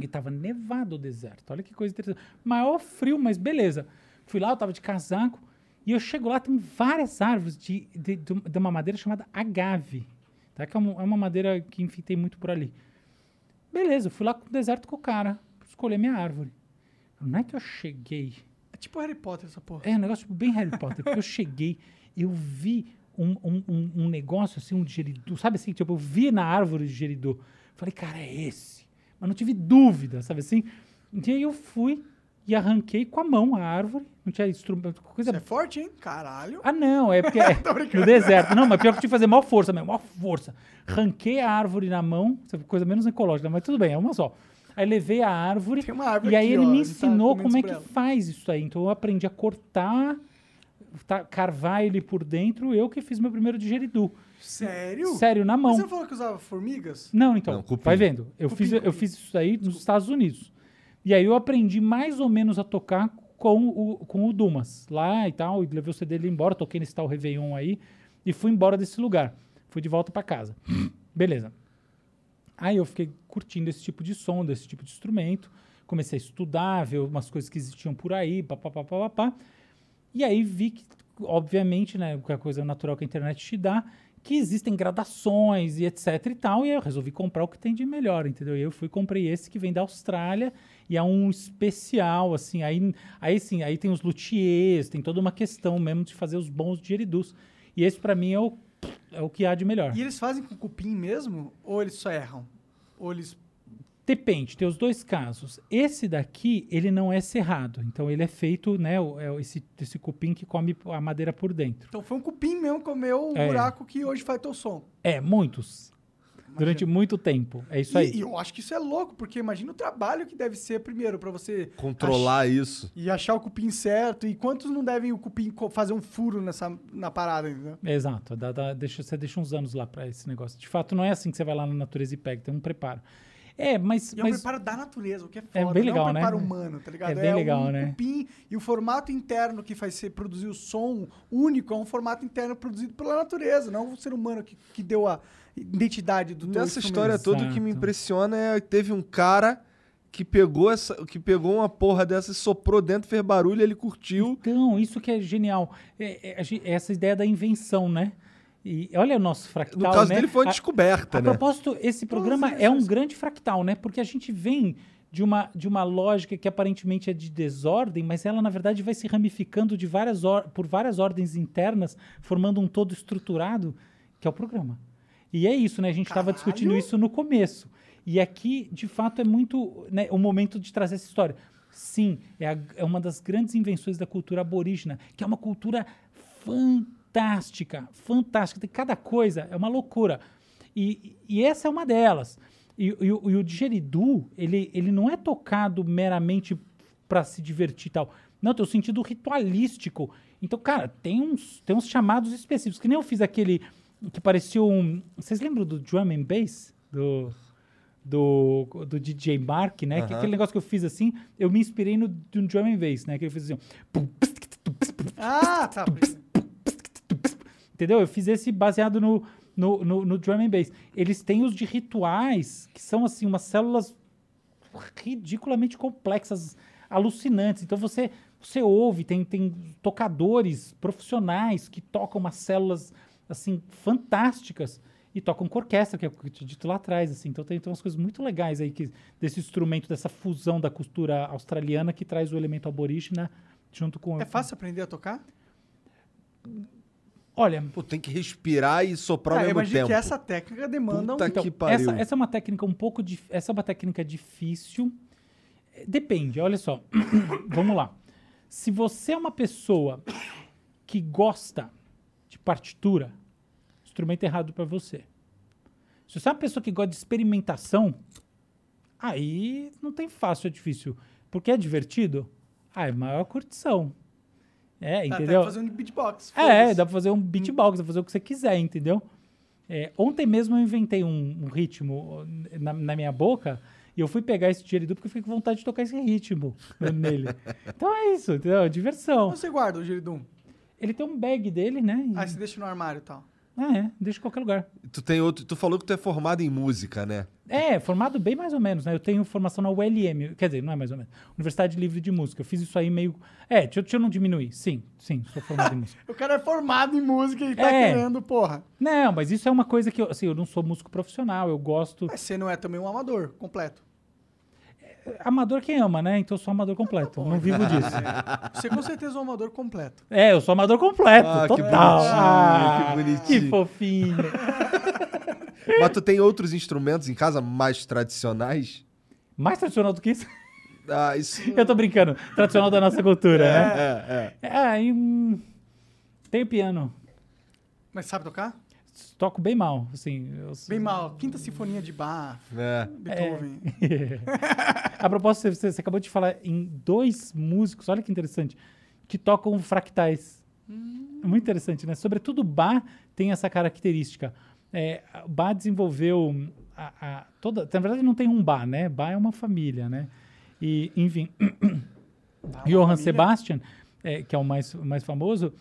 E tava nevado o deserto. Olha que coisa interessante. Maior frio, mas beleza. Fui lá, eu tava de casaco. E eu chego lá, tem várias árvores de, de, de um- uma madeira chamada agave. Tá? Que é uma, é uma madeira que, enfim, tem muito por ali. Beleza, eu fui lá pro deserto com o cara. Escolher minha árvore. Não é que eu cheguei É tipo Harry Potter essa porra. é um negócio tipo, bem Harry Potter, porque eu cheguei, eu vi um, um, um, um negócio assim, um digeridu, sabe assim, tipo, eu vi na árvore de digeridu. Falei, cara, é esse. Mas não tive dúvida, sabe assim? E aí eu fui e arranquei com a mão a árvore, não tinha instrumento, coisa... Você é forte, hein? Caralho. Ah, não, é porque [LAUGHS] é no deserto. Não, mas pior que eu tive que fazer maior força mesmo, maior força. Ranquei a árvore na mão, coisa menos ecológica, mas tudo bem, é uma só. Aí levei a árvore, Tem uma árvore e aí aqui, ele ó, me tá ensinou comendo como é que ela. faz isso aí. Então eu aprendi a cortar, tá, carvar ele por dentro, eu que fiz meu primeiro digeridu. Sério? Sério, na mão. Mas você não falou que usava formigas? Não, então, Não, cupim. vai vendo. Eu, Cupim, fiz, eu cupim. fiz isso aí nos Estados Unidos. E aí eu aprendi mais ou menos a tocar com o, com o Dumas lá e tal. E levei o CD dele embora, toquei nesse tal Réveillon aí. E fui embora desse lugar. Fui de volta pra casa. [LAUGHS] Beleza. Aí eu fiquei curtindo esse tipo de som, desse tipo de instrumento. Comecei a estudar, ver umas coisas que existiam por aí, papapá, papapá. E aí vi que, obviamente, né, que a coisa natural que a internet te dá, que existem gradações e etc e tal, e eu resolvi comprar o que tem de melhor, entendeu? E eu fui comprei esse que vem da Austrália, e é um especial, assim, aí, aí sim, aí tem os luthiers, tem toda uma questão mesmo de fazer os bons digeridus. E esse pra mim é o, é o que há de melhor. E eles fazem com cupim mesmo? Ou eles só erram? Ou eles. Depende, tem os dois casos. Esse daqui, ele não é cerrado. Então ele é feito, né? É esse, esse cupim que come a madeira por dentro. Então foi um cupim mesmo que comeu o É. buraco que hoje faz teu som. É, muitos. Durante muito tempo. É isso e, aí. e eu acho que isso é louco, porque imagina o trabalho que deve ser, primeiro, pra você. Controlar ach- isso. E achar o cupim certo. E quantos não devem o cupim fazer um furo nessa, na parada, entendeu? Exato. dá- dá- deixa, você deixa uns anos lá pra esse negócio. De fato, não é assim que você vai lá na natureza e pega. Tem um preparo. É, mas. E é um mas preparo da natureza, o que é É foda. bem não é legal, um né? preparo humano, tá ligado? É bem legal, um né? cupim e o formato interno que faz ser produzir o som único é um formato interno produzido pela natureza, não o ser humano que, que deu a identidade do teu Nessa instrumento. história toda, o que me impressiona é que teve um cara que pegou, essa, que pegou uma porra dessa e soprou dentro, fez barulho, ele curtiu. Então, isso que é genial. É, é, é essa ideia da invenção, né? E olha o nosso fractal, No caso né? dele foi uma A- descoberta, a né? propósito, esse programa é um grande fractal, né? Porque a gente vem de uma, de uma lógica que aparentemente é de desordem, mas ela, na verdade, vai se ramificando de várias or- por várias ordens internas, formando um todo estruturado, que é o programa. E é isso, né? A gente estava discutindo isso no começo. E aqui, de fato, é muito né, o momento de trazer essa história. Sim, é, a- é uma das grandes invenções da cultura aborígena, que é uma cultura fantástica, fantástica. Tem cada coisa, é uma loucura. E, e essa é uma delas. E, e o- e o digeridu, ele, ele não é tocado meramente para se divertir e tal. Não, tem o sentido ritualístico. Então, cara, tem uns, tem uns chamados específicos. Que nem eu fiz aquele que parecia um... Vocês lembram do drum and bass? Do, do, do DJ Mark, né? Que Aham. aquele negócio que eu fiz assim, eu me inspirei no, no drum and bass, né? Que ele fez assim... ó, Ah, tá. Entendeu? Eu fiz esse baseado no, no, no, no drum and bass. Eles têm os de rituais, que são assim, umas células ridiculamente complexas, alucinantes. Então você, você ouve, tem, tem tocadores profissionais que tocam umas células assim, fantásticas e tocam com orquestra, que é o que eu tinha dito lá atrás. Assim. Então tem, tem umas coisas muito legais aí que, desse instrumento, dessa fusão da cultura australiana que traz o elemento aborígena junto com... É fácil aprender a tocar? Olha... Pô, tem que respirar e soprar Ah, ao mesmo tempo. que essa técnica demanda Puta um... que pariu. Essa, essa é uma técnica um pouco dif- essa é uma técnica difícil. Eh, Depende, olha só. [COUGHS] Vamos lá. Se você é uma pessoa que gosta de partitura, instrumento errado para você. Se você é uma pessoa que gosta de experimentação, aí não tem fácil ou difícil. Porque é divertido, ah, é maior curtição. É, Dá até entendeu? fazer um beatbox. É, dá pra fazer um beatbox, dá pra fazer o que você quiser, entendeu? É, ontem mesmo eu inventei um, um ritmo na, na minha boca e eu fui pegar esse digeridu porque eu fiquei com vontade de tocar esse ritmo [LAUGHS] nele. Então é isso, entendeu? É Diversão. Onde você guarda o giridum? Ele tem um bag dele, né? E- Ah, você deixa no armário e tal. Ah, é, deixa em qualquer lugar. Tu tem outro. Tu falou que tu é formado em música, né? É, formado bem mais ou menos, né? Eu tenho formação na ULM, quer dizer, não é mais ou menos. Universidade Livre de Música. Eu fiz isso aí meio. É, deixa, eu- deixa eu não diminuir. Sim, sim, sou formado em música. [LAUGHS] O cara é formado em música e tá É. querendo, porra. Não, mas isso é uma coisa que eu, assim, eu não sou músico profissional, eu gosto. Mas você não é também um amador completo. Amador quem ama, né? Então eu sou amador completo. não vivo disso. Você com certeza é um amador completo. É, eu sou amador completo, Ah, que total. bonitinho, Ah, que bonitinho. Que fofinho. [LAUGHS] Mas tu tem outros instrumentos em casa mais tradicionais? Mais tradicional do que isso? Ah, isso. [LAUGHS] Eu tô brincando. Tradicional da nossa cultura, É, né? é, é. É, aí, hum, tem piano. Mas sabe tocar? Toco bem mal, assim. eu- Bem mal. Quinta Sinfonia de Bach, É. Beethoven. [LAUGHS] A propósito, você, você acabou de falar em dois músicos, olha que interessante, que tocam fractais. É muito interessante, né? Sobretudo Bach tem essa característica. É, Bach desenvolveu a, a- toda. Na verdade, não tem um Bach, né? Bach é uma família, né? E, enfim, [COUGHS] Johann Sebastian, é, que é o mais, o mais famoso,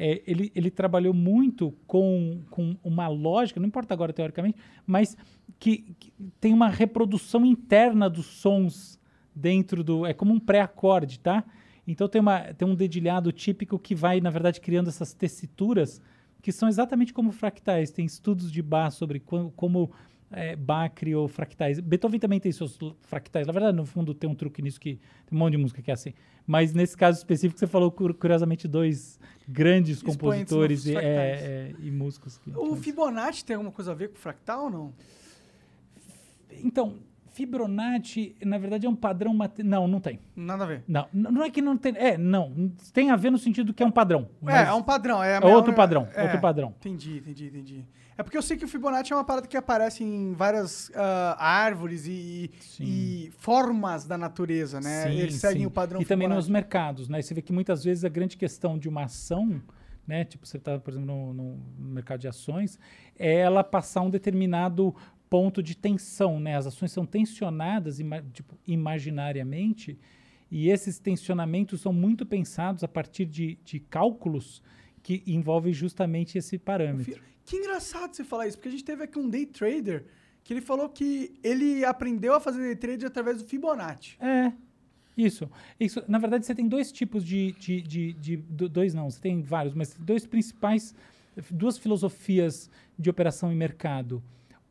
é, ele, ele trabalhou muito com, com uma lógica, não importa agora teoricamente, mas que, que tem uma reprodução interna dos sons dentro do. É como um pré-acorde, tá? Então tem, uma, tem um dedilhado típico que vai, na verdade, criando essas tessituras que são exatamente como fractais. Tem estudos de Bach sobre como, como é, Bach criou fractais. Beethoven também tem seus fractais. Na verdade, no fundo, tem um truque nisso que tem um monte de música que é assim. Mas nesse caso específico, você falou cu- curiosamente dois grandes Expoentes compositores e, é, é, e músicos. Que, O Fibonacci tem alguma coisa a ver com fractal ou não? Então, Fibonacci, na verdade, é um padrão mate... Não, não tem. Nada a ver. Não, não é que não tem. É, não. Tem a ver no sentido que é um padrão. É, é um padrão. É, é outro padrão. é. Outro padrão. Entendi, entendi, entendi. É porque eu sei que o Fibonacci é uma parada que aparece em várias ah, árvores e, e formas da natureza, né? Sim, Eles seguem sim. o padrão E também Fibonacci. nos mercados, né? Você vê que muitas vezes a grande questão de uma ação, né? Tipo, você está, por exemplo, no, no mercado de ações, é ela passar um determinado ponto de tensão, né? As ações são tensionadas ima- tipo, imaginariamente e esses tensionamentos são muito pensados a partir de, de cálculos que envolvem justamente esse parâmetro. Que engraçado você falar isso, porque a gente teve aqui um day trader que ele falou que ele aprendeu a fazer day trade através do Fibonacci. É. Isso. Isso. Na verdade, você tem dois tipos de, de, de, de- do- dois não, você tem vários, mas dois principais, duas filosofias de operação em mercado.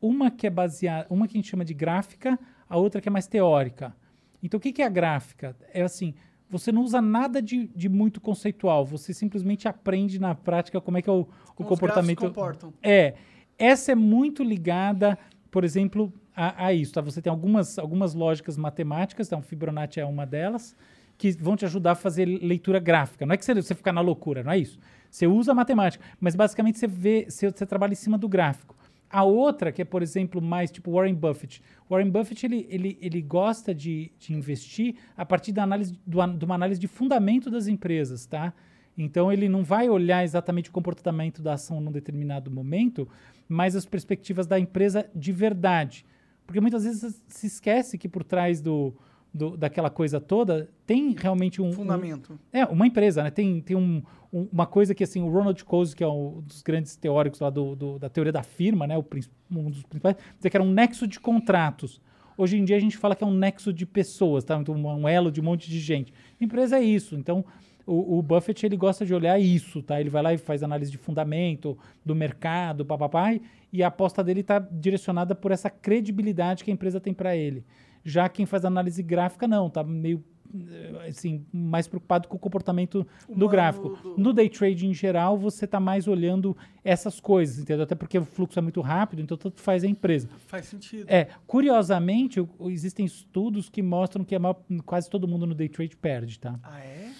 Uma que é baseada, uma que a gente chama de gráfica, a outra que é mais teórica. Então, o que, que é a gráfica? É assim, você não usa nada de, de muito conceitual, você simplesmente aprende na prática como é que é o, o Como os comportamento. comportam. É. Essa é muito ligada, por exemplo, a, a isso. Tá? Você tem algumas, algumas lógicas matemáticas, então Fibonacci é uma delas, que vão te ajudar a fazer leitura gráfica. Não é que você, você ficar na loucura, não é isso. Você usa a matemática, mas basicamente você vê, você, você trabalha em cima do gráfico. A outra, que é, por exemplo, mais tipo Warren Buffett. Warren Buffett, ele, ele, ele gosta de, de investir a partir da análise, do, de uma análise de fundamento das empresas, tá? Então, ele não vai olhar exatamente o comportamento da ação num determinado momento, mas as perspectivas da empresa de verdade. Porque muitas vezes se esquece que por trás do, do- daquela coisa toda tem realmente um... um- Fundamento. é, uma empresa, né? Tem, tem um, um- uma coisa que, assim, o Ronald Coase, que é um dos grandes teóricos lá do, do- da teoria da firma, né? O, um dos principais, dizia que era um nexo de contratos. Hoje em dia a gente fala que é um nexo de pessoas, tá? Então, um elo de um monte de gente. Empresa é isso. Então, o, o Buffett, ele gosta de olhar isso, tá? Ele vai lá e faz análise de fundamento, do mercado, papapá, e- e a aposta dele está direcionada por essa credibilidade que a empresa tem para ele. Já quem faz análise gráfica, não, tá meio assim, mais preocupado com o comportamento do Humano gráfico. do- No day trade em geral, você está mais olhando essas coisas, entendeu? Até porque o fluxo é muito rápido, então tanto faz a empresa. Faz sentido. É, curiosamente, existem estudos que mostram que maior- quase todo mundo no day trade perde, tá? Ah, é?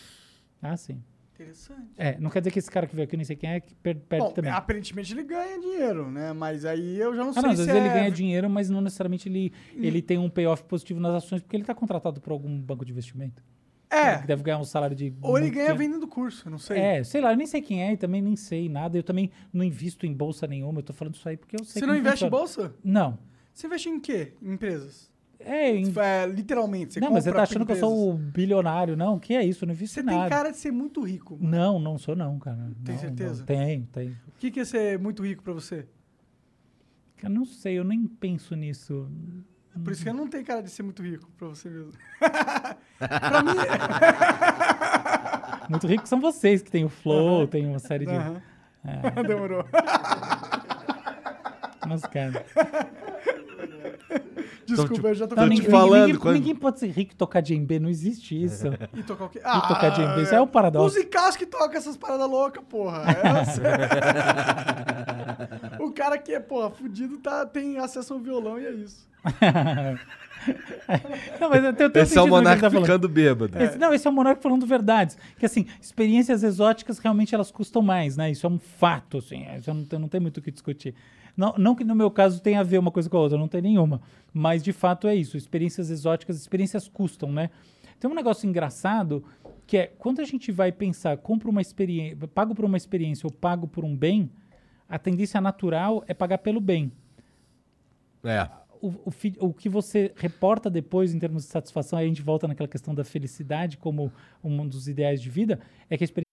Ah, sim. Interessante. É, não quer dizer que esse cara que veio aqui, nem sei quem é, que per- perde Bom, também. aparentemente ele ganha dinheiro, né? Mas aí eu já não Ah, sei não, às se vezes ele é... ganha dinheiro, mas não necessariamente ele, ele tem um payoff positivo nas ações, porque ele está contratado por algum banco de investimento. É. Que deve ganhar um salário de. Ou ele ganha tempo. vendendo curso, eu não sei. É, sei lá, eu nem sei quem é e também nem sei nada. Eu também não invisto em bolsa nenhuma. Eu tô falando isso aí porque eu sei Você não investe em bolsa? Não. Você investe em quê? Em empresas? É, em... É, literalmente. Você não, mas você tá achando que eu empresas. sou o bilionário. Não, que é isso? Não invisto Você em tem nada. cara de ser muito rico. mano. Não, não sou não, cara. Tem Não, certeza? Não. Tem, tem. O que, que é ser muito rico pra você? Eu não sei, eu nem penso nisso. Por isso que eu não tenho cara de ser muito rico pra você mesmo. [LAUGHS] pra mim. Muito rico são vocês que tem o Flow, tem uma série de. Aham. É. [LAUGHS] Demorou. Mas, cara. [LAUGHS] Desculpa, eu já tô Não, falando. ninguém, ninguém, ninguém pode ser rico e tocar djembe, não existe isso. [LAUGHS] E tocar o quê? E tocar djembe, isso é o paradoxo. Os Icás que tocam essas paradas loucas, porra. É [LAUGHS] o cara que é, porra, fudido tá, tem acesso ao violão e é isso. [LAUGHS] Não, mas tem, tem Esse é o ele monarca tá falando. ficando bêbado. Esse- não, esse é o monarca falando verdades. Que assim, experiências exóticas realmente elas custam mais, né? Isso é um fato, assim. Isso não tem, não tem muito o que discutir. Não, não que no meu caso tenha a ver uma coisa com a outra, não tem nenhuma. Mas de fato é isso. Experiências exóticas, experiências custam, né? Tem um negócio engraçado que é quando a gente vai pensar, compro uma experiência, pago por uma experiência ou pago por um bem, a tendência natural é pagar pelo bem É. o, o, o que você reporta depois em termos de satisfação, aí a gente volta naquela questão da felicidade como um dos ideais de vida, é que a experiência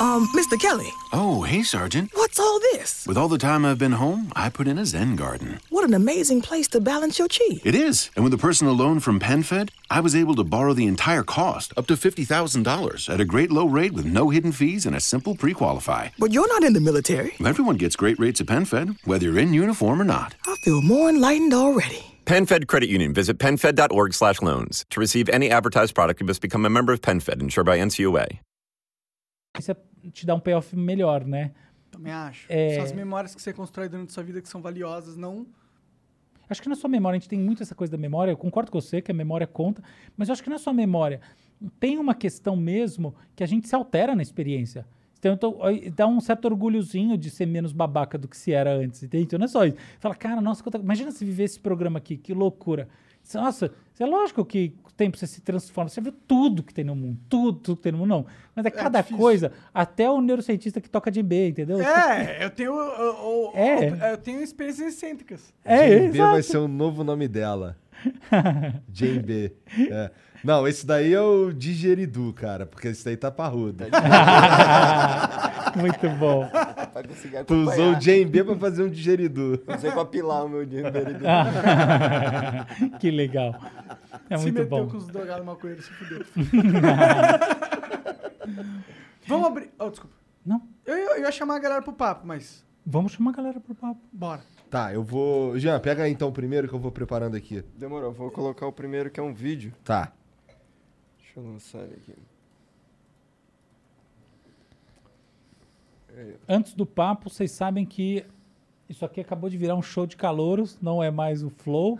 Um, Mr. Kelly, Oh, hey, Sergeant. what's all this? With all the time I've been home, I put in a Zen garden. What an amazing place to balance your chi. It is. And with a personal loan from PenFed, I was able to borrow the entire cost, up to $50,000, at a great low rate with no hidden fees and a simple pre qualify. But you're not in the military. Everyone gets great rates at PenFed, whether you're in uniform or not. I feel more enlightened already. PenFed Credit Union. Visit PenFed.org slash loans. To receive any advertised product, you must become a member of PenFed, insured by NCUA. Te dá um payoff melhor, né? Também acho. É. São as memórias que você constrói durante a sua vida que são valiosas, não. Acho que na sua memória, a gente tem muito essa coisa da memória, eu concordo com você que a memória conta, mas eu acho que na sua memória tem uma questão mesmo que a gente se altera na experiência. Então, dá um certo orgulhozinho de ser menos babaca do que se era antes, entende? Então não é só isso. Fala, cara, nossa, imagina se viver esse programa aqui, que loucura. Nossa, é lógico que o tempo você se transforma, você vê tudo que tem no mundo, tudo, tudo que tem no mundo, não. Mas é cada coisa, até o neurocientista que toca de B, entendeu? É, eu tenho. Eu, eu- É. eu tenho experiências excêntricas. É, Jane B exato. vai ser o novo nome dela. Jane B. [LAUGHS] É. Não, esse daí é o Digeridu, cara, porque esse daí tá parrudo. [LAUGHS] Muito bom. Pra conseguir Tu usou acompanhar. o Djembe pra fazer um digeridor. Usei pra pilar o meu digeridor. [LAUGHS] que legal. É se muito meteu bom. com os drogados maconheiros, se fudeu. [LAUGHS] Vamos abrir... Oh, desculpa. Não. Eu, eu ia chamar a galera pro papo, mas... Vamos chamar a galera pro papo. Bora. Tá, eu vou. Jean, pega aí então o primeiro que eu vou preparando aqui. Demorou, vou colocar o primeiro que é um vídeo. Tá. Deixa eu lançar ele aqui. Antes do papo, vocês sabem que isso aqui acabou de virar um show de calouros, não é mais o Flow.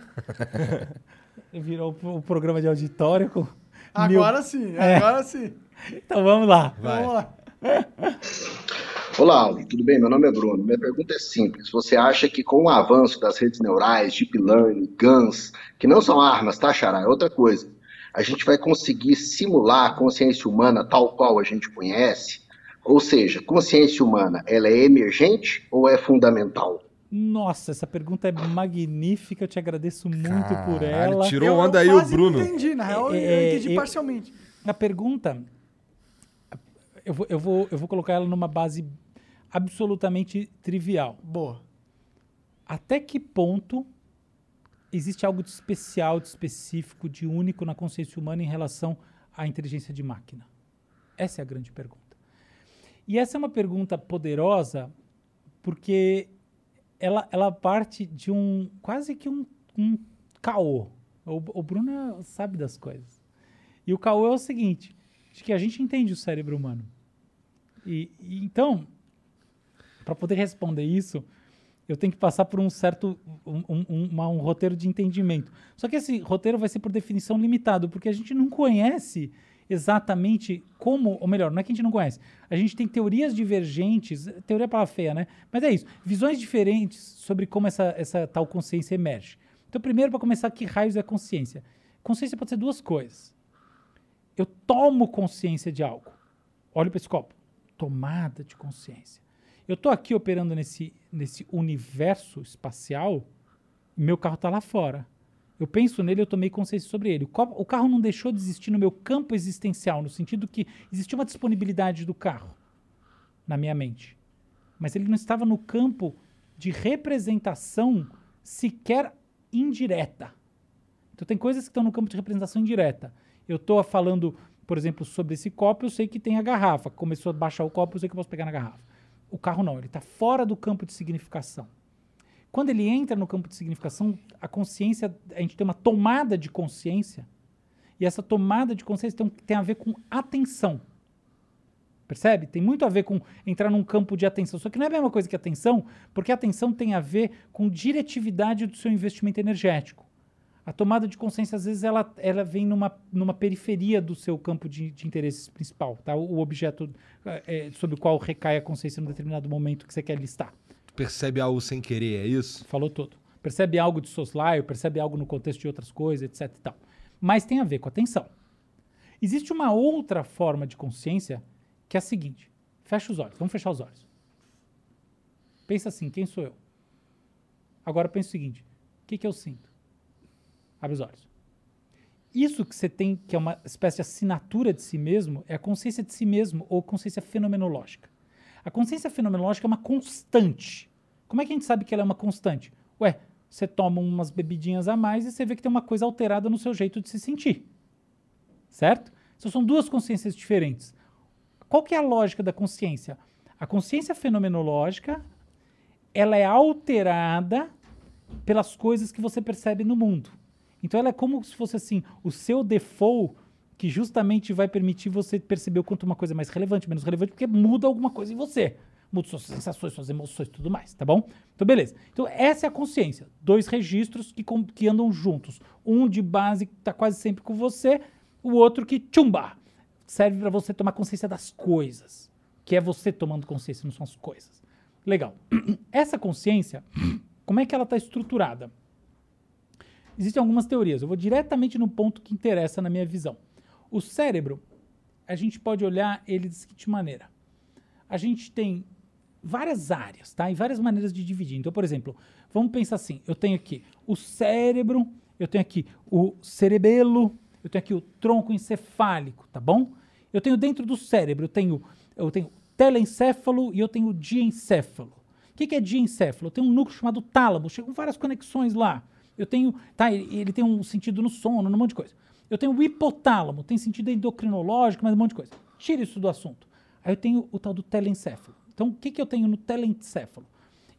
[LAUGHS] Virou o programa de auditório com Agora mil- sim, É. agora sim. Então vamos lá. Vamos lá. [LAUGHS] Olá, Aldo, tudo bem? Meu nome é Bruno. Minha pergunta é simples. Você acha que com o avanço das redes neurais, deep learning, GANs, que não são armas, tá, Xará? É outra coisa. A gente vai conseguir simular a consciência humana tal qual a gente conhece? Ou seja, consciência humana, ela é emergente ou é fundamental? Nossa, essa pergunta é magnífica, eu te agradeço muito por Caralho, ela. tirou Eu- onda aí o Quase Bruno. entendi, na real, eu É, entendi eu- parcialmente. A pergunta, eu vou, eu, vou, eu vou colocar ela numa base absolutamente trivial. Boa. Até que ponto existe algo de especial, de específico, de único na consciência humana em relação à inteligência de máquina? Essa é a grande pergunta. E essa é uma pergunta poderosa porque ela, ela parte de um quase que um, um caô. O, o Bruno sabe das coisas. E o caô é o seguinte, de que a gente entende o cérebro humano. E, e então, para poder responder isso, eu tenho que passar por um certo um, um- um- roteiro de entendimento. Só que esse roteiro vai ser por definição limitado, porque a gente não conhece exatamente como, ou melhor, não é que a gente não conhece. A gente tem teorias divergentes, teoria é palavra feia, né? Mas é isso, visões diferentes sobre como essa, essa tal consciência emerge. Então, primeiro, para começar, que raios é consciência? Consciência pode ser duas coisas. Eu tomo consciência de algo. Olha para esse copo. Tomada de consciência. Eu estou aqui operando nesse, nesse universo espacial, meu carro está lá fora. Eu penso nele, eu tomei consciência sobre ele. O, carro não deixou de existir no meu campo existencial, no sentido que existia uma disponibilidade do carro na minha mente. Mas ele não estava no campo de representação sequer indireta. Então tem coisas que estão no campo de representação indireta. Eu estou falando, por exemplo, sobre esse copo, eu sei que tem a garrafa. Começou a baixar o copo, eu sei que eu posso pegar na garrafa. O carro não, ele está fora do campo de significação. Quando ele entra no campo de significação, a consciência, a gente tem uma tomada de consciência, e essa tomada de consciência tem, tem a ver com atenção. Percebe? Tem muito a ver com entrar num campo de atenção. Só que não é a mesma coisa que atenção, porque atenção tem a ver com diretividade do seu investimento energético. A tomada de consciência, às vezes, ela, ela vem numa, numa periferia do seu campo de, de interesse principal, tá? O, o objeto eh, sobre o qual recai a consciência num determinado momento que você quer listar. Percebe algo sem querer, é isso? Falou tudo. Percebe algo de soslaio, percebe algo no contexto de outras coisas, etc tal. Mas tem a ver com atenção. Existe uma outra forma de consciência que é a seguinte. Fecha os olhos. Vamos fechar os olhos. Pensa assim, quem sou eu? Agora pensa o seguinte, o que, que eu sinto? Abre os olhos. Isso que você tem, que é uma espécie de assinatura de si mesmo, é a consciência de si mesmo ou consciência fenomenológica. A consciência fenomenológica é uma constante. Como é que a gente sabe que ela é uma constante? Ué, você toma umas bebidinhas a mais e você vê que tem uma coisa alterada no seu jeito de se sentir. Certo? Então são duas consciências diferentes. Qual que é a lógica da consciência? A consciência fenomenológica, ela é alterada pelas coisas que você percebe no mundo. Então ela é como se fosse assim, o seu default que justamente vai permitir você perceber o quanto uma coisa é mais relevante, menos relevante, porque muda alguma coisa em você. Muda suas sensações, suas emoções, tudo mais, tá bom? Então, beleza. Então, essa é a consciência. Dois registros que, que andam juntos. Um de base que está quase sempre com você, o outro que, tchumba, serve para você tomar consciência das coisas. Que é você tomando consciência, não são as coisas. Legal. [CLEARS THROAT] Essa consciência, como é que ela está estruturada? Existem algumas teorias. Eu vou diretamente no ponto que interessa na minha visão. O cérebro, a gente pode olhar ele da seguinte maneira. A gente tem várias áreas, tá? E várias maneiras de dividir. Então, por exemplo, vamos pensar assim: eu tenho aqui o cérebro, eu tenho aqui o cerebelo, eu tenho aqui o tronco encefálico, tá bom? Eu tenho dentro do cérebro, eu tenho, eu tenho telencéfalo e eu tenho diencéfalo. O que, que é diencéfalo? Eu tenho um núcleo chamado tálamo, chegam várias conexões lá. Eu tenho, tá, ele ele tem um sentido no sono, num monte de coisa. Eu tenho o hipotálamo, tem sentido endocrinológico, mas um monte de coisa. Tira isso do assunto. Aí eu tenho o tal do telencéfalo. Então, o que, que eu tenho no telencéfalo?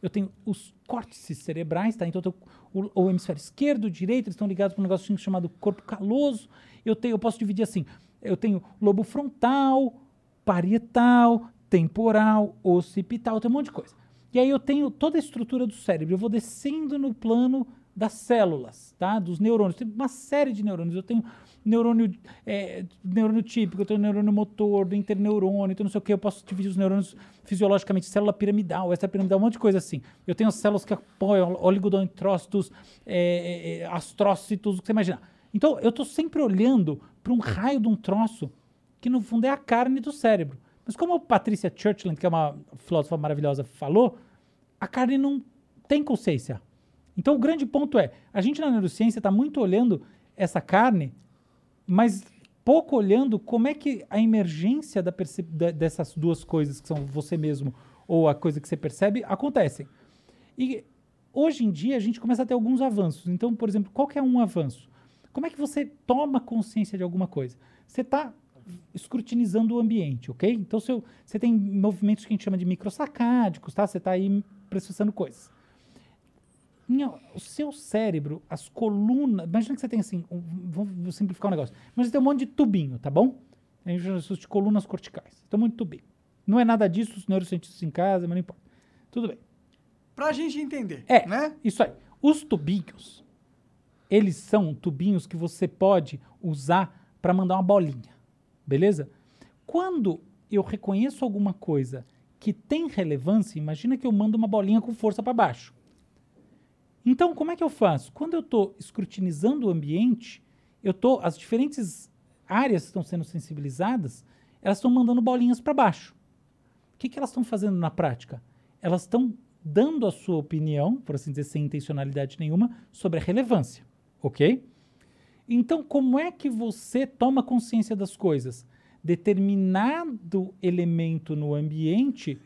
Eu tenho os córtices cerebrais, tá? Então, eu tenho o, o hemisfério esquerdo, direito, eles estão ligados para um negócio chamado corpo caloso. Eu, tenho, eu posso dividir assim. Eu tenho lobo frontal, parietal, temporal, occipital, tem um monte de coisa. E aí eu tenho toda a estrutura do cérebro. Eu vou descendo no plano das células, tá? Dos neurônios. Tem uma série de neurônios. Eu tenho neurônio, é, neurônio típico, eu tenho neurônio motor, do interneurônio, então não sei o que. Eu posso dividir os neurônios fisiologicamente, célula piramidal, extrapiramidal, um monte de coisa assim. Eu tenho as células que apoiam oligodendrócitos, é, é, astrócitos, o que você imaginar. Então, eu estou sempre olhando para um raio de um troço que, no fundo, é a carne do cérebro. Mas como a Patrícia Churchland, que é uma filósofa maravilhosa, falou, a carne não tem consciência. Então, o grande ponto é, a gente na neurociência está muito olhando essa carne, mas pouco olhando como é que a emergência da dessas duas coisas, que são você mesmo ou a coisa que você percebe, acontecem. E hoje em dia a gente começa a ter alguns avanços. Então, por exemplo, qual é um avanço? Como é que você toma consciência de alguma coisa? Você está escrutinizando o ambiente, ok? Então, você tem movimentos que a gente chama de microsacádicos, tá? Você está aí processando coisas. Minha- o seu cérebro, as colunas. Imagina que você tem assim. um- vou simplificar o negócio. Mas você tem um monte de tubinho, tá bom? A gente chama isso de colunas corticais. Tem um monte de tubinho. Não é nada disso, os neurocientistas em casa, mas não importa. Tudo bem. Pra gente entender. É, né? isso aí. Os tubinhos, eles são tubinhos que você pode usar para mandar uma bolinha, beleza? Quando eu reconheço alguma coisa que tem relevância, imagina que eu mando uma bolinha com força para baixo. Então, como é que eu faço? Quando eu estou escrutinizando o ambiente, eu tô as diferentes áreas que estão sendo sensibilizadas, elas estão mandando bolinhas para baixo. O que, que elas estão fazendo na prática? Elas estão dando a sua opinião, por assim dizer, sem intencionalidade nenhuma, sobre a relevância, ok? Então, como é que você toma consciência das coisas? Determinado elemento no ambiente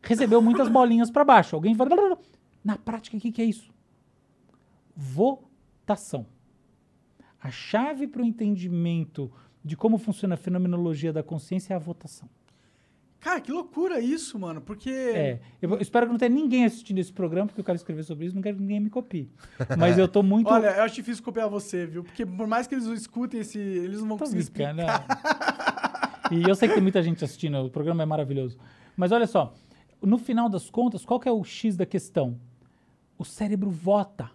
recebeu muitas bolinhas para baixo. Alguém fala, na prática, o que, que é isso? Votação. A chave para o entendimento de como funciona a fenomenologia da consciência é a votação. Cara, que loucura isso, mano. Porque. É, eu espero que não tenha ninguém assistindo esse programa, porque eu quero escrever sobre isso, não quero que ninguém me copie. Mas eu tô muito. Olha, eu acho difícil copiar você, viu? Porque por mais que eles escutem esse. Eles não vão Tô conseguir brincando, explicar. E eu sei que tem muita gente assistindo, o programa é maravilhoso. Mas olha só, no final das contas, qual que é o X da questão? O cérebro vota.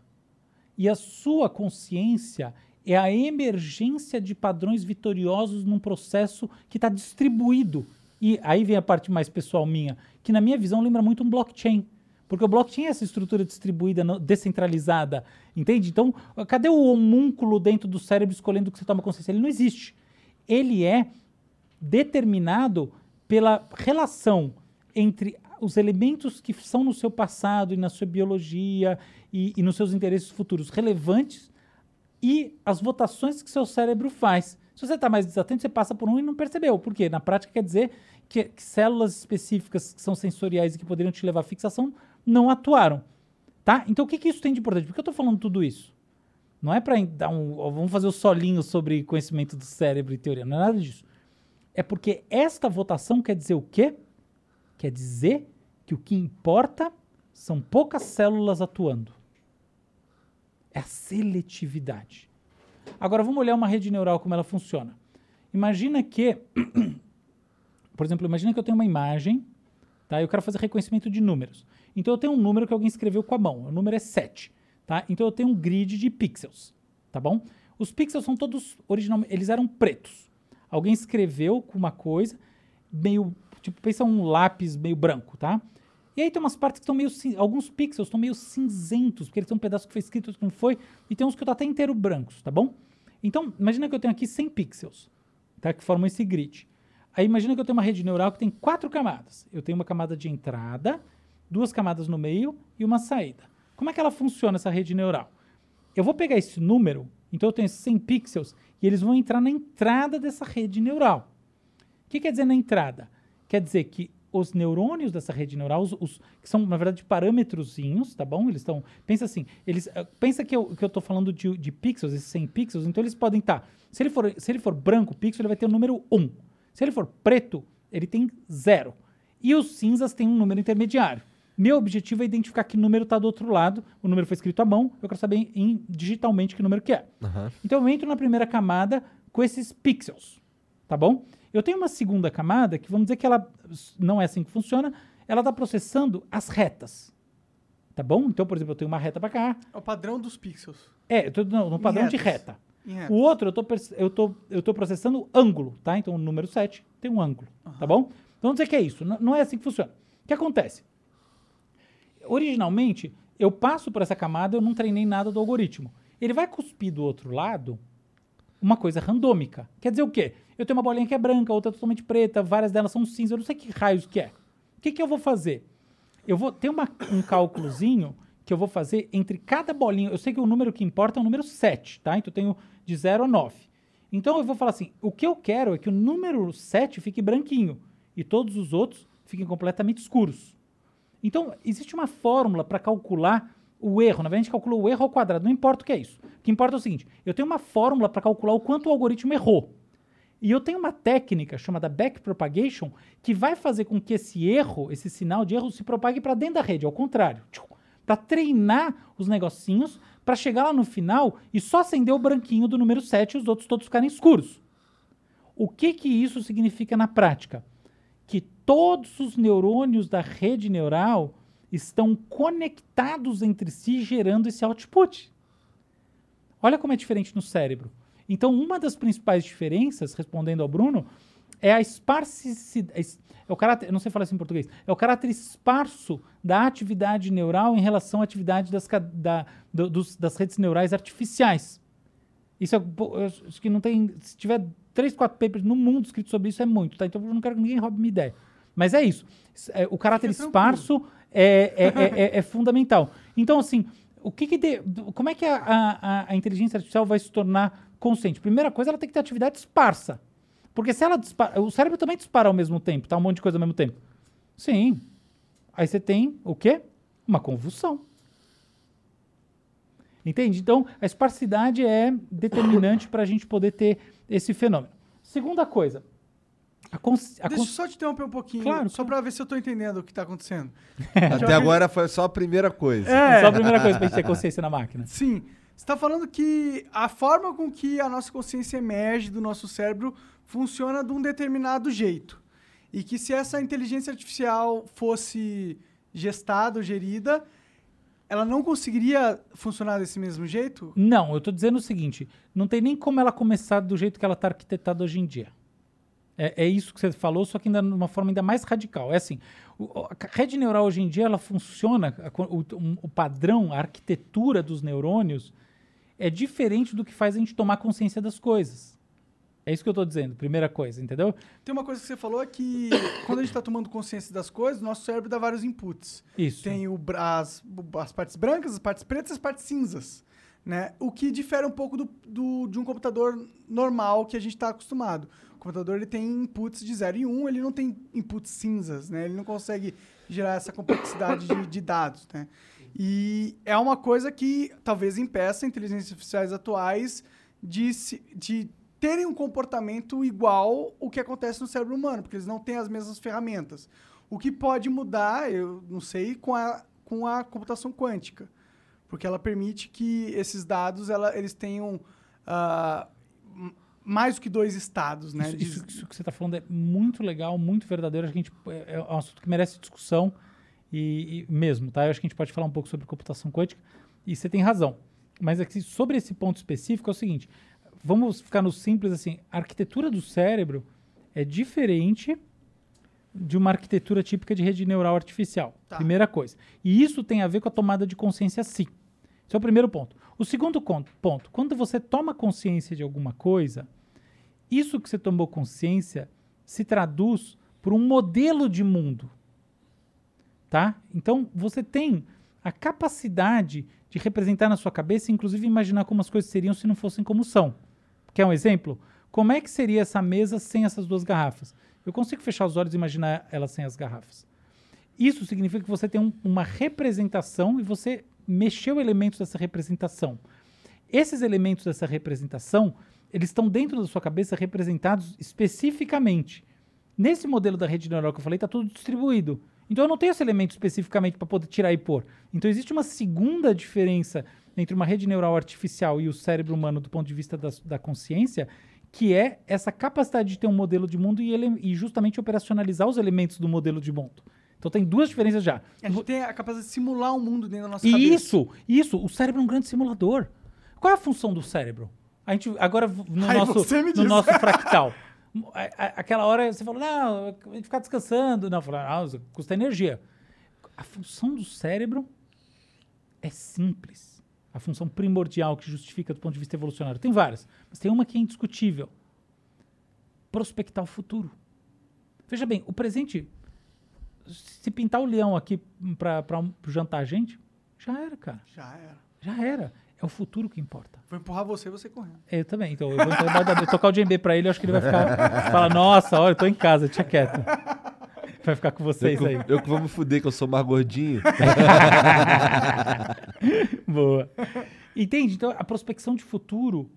E a sua consciência é a emergência de padrões vitoriosos num processo que está distribuído. E aí vem a parte mais pessoal minha, que na minha visão lembra muito um blockchain. Porque o blockchain é essa estrutura distribuída, descentralizada, entende? Então, cadê o homúnculo dentro do cérebro escolhendo o que você toma consciência? Ele não existe. Ele é determinado pela relação entre os elementos que são no seu passado e na sua biologia e, e nos seus interesses futuros relevantes e as votações que seu cérebro faz. Se você está mais desatento, você passa por um e não percebeu. Por quê? Na prática quer dizer que, que células específicas que são sensoriais e que poderiam te levar à fixação não atuaram. Tá? Então o que, que isso tem de importante? Por que eu estou falando tudo isso? Não é para dar um. Vamos fazer o solinho sobre conhecimento do cérebro e teoria. Não é nada disso. É porque esta votação quer dizer o quê? Quer dizer que o que importa são poucas células atuando. É a seletividade. Agora vamos olhar uma rede neural como ela funciona. Imagina que, [CLEARS THROAT] por exemplo, imagina que eu tenho uma imagem, tá? Eu quero fazer reconhecimento de números. Então eu tenho um número que alguém escreveu com a mão. O número é 7, tá? Então eu tenho um grid de pixels, tá bom? Os pixels são todos originalmente, eles eram pretos. Alguém escreveu com uma coisa meio, tipo, pensa um lápis meio branco, tá? E aí tem umas partes que estão meio, alguns pixels estão meio cinzentos, porque eles têm um pedaço que foi escrito, outro que não foi, e tem uns que estão até inteiro brancos, tá bom? Então, imagina que eu tenho aqui 100 pixels, tá? Que formam esse grid. Aí imagina que eu tenho uma rede neural que tem quatro camadas. Eu tenho uma camada de entrada, duas camadas no meio e uma saída. Como é que ela funciona, essa rede neural? Eu vou pegar esse número, então eu tenho esses 100 pixels, e eles vão entrar na entrada dessa rede neural. O que quer dizer na entrada? Quer dizer que os neurônios dessa rede neural, os, os- que são, na verdade, parâmetrozinhos, tá bom? Eles estão. Pensa assim, eles. eh, Pensa que eu, que eu tô falando de, de pixels, esses 100 pixels, então eles podem estar. se, ele for, se ele for branco, o pixel ele vai ter o número 1. Se ele for preto, ele tem 0. E os cinzas têm um número intermediário. Meu objetivo é identificar que número está do outro lado. O número foi escrito à mão, eu quero saber em, digitalmente que número que é. Então eu entro na primeira camada com esses pixels, tá bom? Eu tenho uma segunda camada que vamos dizer que ela não é assim que funciona, ela está processando as retas, tá bom? Então, por exemplo, eu tenho uma reta para cá. É o padrão dos pixels. É, eu tô no, no padrão de reta. O outro, eu tô, eu, tô, eu tô processando ângulo, tá? Então, o número 7 tem um ângulo, tá bom? Então, vamos dizer que é isso. N- não é assim que funciona. O que acontece? Originalmente, eu passo por essa camada, eu não treinei nada do algoritmo. Ele vai cuspir do outro lado uma coisa randômica. Quer dizer o quê? Eu tenho uma bolinha que é branca, outra totalmente preta, várias delas são cinza, eu não sei que raios que é. O que, que eu vou fazer? Eu vou ter uma- um cálculozinho que eu vou fazer entre cada bolinha. Eu sei que o número que importa é o número 7, tá? Então eu tenho de 0 a 9. Então eu vou falar assim: o que eu quero é que o número 7 fique branquinho e todos os outros fiquem completamente escuros. Então, existe uma fórmula para calcular o erro. Na verdade, a gente calcula o erro ao quadrado. Não importa o que é isso. O que importa é o seguinte: eu tenho uma fórmula para calcular o quanto o algoritmo errou. E eu tenho uma técnica chamada backpropagation que vai fazer com que esse erro, esse sinal de erro, se propague para dentro da rede, ao contrário. Para treinar os negocinhos, para chegar lá no final e só acender o branquinho do número 7 e os outros todos ficarem escuros. O que, que isso significa na prática? Que todos os neurônios da rede neural estão conectados entre si, gerando esse output. Olha como é diferente no cérebro. Então, uma das principais diferenças, respondendo ao Bruno, é a esparsidade. É o caráter, não sei falar isso em português. É o caráter esparso da atividade neural em relação à atividade das, da- do- dos- das redes neurais artificiais. Isso é, que não tem. Se tiver três, quatro papers no mundo escritos sobre isso, é muito, tá? Então eu não quero que ninguém roube minha ideia. Mas é isso. Isso, é, o caráter esparso é, é, é- é- é fundamental. Então, assim, o que que de- como é que a, a- a inteligência artificial vai se tornar consciente? Primeira coisa, ela tem que ter atividade esparsa. Porque se ela dispara. O cérebro também dispara ao mesmo tempo, tá? Um monte de coisa ao mesmo tempo. Sim. Aí você tem o quê? Uma convulsão. Entende? Então, a esparsidade é determinante para a gente poder ter esse fenômeno. Segunda coisa. A cons- a Deixa eu cons- só te interromper um pouquinho, Claro, só pra ver se eu tô entendendo o que tá acontecendo. [LAUGHS] Até agora foi só a primeira coisa. É. Só a primeira coisa pra gente ter consciência na máquina. Sim. Você tá falando que a forma com que a nossa consciência emerge do nosso cérebro funciona de um determinado jeito. E que se essa inteligência artificial fosse gestada ou gerida, ela não conseguiria funcionar desse mesmo jeito? Não, eu tô dizendo o seguinte: não tem nem como ela começar do jeito que ela está arquitetada hoje em dia. É, é isso que você falou, só que ainda de uma forma ainda mais radical. É assim, o- a rede neural hoje em dia ela funciona, a o, um- o padrão, a arquitetura dos neurônios é diferente do que faz a gente tomar consciência das coisas. É isso que eu estou dizendo, primeira coisa, entendeu? Tem uma coisa que você falou é que [COUGHS] quando a gente está tomando consciência das coisas, nosso cérebro dá vários inputs. Isso. Tem o, as, as partes brancas, as partes pretas e as partes cinzas. Né? O que difere um pouco do, do- de um computador normal que a gente está acostumado. O computador ele tem inputs de 0 e 1, um, ele não tem inputs cinzas, né? ele não consegue gerar essa complexidade de, de dados. Né? E é uma coisa que talvez impeça inteligências artificiais atuais de, se- de terem um comportamento igual o que acontece no cérebro humano, porque eles não têm as mesmas ferramentas. O que pode mudar, eu não sei, com a, com a computação quântica, porque ela permite que esses dados ela, eles tenham m- mais do que dois estados, né? Isso, De- isso- isso que você está falando é muito legal, muito verdadeiro. Acho que a gente, é, é um assunto que merece discussão e, e mesmo, tá? Eu acho que a gente pode falar um pouco sobre computação quântica e você tem razão. Mas aqui, sobre esse ponto específico é o seguinte: vamos ficar no simples assim. A arquitetura do cérebro é diferente de uma arquitetura típica de rede neural artificial. Primeira coisa. E isso tem a ver com a tomada de consciência sim. Esse é o primeiro ponto. O segundo ponto, quando você toma consciência de alguma coisa, isso que você tomou consciência se traduz por um modelo de mundo. Tá? Então, você tem a capacidade de representar na sua cabeça, inclusive imaginar como as coisas seriam se não fossem como são. Quer um exemplo? Como é que seria essa mesa sem essas duas garrafas? Eu consigo fechar os olhos e imaginar ela sem as garrafas. Isso significa que você tem um- uma representação e você mexeu elementos dessa representação. Esses elementos dessa representação, eles estão dentro da sua cabeça representados especificamente. Nesse modelo da rede neural que eu falei, está tudo distribuído. Então eu não tenho esse elemento especificamente para poder tirar e pôr. Então existe uma segunda diferença entre uma rede neural artificial e o cérebro humano do ponto de vista da, da consciência, que é essa capacidade de ter um modelo de mundo e, ele- e justamente operacionalizar os elementos do modelo de mundo. Então tem duas diferenças já. A gente tem a capacidade de simular um mundo dentro da nossa cabeça. Isso, isso. O cérebro é um grande simulador. Qual é a função do cérebro? A gente agora no Aí nosso no nosso [LAUGHS] fractal. A- a- Aquela hora você falou, não, a gente ficar descansando. Não, falou, ah, custa energia. A função do cérebro é simples. A função primordial que justifica do ponto de vista evolucionário. Tem várias, mas tem uma que é indiscutível. Prospectar o futuro. Veja bem, o presente, se pintar o leão aqui para jantar a gente, já era, cara. Já era. Já era. É o futuro que importa. Vou empurrar você e você correndo. Eu também. Então, eu vou tocar o djembe pra ele, eu acho que ele vai ficar. Fala, nossa, olha, eu tô em casa, tinha quieto. Vai ficar com vocês eu, aí. Eu que vou me fuder, que eu sou mais gordinho. [LAUGHS] Boa. Entende? Então, a prospecção de futuro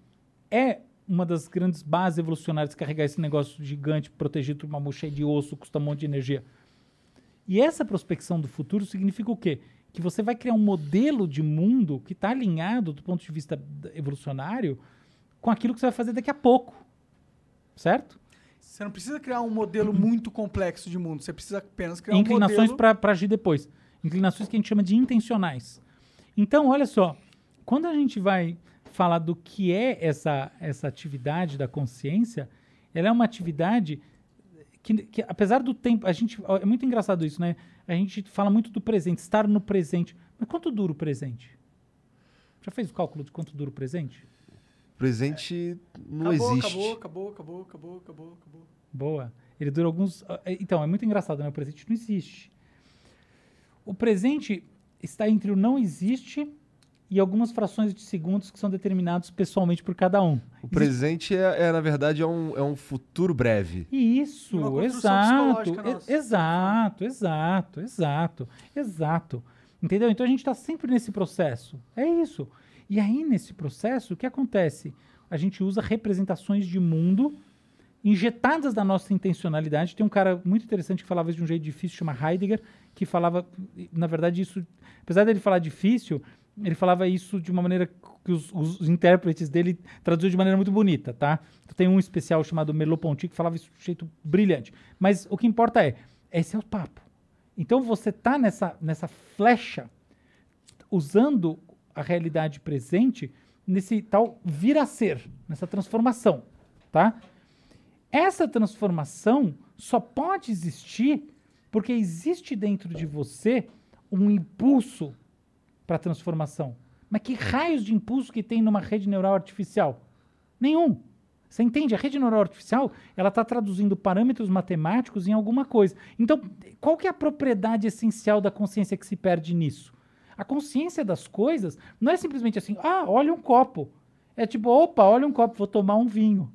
é uma das grandes bases evolucionárias carregar esse negócio gigante, protegido por uma mão cheia de osso, custa um monte de energia. E essa prospecção do futuro significa o quê? Que você vai criar um modelo de mundo que está alinhado do ponto de vista evolucionário com aquilo que você vai fazer daqui a pouco. Certo? Você não precisa criar um modelo muito complexo de mundo. Você precisa apenas criar um inclinações modelo... para agir depois. Inclinações que a gente chama de intencionais. Então, olha só, quando a gente vai falar do que é essa, essa atividade da consciência, ela é uma atividade que, que, apesar do tempo, a gente é muito engraçado isso, né? A gente fala muito do presente, estar no presente. Mas quanto dura o presente? Já fez o cálculo de quanto dura o presente? Presente não acabou, existe. Acabou, acabou, acabou, acabou, acabou, acabou. Boa. Ele dura alguns. é, Então, é muito engraçado, né? O presente não existe. O presente está entre o não existe e algumas frações de segundos que são determinados pessoalmente por cada um. O presente é, é, na verdade, é um, é um futuro breve. Isso, exato, e- exato, exato, exato, exato. Entendeu? Então a gente está sempre nesse processo. É isso. E aí, nesse processo, o que acontece? A gente usa representações de mundo injetadas da nossa intencionalidade. Tem um cara muito interessante que falava isso de um jeito difícil, chama Heidegger, que falava, na verdade, isso, apesar dele falar difícil, ele falava isso de uma maneira que os, os- intérpretes dele traduziu de maneira muito bonita, tá? Então, tem um especial chamado Merleau-Ponty que falava isso de um jeito brilhante. Mas o que importa é, esse é o papo. Então você tá nessa, nessa flecha usando a realidade presente nesse tal vir a ser, nessa transformação, tá? Essa transformação só pode existir porque existe dentro de você um impulso para a transformação. Mas que raios de impulso que tem numa rede neural artificial? Nenhum. Você entende? A rede neural artificial ela está traduzindo parâmetros matemáticos em alguma coisa. Então, qual que é a propriedade essencial da consciência que se perde nisso? A consciência das coisas não é simplesmente assim, ah, olha um copo. É tipo, opa, olha um copo, vou tomar um vinho.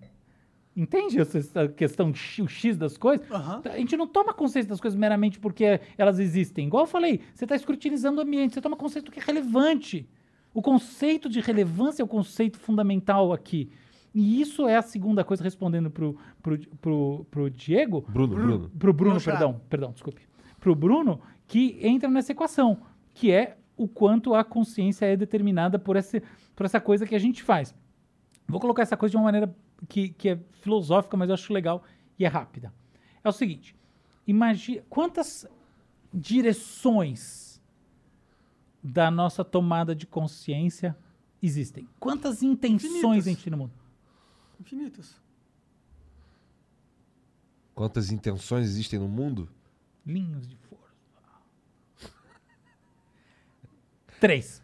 Entende essa- questão, o X das coisas? A gente não toma consciência das coisas meramente porque elas existem. Igual eu falei, você está escrutinizando o ambiente, você toma consciência do que é relevante. O conceito de relevância é o conceito fundamental aqui. E isso é a segunda coisa, respondendo pro, pro, pro, pro Diego. Bruno, Bruno. Pro Bruno, perdão, perdão, desculpe. Pro Bruno, que entra nessa equação, que é o quanto a consciência é determinada por, esse, por essa coisa que a gente faz. Vou colocar essa coisa de uma maneira que, que é filosófica, mas eu acho legal e é rápida. É o seguinte: imagine quantas direções da nossa tomada de consciência existem? Quantas intenções Infinitas. a gente tem no mundo? Infinitas. Quantas intenções existem no mundo? Linhos de força. Três.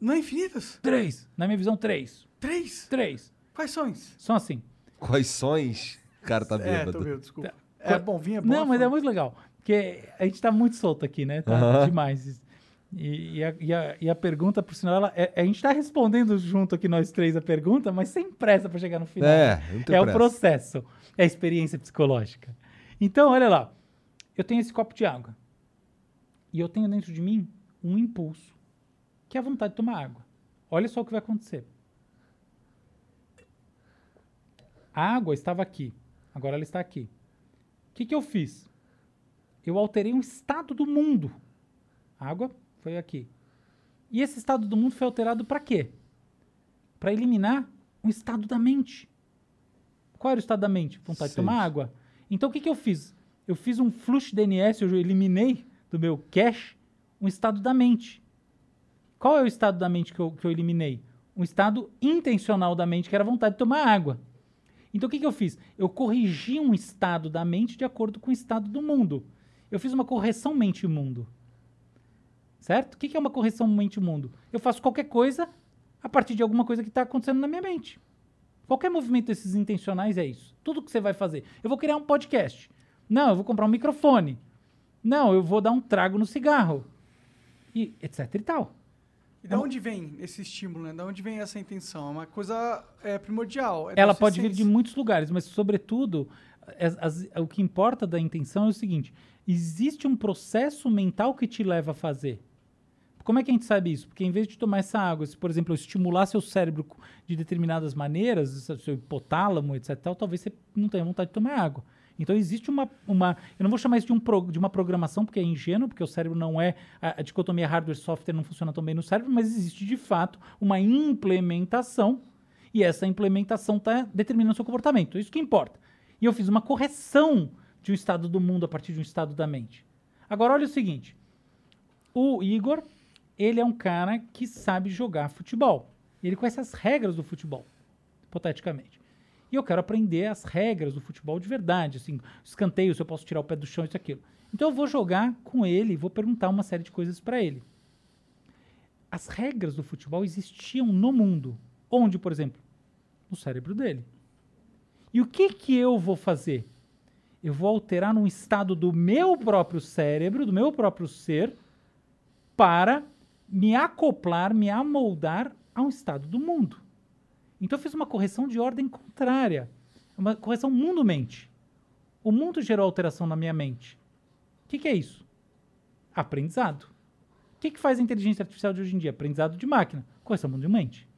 Não é infinitas? Três. Na minha visão, três. Três? Três. Quais são? São assim. Quais sons? O cara tá É, bêbado. tô vendo, desculpa. É bom, vinho é bom. Não, mas é muito legal. Porque a gente tá muito solto aqui, né? Tá demais. E, e a, e a- e a pergunta, por sinal, ela, é- a gente tá respondendo junto aqui nós três a pergunta, mas sem pressa para chegar no final. É, não tem é o processo, é a experiência psicológica. Então, olha lá, eu tenho esse copo de água e eu tenho dentro de mim um impulso, que é a vontade de tomar água. Olha só o que vai acontecer. A água estava aqui, agora ela está aqui. O que, que eu fiz? Eu alterei um estado do mundo. A água foi aqui. E esse estado do mundo foi alterado para quê? Para eliminar um estado da mente. Qual era o estado da mente? Vontade de tomar água. Então o que, que eu fiz? Eu fiz um flush DNS, eu eliminei do meu cache um estado da mente. Qual é o estado da mente que eu, que eu eliminei? Um estado intencional da mente, que era vontade de tomar água. Então o que, que eu fiz? Eu corrigi um estado da mente de acordo com o estado do mundo. Eu fiz uma correção mente-mundo. Certo? O que, que é uma correção mente-mundo? Eu faço qualquer coisa a partir de alguma coisa que está acontecendo na minha mente. Qualquer movimento desses intencionais é isso. Tudo que você vai fazer. Eu vou criar um podcast. Não, eu vou comprar um microfone. Não, eu vou dar um trago no cigarro. E etc e tal. E da onde vem esse estímulo, né? Da onde vem essa intenção? É uma coisa é, primordial. é Ela pode vir de muitos lugares, mas, sobretudo, as- as- o que importa da intenção é o seguinte: existe um processo mental que te leva a fazer. Como é que a gente sabe isso? Porque em vez de tomar essa água, se, por exemplo, eu estimular seu cérebro de determinadas maneiras, seu- seu hipotálamo, etc., tal, talvez você não tenha vontade de tomar água. Então existe uma, uma eu não vou chamar isso de, um pro- de uma programação, porque é ingênuo, porque o cérebro não é, a, a dicotomia hardware-software não funciona tão bem no cérebro, mas existe de fato uma implementação e essa implementação está determinando o seu comportamento. Isso que importa. E eu fiz uma correção de um estado do mundo a partir de um estado da mente. Agora, olha o seguinte. O Igor, ele é um cara que sabe jogar futebol. Ele conhece as regras do futebol, hipoteticamente. E eu quero aprender as regras do futebol de verdade, assim, escanteio, se eu posso tirar o pé do chão, isso aquilo. Então eu vou jogar com ele, vou perguntar uma série de coisas para ele. As regras do futebol existiam no mundo. Onde, por exemplo? No cérebro dele. E o que que eu vou fazer? Eu vou alterar num estado do meu próprio cérebro, do meu próprio ser, para me acoplar, me amoldar a um estado do mundo. Então eu fiz uma correção de ordem contrária, uma correção mundo-mente. O mundo gerou alteração na minha mente. O que, que é isso? Aprendizado. O que, que faz a inteligência artificial de hoje em dia? Aprendizado de máquina. Correção mundo-mente.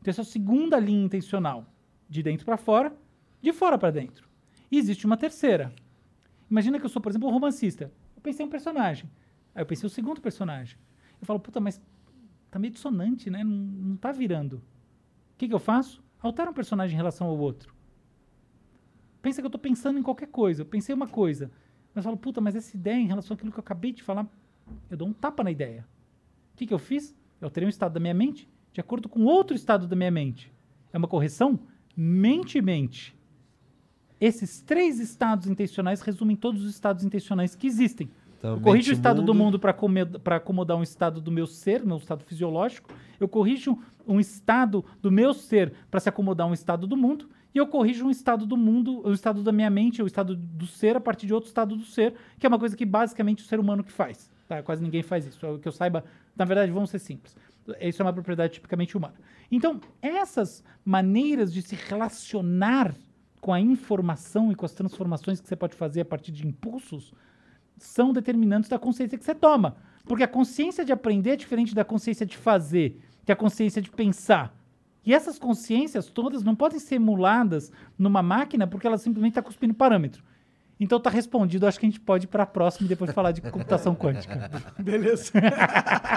Então essa é a segunda linha intencional. De dentro para fora, de fora para dentro. E existe uma terceira. Imagina que eu sou, por exemplo, um romancista. Eu pensei em um personagem. Aí eu pensei o segundo personagem. Eu falo, puta, mas tá meio dissonante, né? Não, não tá virando. O que, que eu faço? Altera um personagem em relação ao outro. Pensa que eu tô pensando em qualquer coisa. Eu pensei uma coisa. Mas falo, puta, mas essa ideia em relação àquilo que eu acabei de falar, eu dou um tapa na ideia. O que, que eu fiz? Eu alterei um estado da minha mente de acordo com outro estado da minha mente. É uma correção mente-mente. Esses três estados intencionais resumem todos os estados intencionais que existem. Eu corrijo o estado do mundo. mundo para acomodar um estado do meu ser, meu estado fisiológico. Eu corrijo um estado do meu ser para se acomodar um estado do mundo. E eu corrijo um estado do mundo, o estado da minha mente, o estado do ser a partir de outro estado do ser, que é uma coisa que basicamente o ser humano que faz. tá? Quase ninguém faz isso. É Que eu saiba, na verdade, vamos ser simples. Isso é uma propriedade tipicamente humana. Então, essas maneiras de se relacionar com a informação e com as transformações que você pode fazer a partir de impulsos são determinantes da consciência que você toma. Porque a consciência de aprender é diferente da consciência de fazer, que é a consciência de pensar. E essas consciências todas não podem ser emuladas numa máquina porque ela simplesmente está cuspindo parâmetro. Então tá respondido, acho que a gente pode ir para a próxima e depois falar de computação [LAUGHS] quântica. Beleza. [LAUGHS]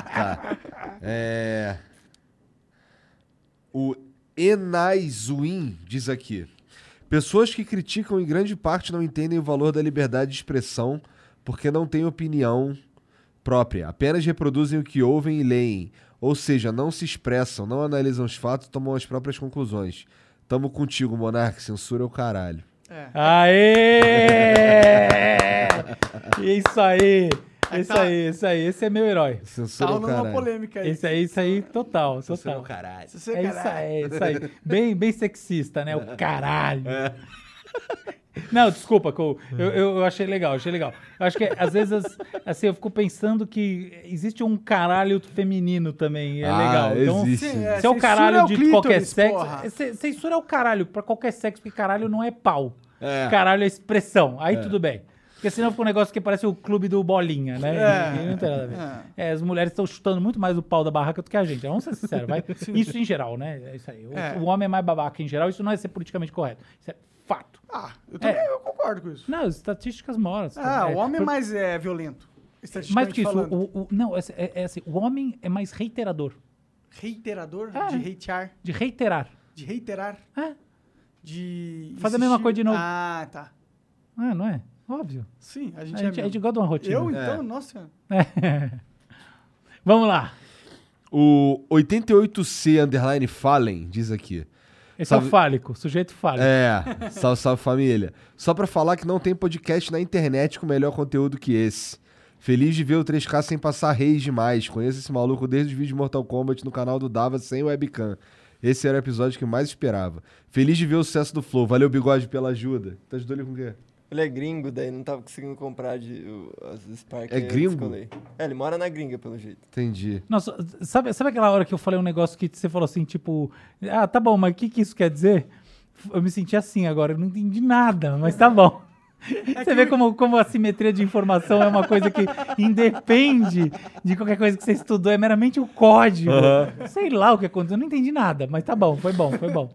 Tá. É... O Enaizuin diz aqui: Pessoas que criticam em grande parte não entendem o valor da liberdade de expressão porque não têm opinião própria, apenas reproduzem o que ouvem e leem, ou seja, não se expressam, não analisam os fatos e tomam as próprias conclusões. Tamo contigo, Monark, censura é o caralho. Aê! [LAUGHS] Isso aí! Isso tá- aí, isso aí. Esse é meu herói. Censura Tá rolando uma polêmica aí. Esse aí, isso aí, total, Censura total. é o caralho. Censura É é o isso caralho. aí, é isso aí. [LAUGHS] Bem, bem sexista, né? O caralho. Não, desculpa, Cole. Eu, eu, eu achei legal, achei legal. Eu acho que às vezes, as- assim, eu fico pensando que existe um caralho feminino também. É Ah, legal. Então, existe. se é, é, o caralho é o de clítoris, qualquer sexo. é, Censura é o caralho pra qualquer sexo, porque caralho não é pau. É. Caralho é expressão. Aí É. tudo bem. Porque senão fica um negócio que parece o clube do Bolinha, né? É. Não tem nada a ver. É, as mulheres estão chutando muito mais o pau da barraca do que a gente. Vamos ser sinceros, vai. [LAUGHS] Isso em geral, né? É isso aí. O, É. o homem é mais babaca em geral, isso não é ser politicamente correto. Isso é. Ah, eu também eu concordo com isso. Não, as estatísticas mostram. Ah, o homem é por- mais é, violento. Mais estatisticamente que isso, o, o- não, é, é- é assim, o homem é mais reiterador. Reiterador? É. De hatear? De reiterar. De reiterar? É. De. Fazer a mesma coisa de novo. Ah, tá. Ah, não é? Óbvio. Sim, a gente A é gente, a mesmo. gente gosta de uma rotina. Eu, É. então, nossa. É. [LAUGHS] Vamos lá. O 88C Underline Fallen diz aqui. Esse é Salve- o fálico, sujeito fálico. É, salve, salve família. Só pra falar que não tem podcast na internet com melhor conteúdo que esse. Feliz de ver o 3K sem passar reis demais. Conheço esse maluco desde os vídeos de Mortal Kombat no canal do Dava sem webcam. Esse era o episódio que eu mais esperava. Feliz de ver o sucesso do Flow. Valeu, Bigode, pela ajuda. Tu ajudou ele com o quê? Ele é gringo, daí não tava conseguindo comprar de, o- as Spark. É gringo? É, ele mora na gringa, pelo jeito. Entendi. Nossa, sabe, sabe aquela hora que eu falei um negócio que você falou assim, tipo, ah, tá bom, mas o que, que isso quer dizer? Eu me senti assim agora, eu não entendi nada, mas tá bom. [LAUGHS] Você vê como, como a simetria de informação é uma coisa que independe de qualquer coisa que você estudou, é meramente o código. Aham. Sei lá o que aconteceu, eu não entendi nada, mas tá bom, foi bom, foi bom.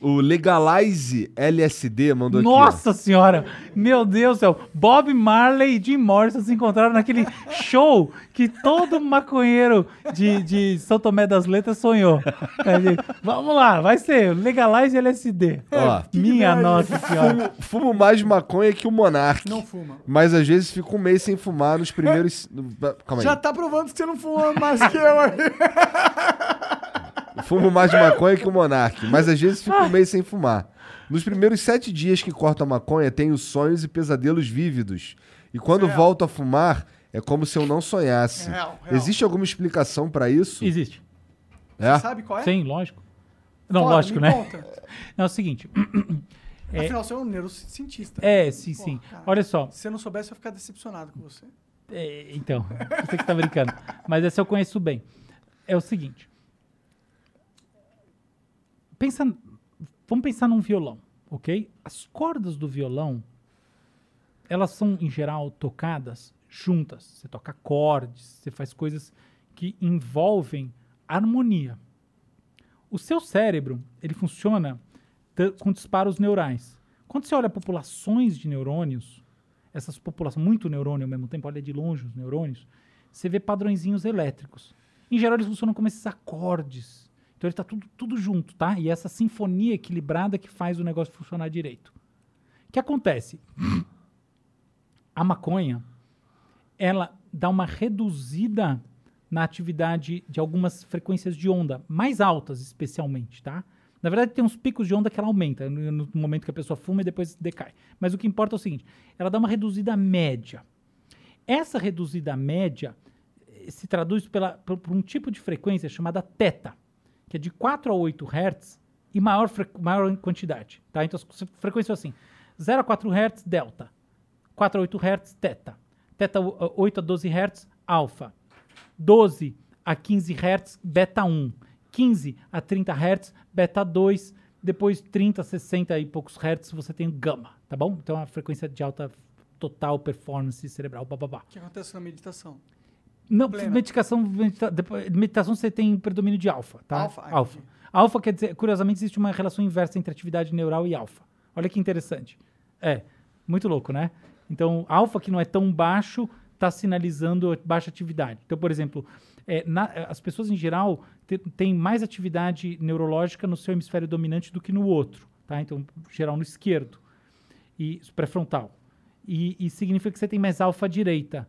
O Legalize LSD mandou aqui. Nossa senhora! Meu Deus do céu! Bob Marley e Jim Morrison se encontraram naquele show que todo maconheiro de, de São Tomé das Letras sonhou. Aí, Vamos lá, vai ser Legalize LSD. Ó. Minha nossa senhora. Fumo, fumo mais maconha que o Monark. Não fuma. Mas às vezes fico um mês sem fumar nos primeiros. no- Calma aí. Já tá provando que você não fuma mais que eu aí. [LAUGHS] Fumo mais de maconha que o Monark, mas às vezes fico um mês sem fumar. Nos primeiros sete dias que corto a maconha, tenho sonhos e pesadelos vívidos. E quando Real. volto a fumar, é como se eu não sonhasse. Real, real. Existe alguma explicação pra isso? Existe. É? Sabe qual é? Sim, lógico. Não, Fala, lógico, né? conta. [LAUGHS] Não, é o seguinte. [CLEARS THROAT] É, Afinal, você é um neurocientista. É, sim, Pô, sim. cara, Olha só. Se eu não soubesse, eu ia ficar decepcionado com você. É, então, [LAUGHS] você que tá brincando. Mas essa eu conheço bem. É o seguinte. Pensa, vamos pensar num violão, ok? As cordas do violão, elas são, em geral, tocadas juntas. Você toca acordes, você faz coisas que envolvem harmonia. O seu cérebro, ele funciona com disparos neurais. Quando você olha populações de neurônios, essas populações, muito neurônio ao mesmo tempo, olha de longe os neurônios, você vê padrõezinhos elétricos. Em geral, eles funcionam como esses acordes. Então, ele está tudo, tudo junto, tá? E essa sinfonia equilibrada que faz o negócio funcionar direito. O que acontece? A maconha, ela dá uma reduzida na atividade de algumas frequências de onda, mais altas especialmente, tá? Na verdade, tem uns picos de onda que ela aumenta no, no momento que a pessoa fuma e depois decai. Mas o que importa é o seguinte, ela dá uma reduzida média. Essa reduzida média eh, se traduz pela, por, por um tipo de frequência chamada teta, que é de 4 a 8 Hz e maior, maior quantidade. Tá? Então, as frequências assim, 0 a 4 Hz, delta. 4 a 8 Hz, teta. Teta o- 8 a 12 Hz, alfa. 12 a 15 Hz, beta 1. 15 a 30 Hz, beta 2. Depois 30, 60 e poucos Hz você tem gama, tá bom? Então é uma frequência de alta total performance cerebral, bababá. O que acontece na meditação? Não, Plena. medicação, medita, meditação você tem predomínio de alfa, tá? Alfa, ah, alfa. Alfa quer dizer, curiosamente, existe uma relação inversa entre atividade neural e alfa. Olha que interessante. É, muito louco, né? Então, alfa, que não é tão baixo, está sinalizando baixa atividade. Então, por exemplo, é, na- as pessoas em geral têm mais atividade neurológica no seu hemisfério dominante do que no outro, tá? Então, geral no esquerdo e pré-frontal. E, e significa que você tem mais alfa à direita.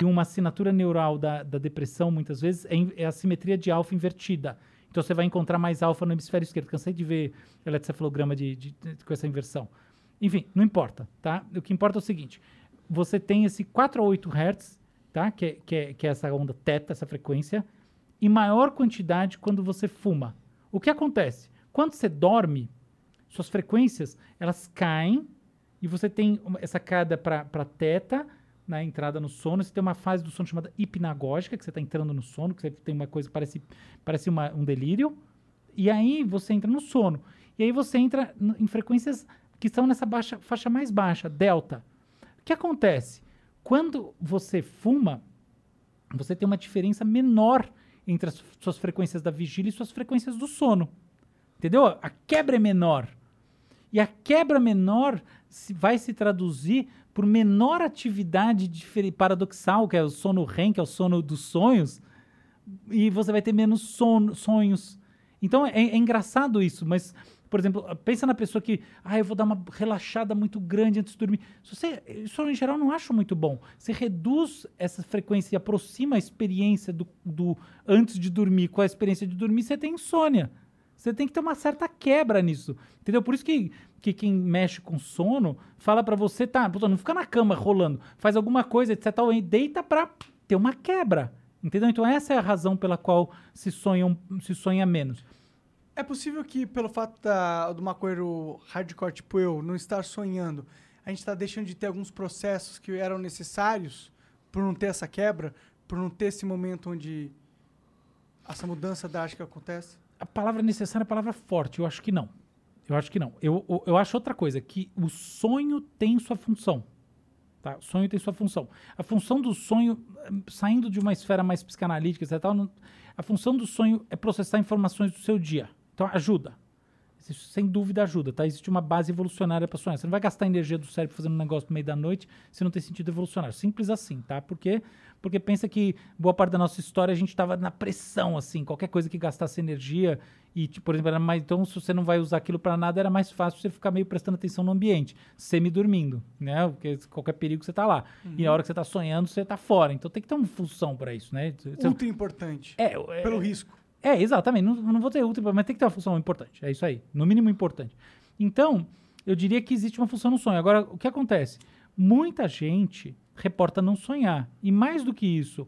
E uma assinatura neural da, da depressão, muitas vezes, é, é a simetria de alfa invertida. Então você vai encontrar mais alfa no hemisfério esquerdo. Cansei de ver eletrocefalograma de, de- de- com essa inversão. Enfim, não importa, tá? O que importa é o seguinte: você tem esse 4 a 8 Hz, tá? Que é, que é, que é essa onda teta, essa frequência, em maior quantidade quando você fuma. O que acontece? Quando você dorme, suas frequências elas caem e você tem essa queda para teta na entrada no sono. Você tem uma fase do sono chamada hipnagógica, que você está entrando no sono, que você tem uma coisa que parece, parece uma- um delírio. E aí você entra no sono. E aí você entra em frequências que estão nessa baixa, faixa mais baixa, delta. O que acontece? Quando você fuma, você tem uma diferença menor entre as suas frequências da vigília e suas frequências do sono. Entendeu? A quebra é menor. E a quebra menor vai se traduzir por menor atividade paradoxal, que é o sono REM, que é o sono dos sonhos, e você vai ter menos sonhos. Então é, é engraçado isso, mas, por exemplo, pensa na pessoa que, ah, eu vou dar uma relaxada muito grande antes de dormir. Você, isso em geral não acho muito bom. Você reduz essa frequência e aproxima a experiência do, do antes de dormir com a experiência de dormir, você tem insônia. Você tem que ter uma certa quebra nisso. Entendeu? Por isso que, que quem mexe com sono fala pra você, tá, não fica na cama rolando, faz alguma coisa, etc. tal, Deita pra ter uma quebra. Entendeu? Então essa é a razão pela qual se, sonham, se sonha menos. É possível que, pelo fato da, do maconheiro hardcore tipo eu não estar sonhando, a gente está deixando de ter alguns processos que eram necessários por não ter essa quebra, por não ter esse momento onde essa mudança drástica acontece? A palavra necessária é a palavra forte. Eu acho que não. Eu acho que não. Eu, eu, eu acho outra coisa, que o sonho tem sua função. Tá? O sonho tem sua função. A função do sonho, eh, saindo de uma esfera mais psicanalítica, etc., tal, a função do sonho é processar informações do seu dia. Então ajuda. Isso, sem dúvida ajuda, tá? Existe uma base evolucionária para sonhar. Você não vai gastar energia do cérebro fazendo um negócio no meio da noite se não tem sentido evolucionário. Simples assim, tá? Por quê? Porque pensa que boa parte da nossa história a gente estava na pressão, assim. Qualquer coisa que gastasse energia e, tipo, por exemplo, era mais, então se você não vai usar aquilo para nada, era mais fácil você ficar meio prestando atenção no ambiente, semi-dormindo, né? Porque qualquer perigo você tá lá. E na hora que você tá sonhando, você tá fora. Então tem que ter uma função para isso, né? Ultra importante. É, Pelo risco. É, exatamente. Não, não vou ter ultra, mas tem que ter uma função importante. É isso aí. No mínimo importante. Então, eu diria que existe uma função no sonho. Agora, o que acontece? Muita gente reporta não sonhar. E mais do que isso,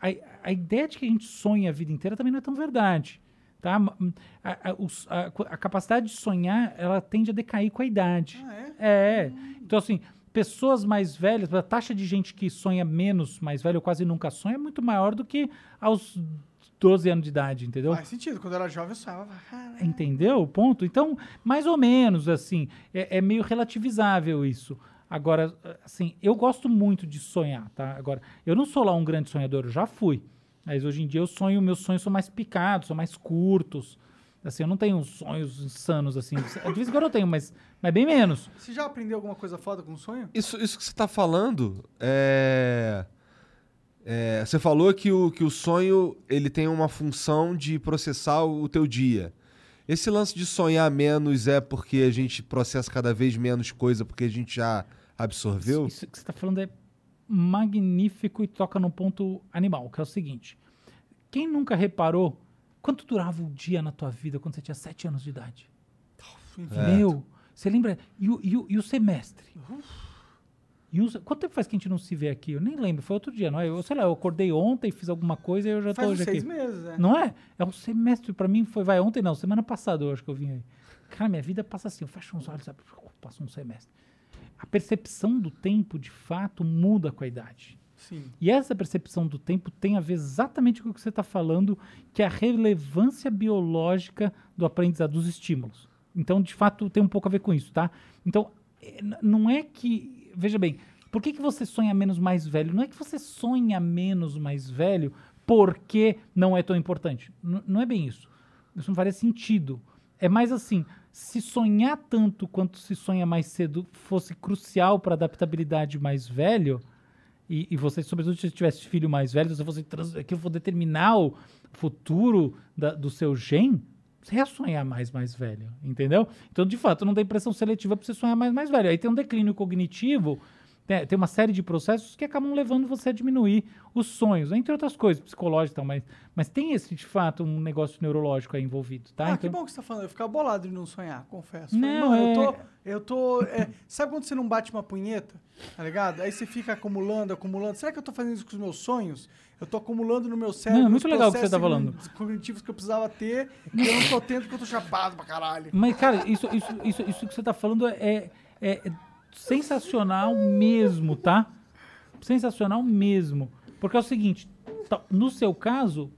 a, a ideia de que a gente sonha a vida inteira também não é tão verdade. Tá? A, a- a- a capacidade de sonhar, ela tende a decair com a idade. é? Então, assim, pessoas mais velhas, a taxa de gente que sonha menos, mais velho, ou quase nunca sonha, é muito maior do que aos 12 anos de idade, entendeu? Faz sentido. Quando eu era jovem, eu sonhava. Entendeu o ponto? Então, mais ou menos, assim, é, é meio relativizável isso. Agora, assim, eu gosto muito de sonhar, tá? Agora, eu não sou lá um grande sonhador, eu já fui. Mas hoje em dia eu sonho, meus sonhos são mais picados, são mais curtos. Assim, eu não tenho sonhos insanos, assim. De vez em quando eu tenho, mas, mas bem menos. Você já aprendeu alguma coisa foda com sonho? Isso, isso que você tá falando é. É, você falou que o, que o sonho ele tem uma função de processar o teu dia. Esse lance de sonhar menos é porque a gente processa cada vez menos coisa porque a gente já absorveu? Isso que você está falando é magnífico e toca num ponto animal, que é o seguinte. Quem nunca reparou quanto durava o dia na tua vida quando você tinha sete anos de idade? É. Meu, você lembra? E o, e o- e o semestre? Se- quanto tempo faz que a gente não se vê aqui? Eu nem lembro, foi outro dia, não é? Eu sei lá, eu acordei ontem, fiz alguma coisa e eu já Faz tô uns hoje seis aqui. meses, é. Não é? É um semestre, pra mim foi, vai, ontem não, semana passada eu acho que eu vim aí. Cara, minha vida passa assim, eu fecho os olhos, sabe? Passa um semestre. A percepção do tempo, de fato, muda com a idade. Sim. E essa percepção do tempo tem a ver exatamente com o que você está falando, que é a relevância biológica do aprendizado dos estímulos. Então, de fato, tem um pouco a ver com isso, tá? Então, n- não é que. Veja bem, por que, que você sonha menos mais velho? Não é que você sonha menos mais velho porque não é tão importante. N- não é bem isso. Isso não faria sentido. É mais assim, se sonhar tanto quanto se sonha mais cedo fosse crucial para adaptabilidade mais velho, e, e você, sobretudo, se tivesse filho mais velho, se você fosse eu vou determinar o futuro da- do seu gen, Você ia sonhar mais, mais velho, entendeu? Então, de fato, não tem pressão seletiva para você sonhar mais, mais velho. Aí tem um declínio cognitivo, né, tem uma série de processos que acabam levando você a diminuir os sonhos, entre outras coisas, psicológicas e mas, mas tem esse, de fato, um negócio neurológico aí envolvido, tá? Ah, que bom que você tá falando. Eu ficar bolado de não sonhar, confesso. Não, é- eu tô. Eu tô é, sabe quando você não bate uma punheta? Tá ligado? Aí você fica acumulando, acumulando. Será que eu tô fazendo isso com os meus sonhos? Eu tô acumulando no meu cérebro. Não, é muito os legal o que você tá falando. Cognitivos que eu precisava ter e eu não tô tendo porque eu tô chapado pra caralho. Mas, cara, isso, isso, isso, isso que você tá falando é, é- é sensacional mesmo, tá? Sensacional mesmo. Porque é o seguinte, tá, no seu caso,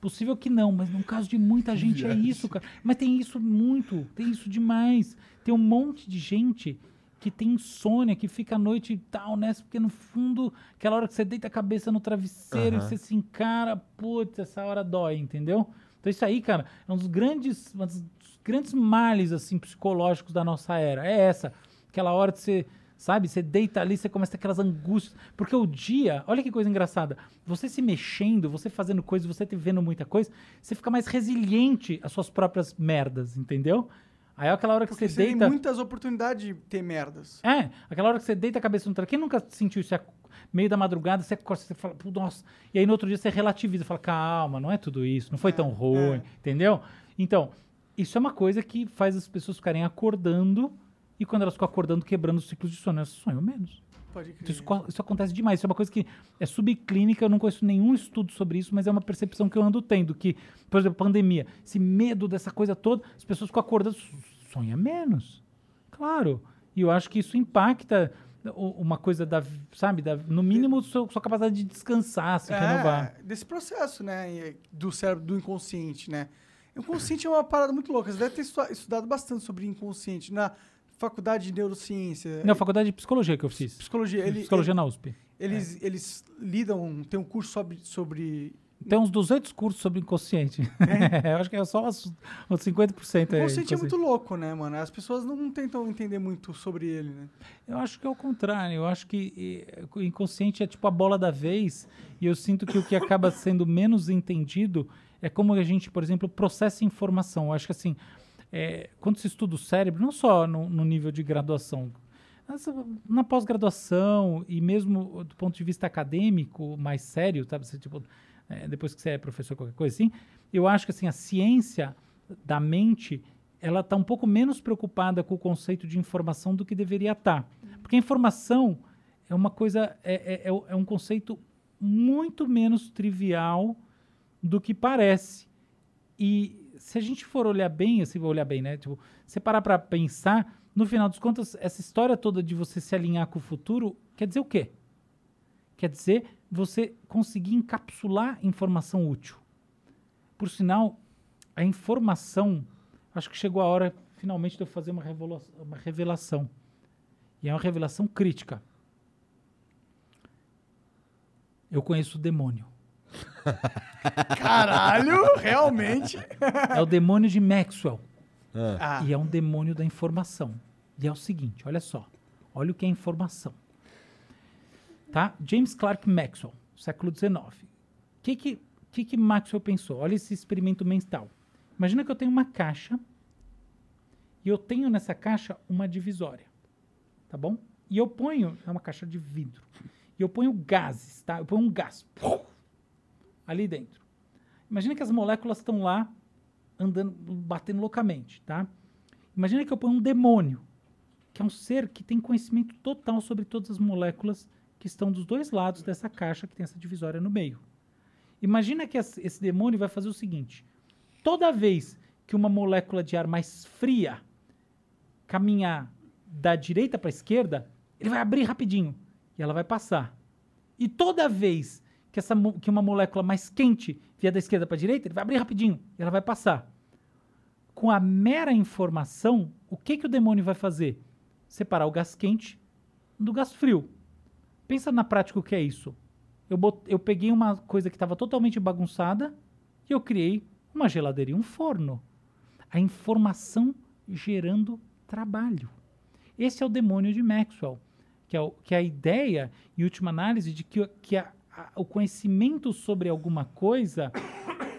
possível que não, mas no caso de muita gente é isso, cara. Mas tem isso muito, tem isso demais. Tem um monte de gente que tem insônia, que fica à noite e tal, né? Porque no fundo, aquela hora que você deita a cabeça no travesseiro e Aham. você se encara, putz, essa hora dói, entendeu? Então isso aí, cara, é um dos grandes, um dos grandes males, assim, psicológicos da nossa era. É essa. Aquela hora que você, sabe, você deita ali, você começa a aquelas angústias. Porque o dia, olha que coisa engraçada, você se mexendo, você fazendo coisas, você te vendo muita coisa, você fica mais resiliente às suas próprias merdas, entendeu? Aí é aquela hora que Porque você você tem deita... muitas oportunidades de ter merdas. É, aquela hora que você deita a cabeça no travesseiro. Quem nunca sentiu isso? Ac- meio da madrugada, você acorda, você fala, "Pô, nossa. E aí no outro dia você relativiza, fala, calma, não é tudo isso, não foi tão ruim, entendeu? Então, isso é uma coisa que faz as pessoas ficarem acordando e quando elas ficam acordando, quebrando os ciclos de sono, elas sonham menos. Pode crer. Então, isso, co- isso acontece demais. Isso é uma coisa que é subclínica, eu não conheço nenhum estudo sobre isso, mas é uma percepção que eu ando tendo. Que, por exemplo, pandemia, esse medo dessa coisa toda, as pessoas ficam acordando, sonha menos. Claro. E eu acho que isso impacta uma coisa da, sabe, da, no mínimo sua, sua capacidade de descansar, se renovar. É, desse processo, né? Do cérebro, do inconsciente, né? O inconsciente é uma parada muito louca. Você deve ter estu- estudado bastante sobre inconsciente na faculdade de neurociência. Na faculdade de psicologia que eu fiz. Psicologia. Ele, Psicologia ele- na USP. Eles, eles lidam, tem um curso sobre, sobre Tem uns 200 cursos sobre inconsciente. [LAUGHS] eu acho que é só uns, uns 50% O aí. conceito é muito louco, né, mano? As pessoas não tentam entender muito sobre ele, né? Eu acho que é o contrário. Eu acho que o inconsciente é tipo a bola da vez. E eu sinto que o que acaba sendo menos entendido é como a gente, por exemplo, processa informação. Eu acho que assim, eh, quando se estuda o cérebro, não só no, no nível de graduação, uh, na pós-graduação e mesmo do ponto de vista acadêmico, mais sério, sabe? Você, tipo, eh, depois que você é professor, qualquer coisa assim, eu acho que assim, a ciência da mente ela está um pouco menos preocupada com o conceito de informação do que deveria estar. Porque a informação é uma coisa, é, é, é é um conceito muito menos trivial do que parece. E se a gente for olhar bem, assim, olhar bem, né? Tipo, você parar para pensar, no final dos contas, essa história toda de você se alinhar com o futuro quer dizer o quê? Quer dizer você conseguir encapsular informação útil. Por sinal, a informação, acho que chegou a hora finalmente de eu fazer uma, uma revelação. E é uma revelação crítica. Eu conheço o demônio. [LAUGHS] Caralho, realmente. É o demônio de Maxwell. Ah. E é um demônio da informação. E é o seguinte, olha só. Olha o que é informação. Tá? James Clerk Maxwell, século XIX. O que que, que que Maxwell pensou? Olha esse experimento mental. Imagina que eu tenho uma caixa e eu tenho nessa caixa uma divisória. Tá bom? E eu ponho, é uma caixa de vidro. E eu ponho gases, tá? Eu ponho um gás ali dentro. Imagina que as moléculas estão lá andando, batendo loucamente, tá? Imagina que eu ponho um demônio, que é um ser que tem conhecimento total sobre todas as moléculas que estão dos dois lados dessa caixa que tem essa divisória no meio. Imagina que esse demônio vai fazer o seguinte: toda vez que uma molécula de ar mais fria caminhar da direita para a esquerda, ele vai abrir rapidinho e ela vai passar. E toda vez que, essa, que uma molécula mais quente vier da esquerda para a direita, ele vai abrir rapidinho e ela vai passar. Com a mera informação, o que, que o demônio vai fazer? Separar o gás quente do gás frio. Pensa na prática o que é isso. Eu, eu peguei uma coisa que estava totalmente bagunçada e eu criei uma geladeira e um forno. A informação gerando trabalho. Esse é o demônio de Maxwell, que é, o- que é a ideia, em última análise, de que, que a- a- o conhecimento sobre alguma coisa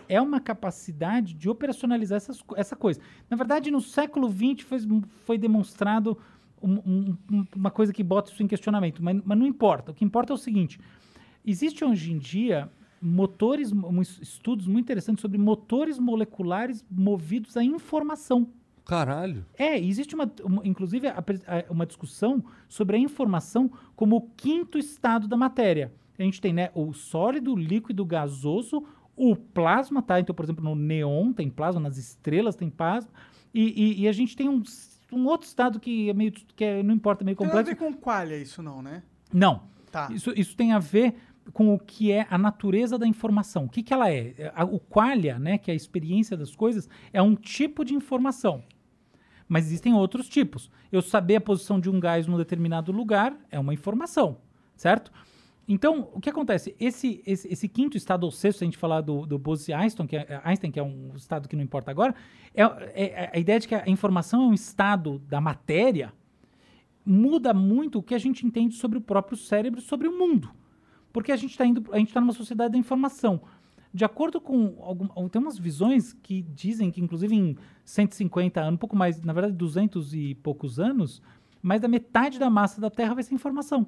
é uma capacidade de operacionalizar essas, essa coisa. Na verdade, no século XX foi, foi demonstrado um- um- um- uma coisa que bota isso em questionamento, mas, mas não importa. O que importa é o seguinte: existe hoje em dia motores, mo- estudos muito interessantes sobre motores moleculares movidos à informação. Caralho. É, existe uma, uma- inclusive a a- uma discussão sobre a informação como o quinto estado da matéria. A gente tem né, o sólido, o líquido, o gasoso, o plasma, tá? Então, por exemplo, no neon tem plasma, nas estrelas tem plasma, e, e- e a gente tem um, um outro estado que é meio que é- não importa, meio Tem nada a complexo. ver com qualha isso não, né? Não. Tá. Isso, isso tem a ver com o que é a natureza da informação. O que, que ela é? É, a- O qualia, né, que é a experiência das coisas, é um tipo de informação. Mas existem outros tipos. Eu saber a posição de um gás num determinado lugar é uma informação, certo? Então, o que acontece? Esse, esse, esse quinto estado, ou sexto, se a gente falar do, do Bose-Einstein, que é, Einstein, que é um estado que não importa agora, é, é a ideia de que a informação é um estado da matéria muda muito o que a gente entende sobre o próprio cérebro, sobre o mundo. Porque a gente está indo, a gente está numa sociedade da informação. De acordo com tem umas visões que dizem que inclusive em 150 anos, um pouco mais, na verdade 200 e poucos anos, mais da metade da massa da Terra vai ser informação.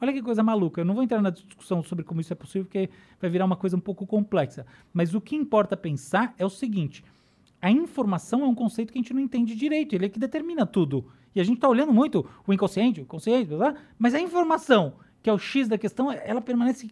Olha que coisa maluca. Eu não vou entrar na discussão sobre como isso é possível, porque vai virar uma coisa um pouco complexa. Mas o que importa pensar é o seguinte: a informação é um conceito que a gente não entende direito, ele é que determina tudo. E a gente está olhando muito o inconsciente, o consciente, blá, blá, mas a informação, que é o X da questão, ela permanece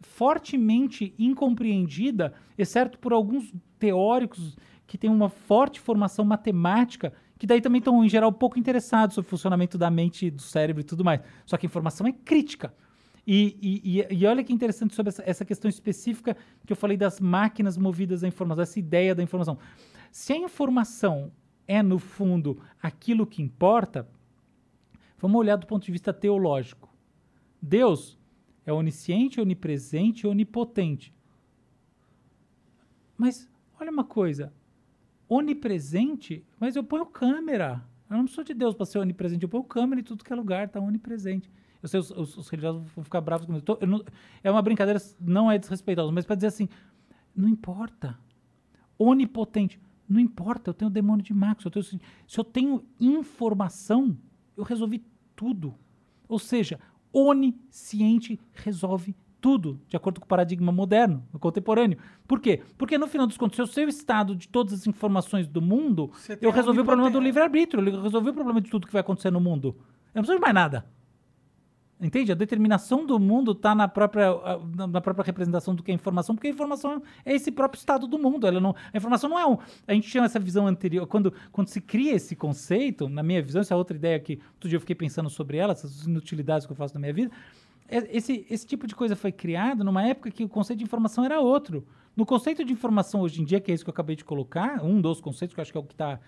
fortemente incompreendida, exceto por alguns teóricos que têm uma forte formação matemática, que daí também estão, em geral, pouco interessados sobre o funcionamento da mente, do cérebro e tudo mais. Só que a informação é crítica. E, e, e- olha que interessante sobre essa, essa questão específica que eu falei das máquinas movidas à informação, essa ideia da informação. Se a informação é, no fundo, aquilo que importa, vamos olhar do ponto de vista teológico. Deus é onisciente, onipresente e onipotente. Mas olha uma coisa, onipresente, mas eu ponho câmera. Eu não sou de Deus para ser onipresente, eu ponho câmera em tudo que é lugar, tá onipresente. Eu sei, os, os- os religiosos vão ficar bravos comigo. Eu tô- eu não- é uma brincadeira, não é desrespeitosa, mas para dizer assim, não importa. Onipotente, não importa, eu tenho o demônio de Max. Eu tenho, se eu tenho informação, eu resolvi tudo. Ou seja, onisciente resolve tudo, de acordo com o paradigma moderno, contemporâneo. Por quê? Porque no final dos contos, se eu sei o estado de todas as informações do mundo, eu resolvi o problema do livre-arbítrio, eu resolvi o problema de tudo que vai acontecer no mundo. Eu não preciso de mais nada. Entende? A determinação do mundo está na própria, na- própria representação do que é informação, porque a informação é esse próprio estado do mundo. Ela não, a informação não é um. A gente tinha essa visão anterior. Quando, quando se cria esse conceito, na minha visão, essa é outra ideia que outro dia eu fiquei pensando sobre ela, essas inutilidades que eu faço na minha vida. É- Esse, esse tipo de coisa foi criado numa época que o conceito de informação era outro. No conceito de informação hoje em dia, que é isso que eu acabei de colocar, um dos conceitos que eu acho que é o que está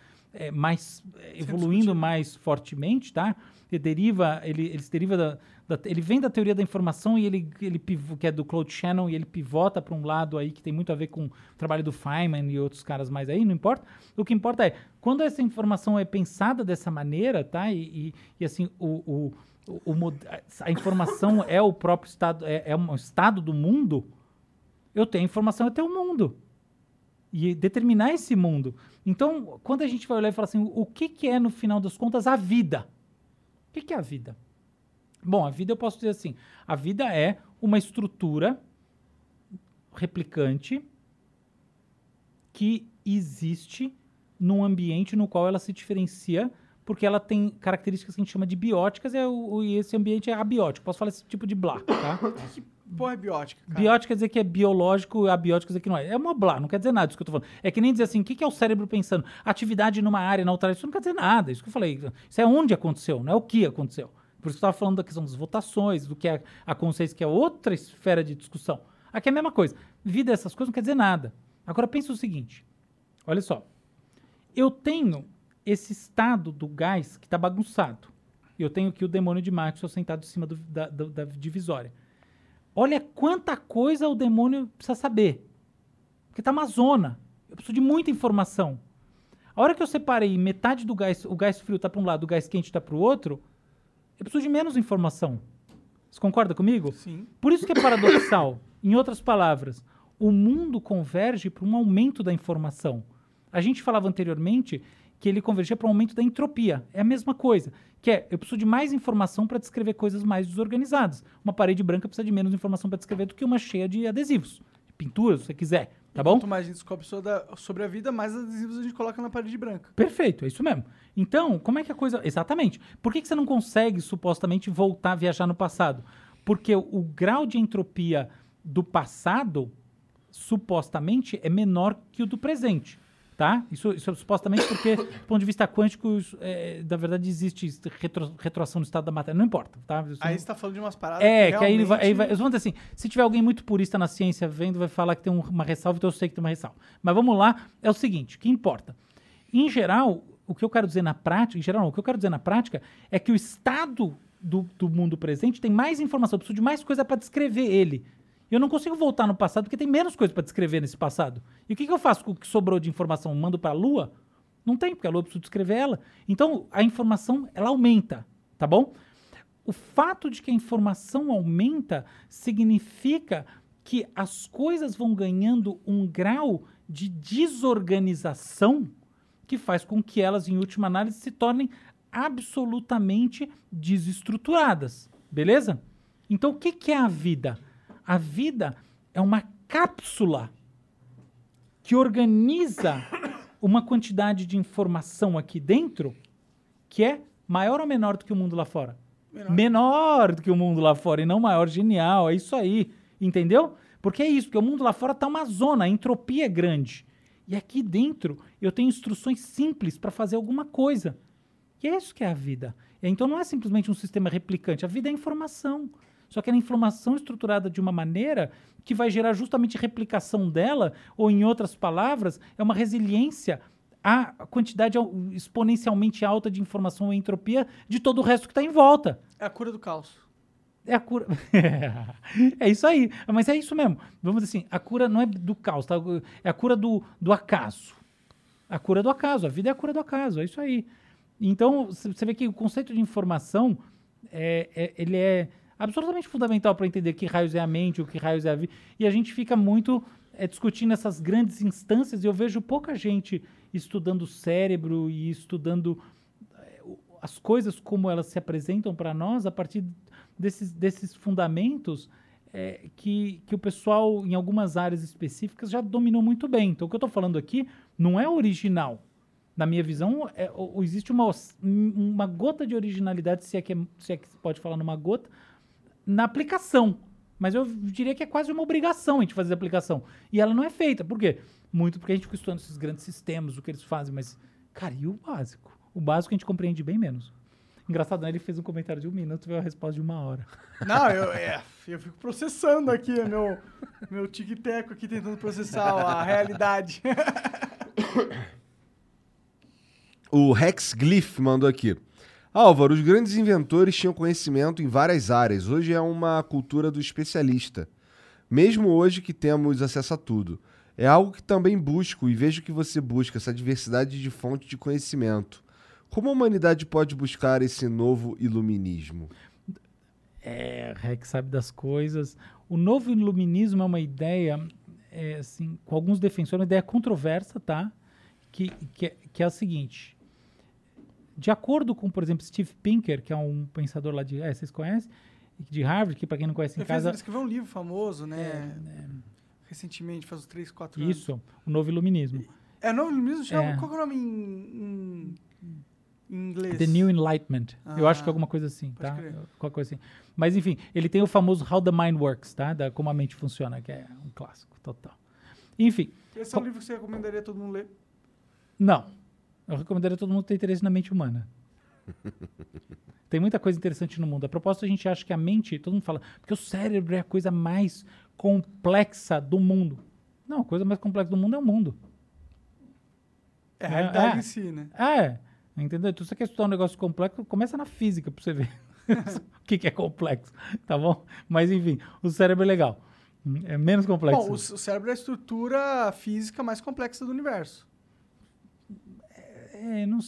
mais é, evoluindo mais fortemente, tá? Ele deriva, ele, ele deriva da, da- ele vem da teoria da informação e ele, ele pivo- que é do Claude Shannon e ele pivota para um lado aí que tem muito a ver com o trabalho do Feynman e outros caras mais aí, não importa. O que importa é quando essa informação é pensada dessa maneira, tá? E, e, e, assim o, o, o, o a informação é o próprio estado, é, é um estado do mundo. Eu tenho informação, eu tenho o mundo e determinar esse mundo. Então, quando a gente vai olhar e falar assim, o que, que é, no final das contas, a vida? O que, que é a vida? Bom, a vida eu posso dizer assim, a vida é uma estrutura replicante que existe num ambiente no qual ela se diferencia porque ela tem características que a gente chama de bióticas e, é o- e esse ambiente é abiótico. Posso falar esse tipo de blá, tá? [COUGHS] Porra, é biótica. cara. Biótico quer dizer que é biológico, abiótico quer dizer que não é. É uma blá, não quer dizer nada isso que eu tô falando. É que nem dizer assim, o que que é o cérebro pensando? Atividade numa área, na outra área, isso não quer dizer nada. Isso que eu falei. Isso é onde aconteceu, não é o que aconteceu. Por isso que eu estava falando da questão das votações, do que é a consciência, que é outra esfera de discussão. Aqui é a mesma coisa. Vida, essas coisas não quer dizer nada. Agora pensa o seguinte: olha só. Eu tenho esse estado do gás que está bagunçado. Eu tenho aqui o demônio de Maxwell sentado em cima do- da, do- da divisória. Olha quanta coisa o demônio precisa saber. Porque tá uma zona. Eu preciso de muita informação. A hora que eu separei metade do gás, o gás frio tá para um lado, o gás quente tá para o outro, eu preciso de menos informação. Você concorda comigo? Sim. Por isso que é paradoxal. [COUGHS] em outras palavras, o mundo converge para um aumento da informação. A gente falava anteriormente que ele convergia para um aumento da entropia. É a mesma coisa, que é eu preciso de mais informação para descrever coisas mais desorganizadas. Uma parede branca precisa de menos informação para descrever do que uma cheia de adesivos, de pintura, se você quiser, tá bom? Quanto mais a gente descobre sobre a, vida, mais adesivos a gente coloca na parede branca. Perfeito, é isso mesmo. Então, como é que a coisa. Exatamente. Por que, que você não consegue, supostamente, voltar a viajar no passado? Porque o, o grau de entropia do passado, supostamente, é menor que o do presente. Tá? Isso, isso é supostamente porque, [COUGHS] do ponto de vista quântico, isso, é, na verdade, existe retro, retroação do estado da matéria. Não importa. Tá? Isso Aí não- você tá falando de umas paradas é, que que aí, vai, aí realmente- vai. Vamos dizer assim: se tiver alguém muito purista na ciência vendo, vai falar que tem um- uma ressalva, então eu sei que tem uma ressalva. Mas vamos lá, é o seguinte: o que importa? Em geral, o que eu quero dizer na prática, em geral, não, o que eu quero dizer na prática é que o estado do, do mundo presente tem mais informação, eu preciso de mais coisa para descrever ele. Eu não consigo voltar no passado porque tem menos coisa para descrever nesse passado. E o que, que eu faço com o que sobrou de informação? Mando para a Lua? Não tem, porque a Lua eu preciso descrever ela. Então, a informação, ela aumenta, tá bom? O fato de que a informação aumenta significa que as coisas vão ganhando um grau de desorganização que faz com que elas, em última análise, se tornem absolutamente desestruturadas. Beleza? Então, o que, que é a vida? A vida é uma cápsula que organiza uma quantidade de informação aqui dentro que é maior ou menor do que o mundo lá fora? Menor. do que o mundo lá fora e não maior. Genial, é isso aí. Entendeu? Porque é isso, porque o mundo lá fora tá uma zona, a entropia é grande. E aqui dentro eu tenho instruções simples para fazer alguma coisa. E é isso que é a vida. Então não é simplesmente um sistema replicante, a vida é informação. Só que é informação estruturada de uma maneira que vai gerar justamente replicação dela, ou em outras palavras, é uma resiliência à quantidade al- exponencialmente alta de informação e entropia de todo o resto que está em volta. É a cura do caos. É a cura. [LAUGHS] é isso aí. Mas é isso mesmo. Vamos dizer assim: a cura não é do caos, tá? é a cura do, do acaso. A cura do acaso. A vida é a cura do acaso. É isso aí. Então, você vê que o conceito de informação é, é- ele é absolutamente fundamental para entender que raios é a mente, o que raios é a vida. E a gente fica muito é, discutindo essas grandes instâncias e eu vejo pouca gente estudando o cérebro e estudando as coisas como elas se apresentam para nós a partir desses, desses fundamentos é, que, que o pessoal, em algumas áreas específicas, já dominou muito bem. Então, o que eu estou falando aqui não é original. Na minha visão, é, existe uma, uma gota de originalidade, se é, que é- se é que se pode falar numa gota, na aplicação. Mas eu diria que é quase uma obrigação a gente fazer a aplicação. E ela não é feita. Por quê? Muito porque a gente fica estudando esses grandes sistemas, o que eles fazem, mas, cara, e o básico? O básico a gente compreende bem menos. Engraçado, né? Ele fez um comentário de um minuto e veio a resposta de uma hora. Não, eu, [LAUGHS] é, eu fico processando aqui, meu, meu tic-teco aqui tentando processar a realidade. [COUGHS] O Rex Glyph mandou aqui. Álvaro, os grandes inventores tinham conhecimento em várias áreas. Hoje é uma cultura do especialista. Mesmo hoje que temos acesso a tudo. É algo que também busco e vejo que você busca essa diversidade de fonte de conhecimento. Como a humanidade pode buscar esse novo iluminismo? É, Rex sabe das coisas. O novo iluminismo é uma ideia, é, assim, com alguns defensores, uma ideia controversa, tá? Que, que, é, que é a seguinte. De acordo com, por exemplo, Steve Pinker, que é um pensador lá de... É, vocês conhecem? De Harvard, que para quem não conhece em Ele, fez, casa... ele escreveu um livro famoso, né? Recentemente, faz uns 3, 4 anos. Isso, o novo iluminismo. É novo mesmo? Chama, É. Qual é o nome em, em, em inglês? The New Enlightenment. eu acho que é Ah, alguma coisa assim, tá? crer. Qualquer coisa assim. Mas enfim, ele tem o famoso How the Mind Works, tá? Da como a mente funciona, que é um clássico total. Enfim, Esse é um livro que você recomendaria todo mundo ler? não. Eu recomendaria todo mundo ter interesse na mente humana. [LAUGHS] Tem muita coisa interessante no mundo. A propósito, a gente acha que a mente, todo mundo fala, porque o cérebro é a coisa mais complexa do mundo. Não, a coisa mais complexa do mundo é o mundo. É a realidade é. em si, né? É, entendeu? Então, se você quer estudar um negócio complexo, começa na física pra você ver [LAUGHS] o que, que é complexo, tá bom? Mas, enfim, o cérebro é legal. É menos complexo. Bom, o cérebro é a estrutura física mais complexa do universo. É, não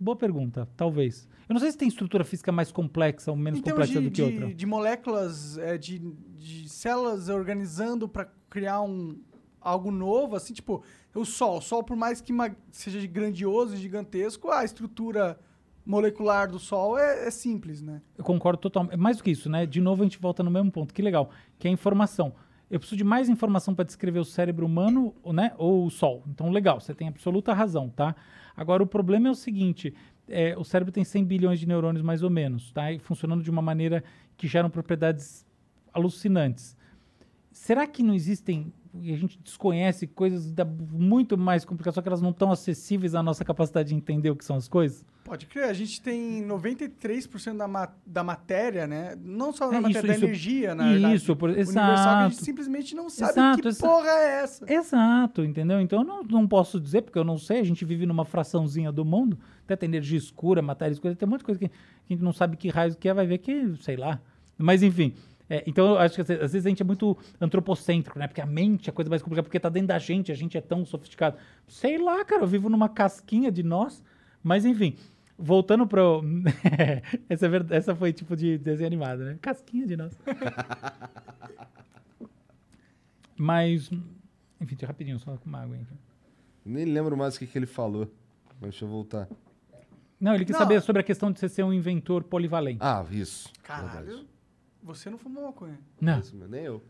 boa pergunta, talvez. Eu não sei se tem estrutura física mais complexa ou menos termos complexa de, do que de, outra. de moléculas, é, de, de células organizando para criar um, algo novo, assim, tipo, o Sol. O Sol, por mais que seja grandioso e gigantesco, a estrutura molecular do Sol é, é simples, né? Eu concordo totalmente. Mais do que isso, né? De novo, a gente volta no mesmo ponto. Que legal. Que é a informação. Eu preciso de mais informação para descrever o cérebro humano, né? Ou o Sol. Então, legal. Você tem absoluta razão, tá? Agora, o problema é o seguinte. é, o cérebro tem 100 bilhões de neurônios, mais ou menos, tá? E funcionando de uma maneira que geram propriedades alucinantes. Será que não existem, e a gente desconhece coisas da- muito mais complicadas, só que elas não estão acessíveis à nossa capacidade de entender o que são as coisas? Pode crer, a gente tem 93% da, ma da matéria, né? Não só da É, matéria, isso, da isso. energia, na verdade, Isso, por- universal, que a gente exato. simplesmente não sabe Exato, que exa- porra é essa. Exato, entendeu? Então eu não, não posso dizer, porque eu não sei, a gente vive numa fraçãozinha do mundo, até tem energia escura, matéria escura, tem um monte de coisa que, que a gente não sabe que raios que é, vai ver que, sei lá. Mas enfim, é, então eu acho que às vezes às vezes a gente é muito antropocêntrico, né? Porque a mente é a coisa mais complicada, porque tá dentro da gente, a gente é tão sofisticado. Sei lá, cara, eu vivo numa casquinha de nós, mas enfim. Voltando pro. [LAUGHS] essa, é verdade, essa foi tipo de desenho animado, né? Casquinha de nós. [LAUGHS] Mas. Enfim, deixa eu rapidinho, só com uma água aí. Nem lembro mais o que, que ele falou. Mas deixa eu voltar. Não, ele quis Não. saber sobre a questão de você ser um inventor polivalente. Ah, isso. Caralho, você não fumou maconha. Não. Isso, mas nem eu.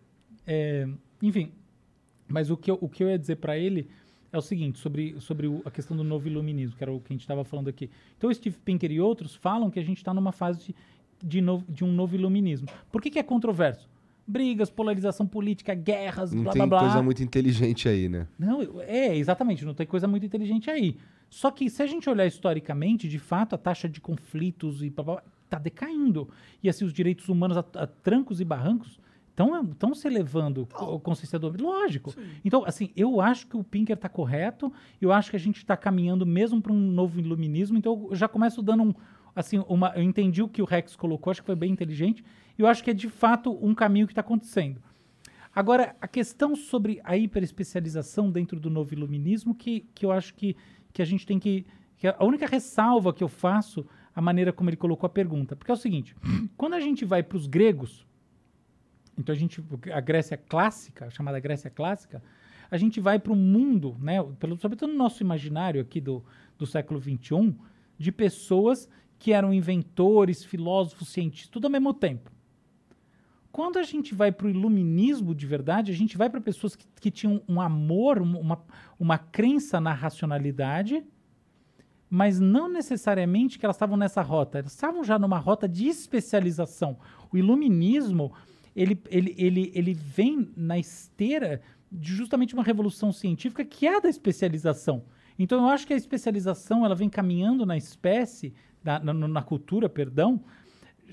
É, enfim, mas o que eu, o que eu ia dizer para ele é o seguinte, sobre, sobre o- a questão do novo iluminismo, que era o que a gente estava falando aqui. Então, o Steve Pinker e outros falam que a gente está numa fase de, de, novo, de um novo iluminismo. Por que, que é controverso? Brigas, polarização política, guerras, Não blá, tem blá, blá. coisa muito inteligente aí, né? Não, é, exatamente, não tem coisa muito inteligente aí. Só que se a gente olhar historicamente, de fato, a taxa de conflitos e está decaindo. E assim, os direitos humanos a, a trancos e barrancos estão se elevando com consciência do Lógico. Então, assim, eu acho que o Pinker está correto, eu acho que a gente está caminhando mesmo para um novo iluminismo, então eu já começo dando um. Assim, uma, eu entendi o que o Rex colocou, acho que foi bem inteligente, e eu acho que é de fato um caminho que está acontecendo. Agora, a questão sobre a hiperespecialização dentro do novo iluminismo, que, que eu acho que, que a gente tem que, que A única ressalva que eu faço, a maneira como ele colocou a pergunta. Porque é o seguinte: [CLEARS THROAT] quando a gente vai para os gregos, então a gente. A Grécia clássica, chamada Grécia clássica, a gente vai para um mundo, né, pelo, sobretudo no nosso imaginário aqui do, do século XXI, de pessoas que eram inventores, filósofos, cientistas, tudo ao mesmo tempo. Quando a gente vai para o iluminismo de verdade, a gente vai para pessoas que, que tinham um amor, um- uma, uma crença na racionalidade, mas não necessariamente que elas estavam nessa rota. Elas estavam já numa rota de especialização. O iluminismo, ele, ele, ele, ele vem na esteira de justamente uma revolução científica que é a da especialização. Então eu acho que a especialização ela vem caminhando na espécie, na, na, na cultura, perdão,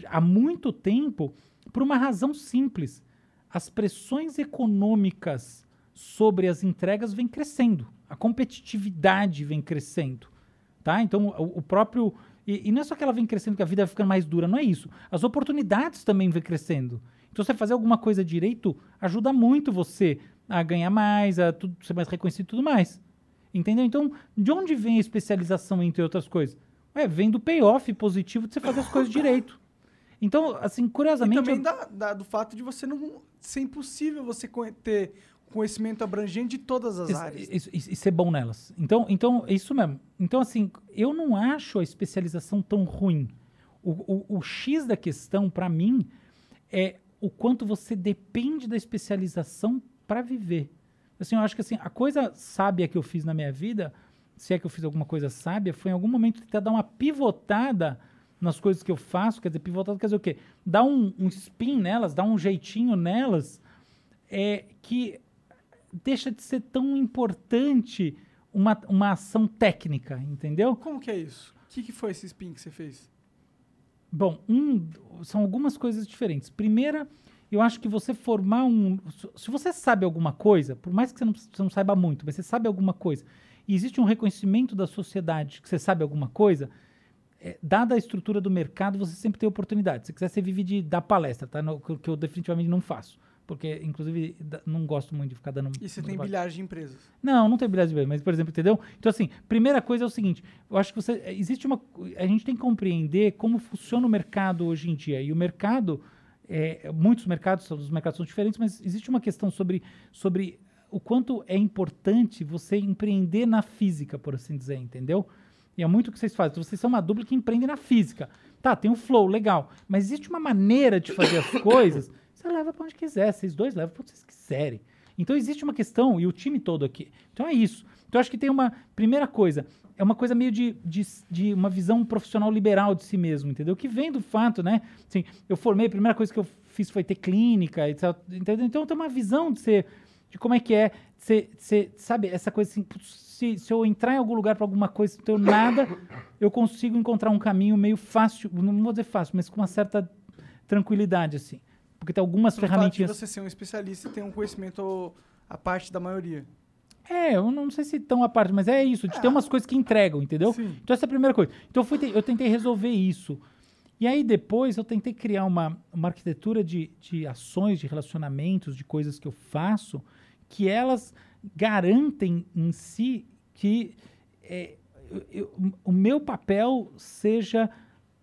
há muito tempo por uma razão simples. As pressões econômicas sobre as entregas vêm crescendo. A competitividade vem crescendo. Tá? Então, o, o próprio. E, e não é só que ela vem crescendo, que a vida vai ficando mais dura, não é isso. As oportunidades também vêm crescendo. Então, você fazer alguma coisa direito ajuda muito você a ganhar mais, a tudo, ser mais reconhecido e tudo mais. Entendeu? Então, de onde vem a especialização, entre outras coisas? É, vem do payoff positivo de você fazer as coisas [LAUGHS] direito. Então, assim, E curiosamente. também eu- da, da- do fato de você não ser impossível você ter conhecimento abrangente de todas as Isso- áreas. isso- isso- e ser bom nelas. Então, então, é isso mesmo. Então, assim, eu não acho a especialização tão ruim. O, o- o X da questão, para mim, é o quanto você depende da especialização para viver. Assim, eu acho que assim, a coisa sábia que eu fiz na minha vida, se é que eu fiz alguma coisa sábia, foi em algum momento tentar dar uma pivotada nas coisas que eu faço. Quer dizer, pivotada quer dizer o quê? Dar um, um spin nelas, dar um jeitinho nelas, é, que deixa de ser tão importante uma, uma ação técnica, entendeu? Como que é isso? O que, que foi esse spin que você fez? Bom, um, são algumas coisas diferentes. Primeira, eu acho que você formar um. Se você sabe alguma coisa, por mais que você não, você não saiba muito, mas você sabe alguma coisa, e existe um reconhecimento da sociedade que você sabe alguma coisa, é, dada a estrutura do mercado, você sempre tem oportunidade. Se quiser, você vive de dar palestra, tá? No- que eu definitivamente não faço. Porque, inclusive, não gosto muito de ficar dando. E você tem dando bilhares de empresas. não, não tem bilhete de bebê, mas, por exemplo, entendeu? Então, assim, primeira coisa é o seguinte: eu acho que você. Existe uma. A gente tem que compreender como funciona o mercado hoje em dia. E o mercado. é, muitos mercados, os mercados são diferentes, mas existe uma questão sobre, sobre o quanto é importante você empreender na física, por assim dizer, entendeu? E é muito o que vocês fazem. Vocês são uma dupla que empreende na física. Tá, tem um flow, legal. Mas existe uma maneira de fazer as [COUGHS] coisas. Você leva pra onde quiser. Vocês dois levam pra onde vocês quiserem. Então existe uma questão, e o time todo aqui. Então é isso. Então acho que tem uma. Primeira coisa, é uma coisa meio de, de, de uma visão profissional liberal de si mesmo, entendeu? Que vem do fato, né? Assim, eu formei, a primeira coisa que eu fiz foi ter clínica, etc, entendeu? Então tem uma visão de ser. De como é que é ser, ser sabe, essa coisa assim, se, se eu entrar em algum lugar para alguma coisa, não tenho nada, eu consigo encontrar um caminho meio fácil, não vou dizer fácil, mas com uma certa tranquilidade, assim. Porque tem algumas Pelo fato de ferramentinhas. você ser um especialista e ter um conhecimento à parte da maioria. É, eu não sei se tão à parte, mas é isso, de ter umas coisas que entregam, entendeu? Então essa é a primeira coisa. Então eu, fui te- eu tentei resolver isso. E aí depois eu tentei criar uma, uma arquitetura de, de ações, de relacionamentos, de coisas que eu faço, que elas garantem em si que é, eu- eu- o meu papel seja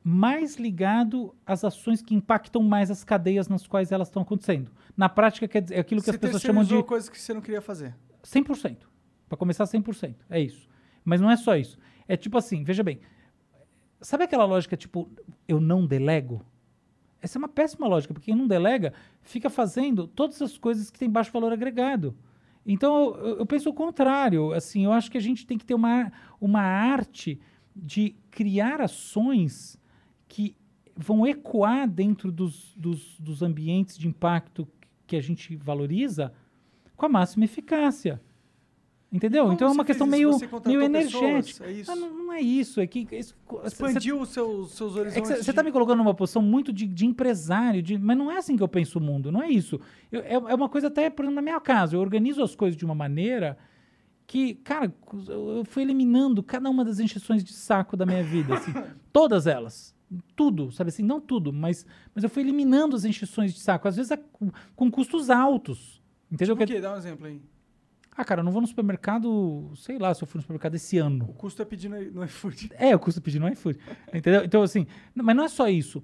mais ligado às ações que impactam mais as cadeias nas quais elas estão acontecendo. Na prática, quer dizer, é aquilo que você as pessoas chamam de terceirizou coisas que você não queria fazer. 100%. Para começar, 100%. É isso. Mas não é só isso. É tipo assim, veja bem. Sabe aquela lógica tipo, eu não delego? Essa é uma péssima lógica, porque quem não delega fica fazendo todas as coisas que têm baixo valor agregado. Então, eu, eu penso o contrário. Assim, eu acho que a gente tem que ter uma, uma arte de criar ações que vão ecoar dentro dos, dos, dos ambientes de impacto que a gente valoriza com a máxima eficácia. Entendeu? Como então é uma questão meio, meio pessoas? energética. É isso? Ah, não, não é isso. É que isso- Expandiu os seus, seus é horizontes. que você está me colocando numa posição muito de, de empresário, de- mas não é assim que eu penso o mundo, não é isso. Eu- é, é uma coisa até, por exemplo, na minha casa, eu organizo as coisas de uma maneira que, cara, eu fui eliminando cada uma das encheções de saco da minha vida, assim, [LAUGHS] todas elas. Tudo, sabe assim, não tudo, mas, mas eu fui eliminando as encheções de saco, às vezes a- com, custos altos. Entendeu? Tipo o Que- quê? Dá um exemplo aí. Ah, cara, eu não vou no supermercado, sei lá, se eu for no supermercado esse ano. O custo é pedir no, iFood. É, o custo pedir no iFood. [LAUGHS] Entendeu? Então, assim, mas não é só isso.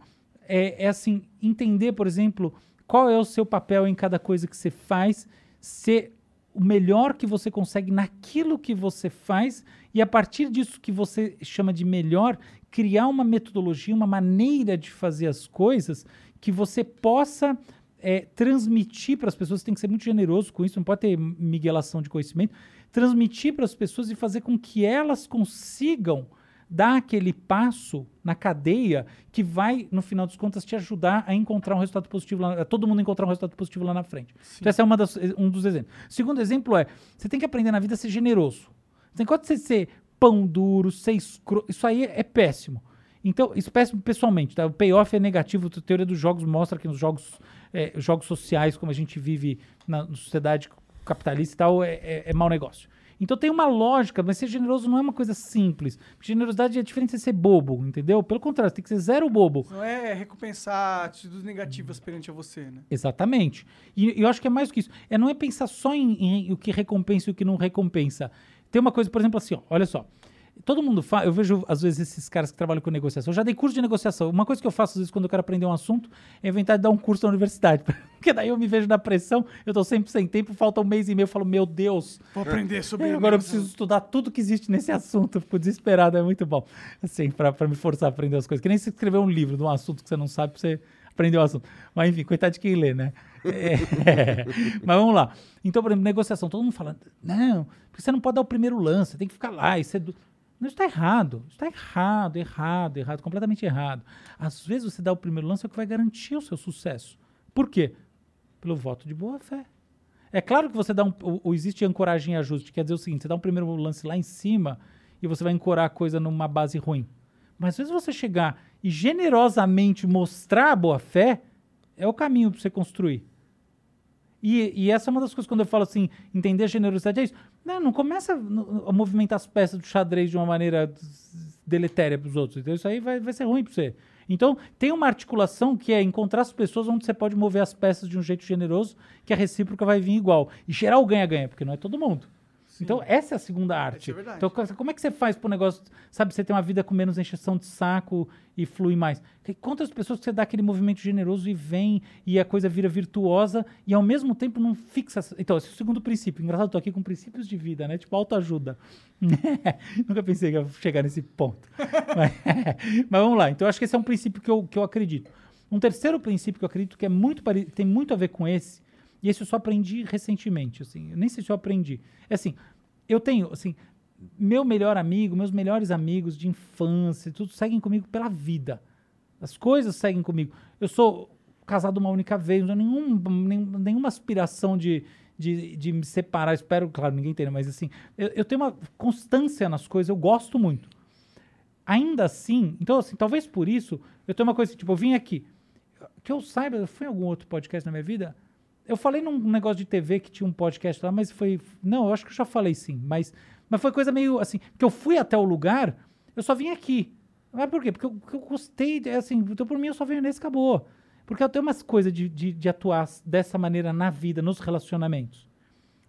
É, é assim, entender, por exemplo, qual é o seu papel em cada coisa que você faz, ser o melhor que você consegue naquilo que você faz, e a partir disso que você chama de melhor, criar uma metodologia, uma maneira de fazer as coisas que você possa é, transmitir para as pessoas, você tem que ser muito generoso com isso, não pode ter miguelação de conhecimento, transmitir para as pessoas e fazer com que elas consigam dar aquele passo na cadeia que vai, no final das contas, te ajudar a encontrar um resultado positivo, lá, a todo mundo encontrar um resultado positivo lá na frente. Então, esse é uma das- um dos exemplos. Segundo exemplo é, você tem que aprender na vida a ser generoso. Você tem que você ser pão duro, ser escroto, isso aí é péssimo. Então, isso é péssimo pessoalmente, tá? O payoff é negativo, a teoria dos jogos mostra que nos jogos, é, jogos sociais, como a gente vive na sociedade capitalista e tal, é, é, é mau negócio. Então tem uma lógica, mas ser generoso não é uma coisa simples. Generosidade é diferente de ser bobo, entendeu? Pelo contrário, você tem que ser zero bobo. Não é recompensar atitudes negativas perante a você, né? Exatamente. E e eu acho que é mais do que isso. É não é pensar só em, em o que recompensa e o que não recompensa. Tem uma coisa, por exemplo, assim, ó, olha só. Todo mundo fala, eu vejo às vezes esses caras que trabalham com negociação. Eu já dei curso de negociação. Uma coisa que eu faço às vezes quando eu quero aprender um assunto é inventar de dar um curso na universidade. [LAUGHS] Porque daí eu me vejo na pressão, eu tô sempre sem tempo, falta um mês e meio, eu falo, meu Deus. Vou aprender sobre [LAUGHS] agora eu preciso estudar tudo que existe nesse assunto. Eu fico desesperado, é muito bom. Assim, pra me forçar a aprender as coisas. Que nem se escrever um livro de um assunto que você não sabe pra você aprender o assunto. Mas enfim, coitado de quem lê, né? É. [LAUGHS] Mas vamos lá. Então, por exemplo, negociação. Todo mundo fala, não, porque você não pode dar o primeiro lance, você tem que ficar lá. É do... Não, está errado. Está errado, errado, errado, completamente errado. Às vezes você dá o primeiro lance é o que vai garantir o seu sucesso. Por quê? Pelo voto de boa fé. É claro que você dá um. o- o- existe ancoragem e ajuste. Quer dizer o seguinte: você dá um primeiro lance lá em cima e você vai ancorar a coisa numa base ruim. Mas às vezes você chegar e generosamente mostrar a boa fé é o caminho para você construir. E, e essa é uma das coisas quando eu falo assim, entender a generosidade é isso. Não, não começa a movimentar as peças do xadrez de uma maneira deletéria para os outros. Então isso aí vai, vai ser ruim para você. Então tem uma articulação que é encontrar as pessoas onde você pode mover as peças de um jeito generoso, que a recíproca vai vir igual. E gerar o ganha-ganha, porque não é todo mundo. Então, essa é a segunda arte. é. Então, co- como é que você faz pro negócio, sabe, você ter uma vida com menos encheção de saco e flui mais? Que- Quantas pessoas que você dá aquele movimento generoso e vem e a coisa vira virtuosa e ao mesmo tempo não fixa. Então, esse é o segundo princípio. Engraçado, eu tô aqui com princípios de vida, né? Tipo autoajuda. [LAUGHS] Nunca pensei que ia chegar nesse ponto. [LAUGHS] mas, mas vamos lá. Então, eu acho que esse é um princípio que eu, que eu acredito. Um terceiro princípio que eu acredito que é muito tem muito a ver com esse, e esse eu só aprendi recentemente, assim, eu nem sei se eu aprendi. É assim, eu tenho, assim, meu melhor amigo, meus melhores amigos de infância, tudo seguem comigo pela vida. As coisas seguem comigo. Eu sou casado uma única vez, não tenho nenhum, nenhum- nenhuma aspiração de, de, de me separar. Espero, claro, ninguém tenha, mas assim, eu, eu tenho uma constância nas coisas, eu gosto muito. Ainda assim, então, assim, talvez por isso, eu tenho uma coisa, tipo, eu vim aqui, que eu saiba, eu fui em algum outro podcast na minha vida, eu falei num negócio de TV que tinha um podcast lá, mas foi. Não, eu acho que eu já falei sim. Mas, mas foi coisa meio assim. Porque eu fui até o lugar, eu só vim aqui. Mas por quê? Porque eu, porque eu gostei, é assim, então por mim eu só venho nesse acabou. Porque eu tenho umas coisas de, de, de atuar dessa maneira na vida, nos relacionamentos.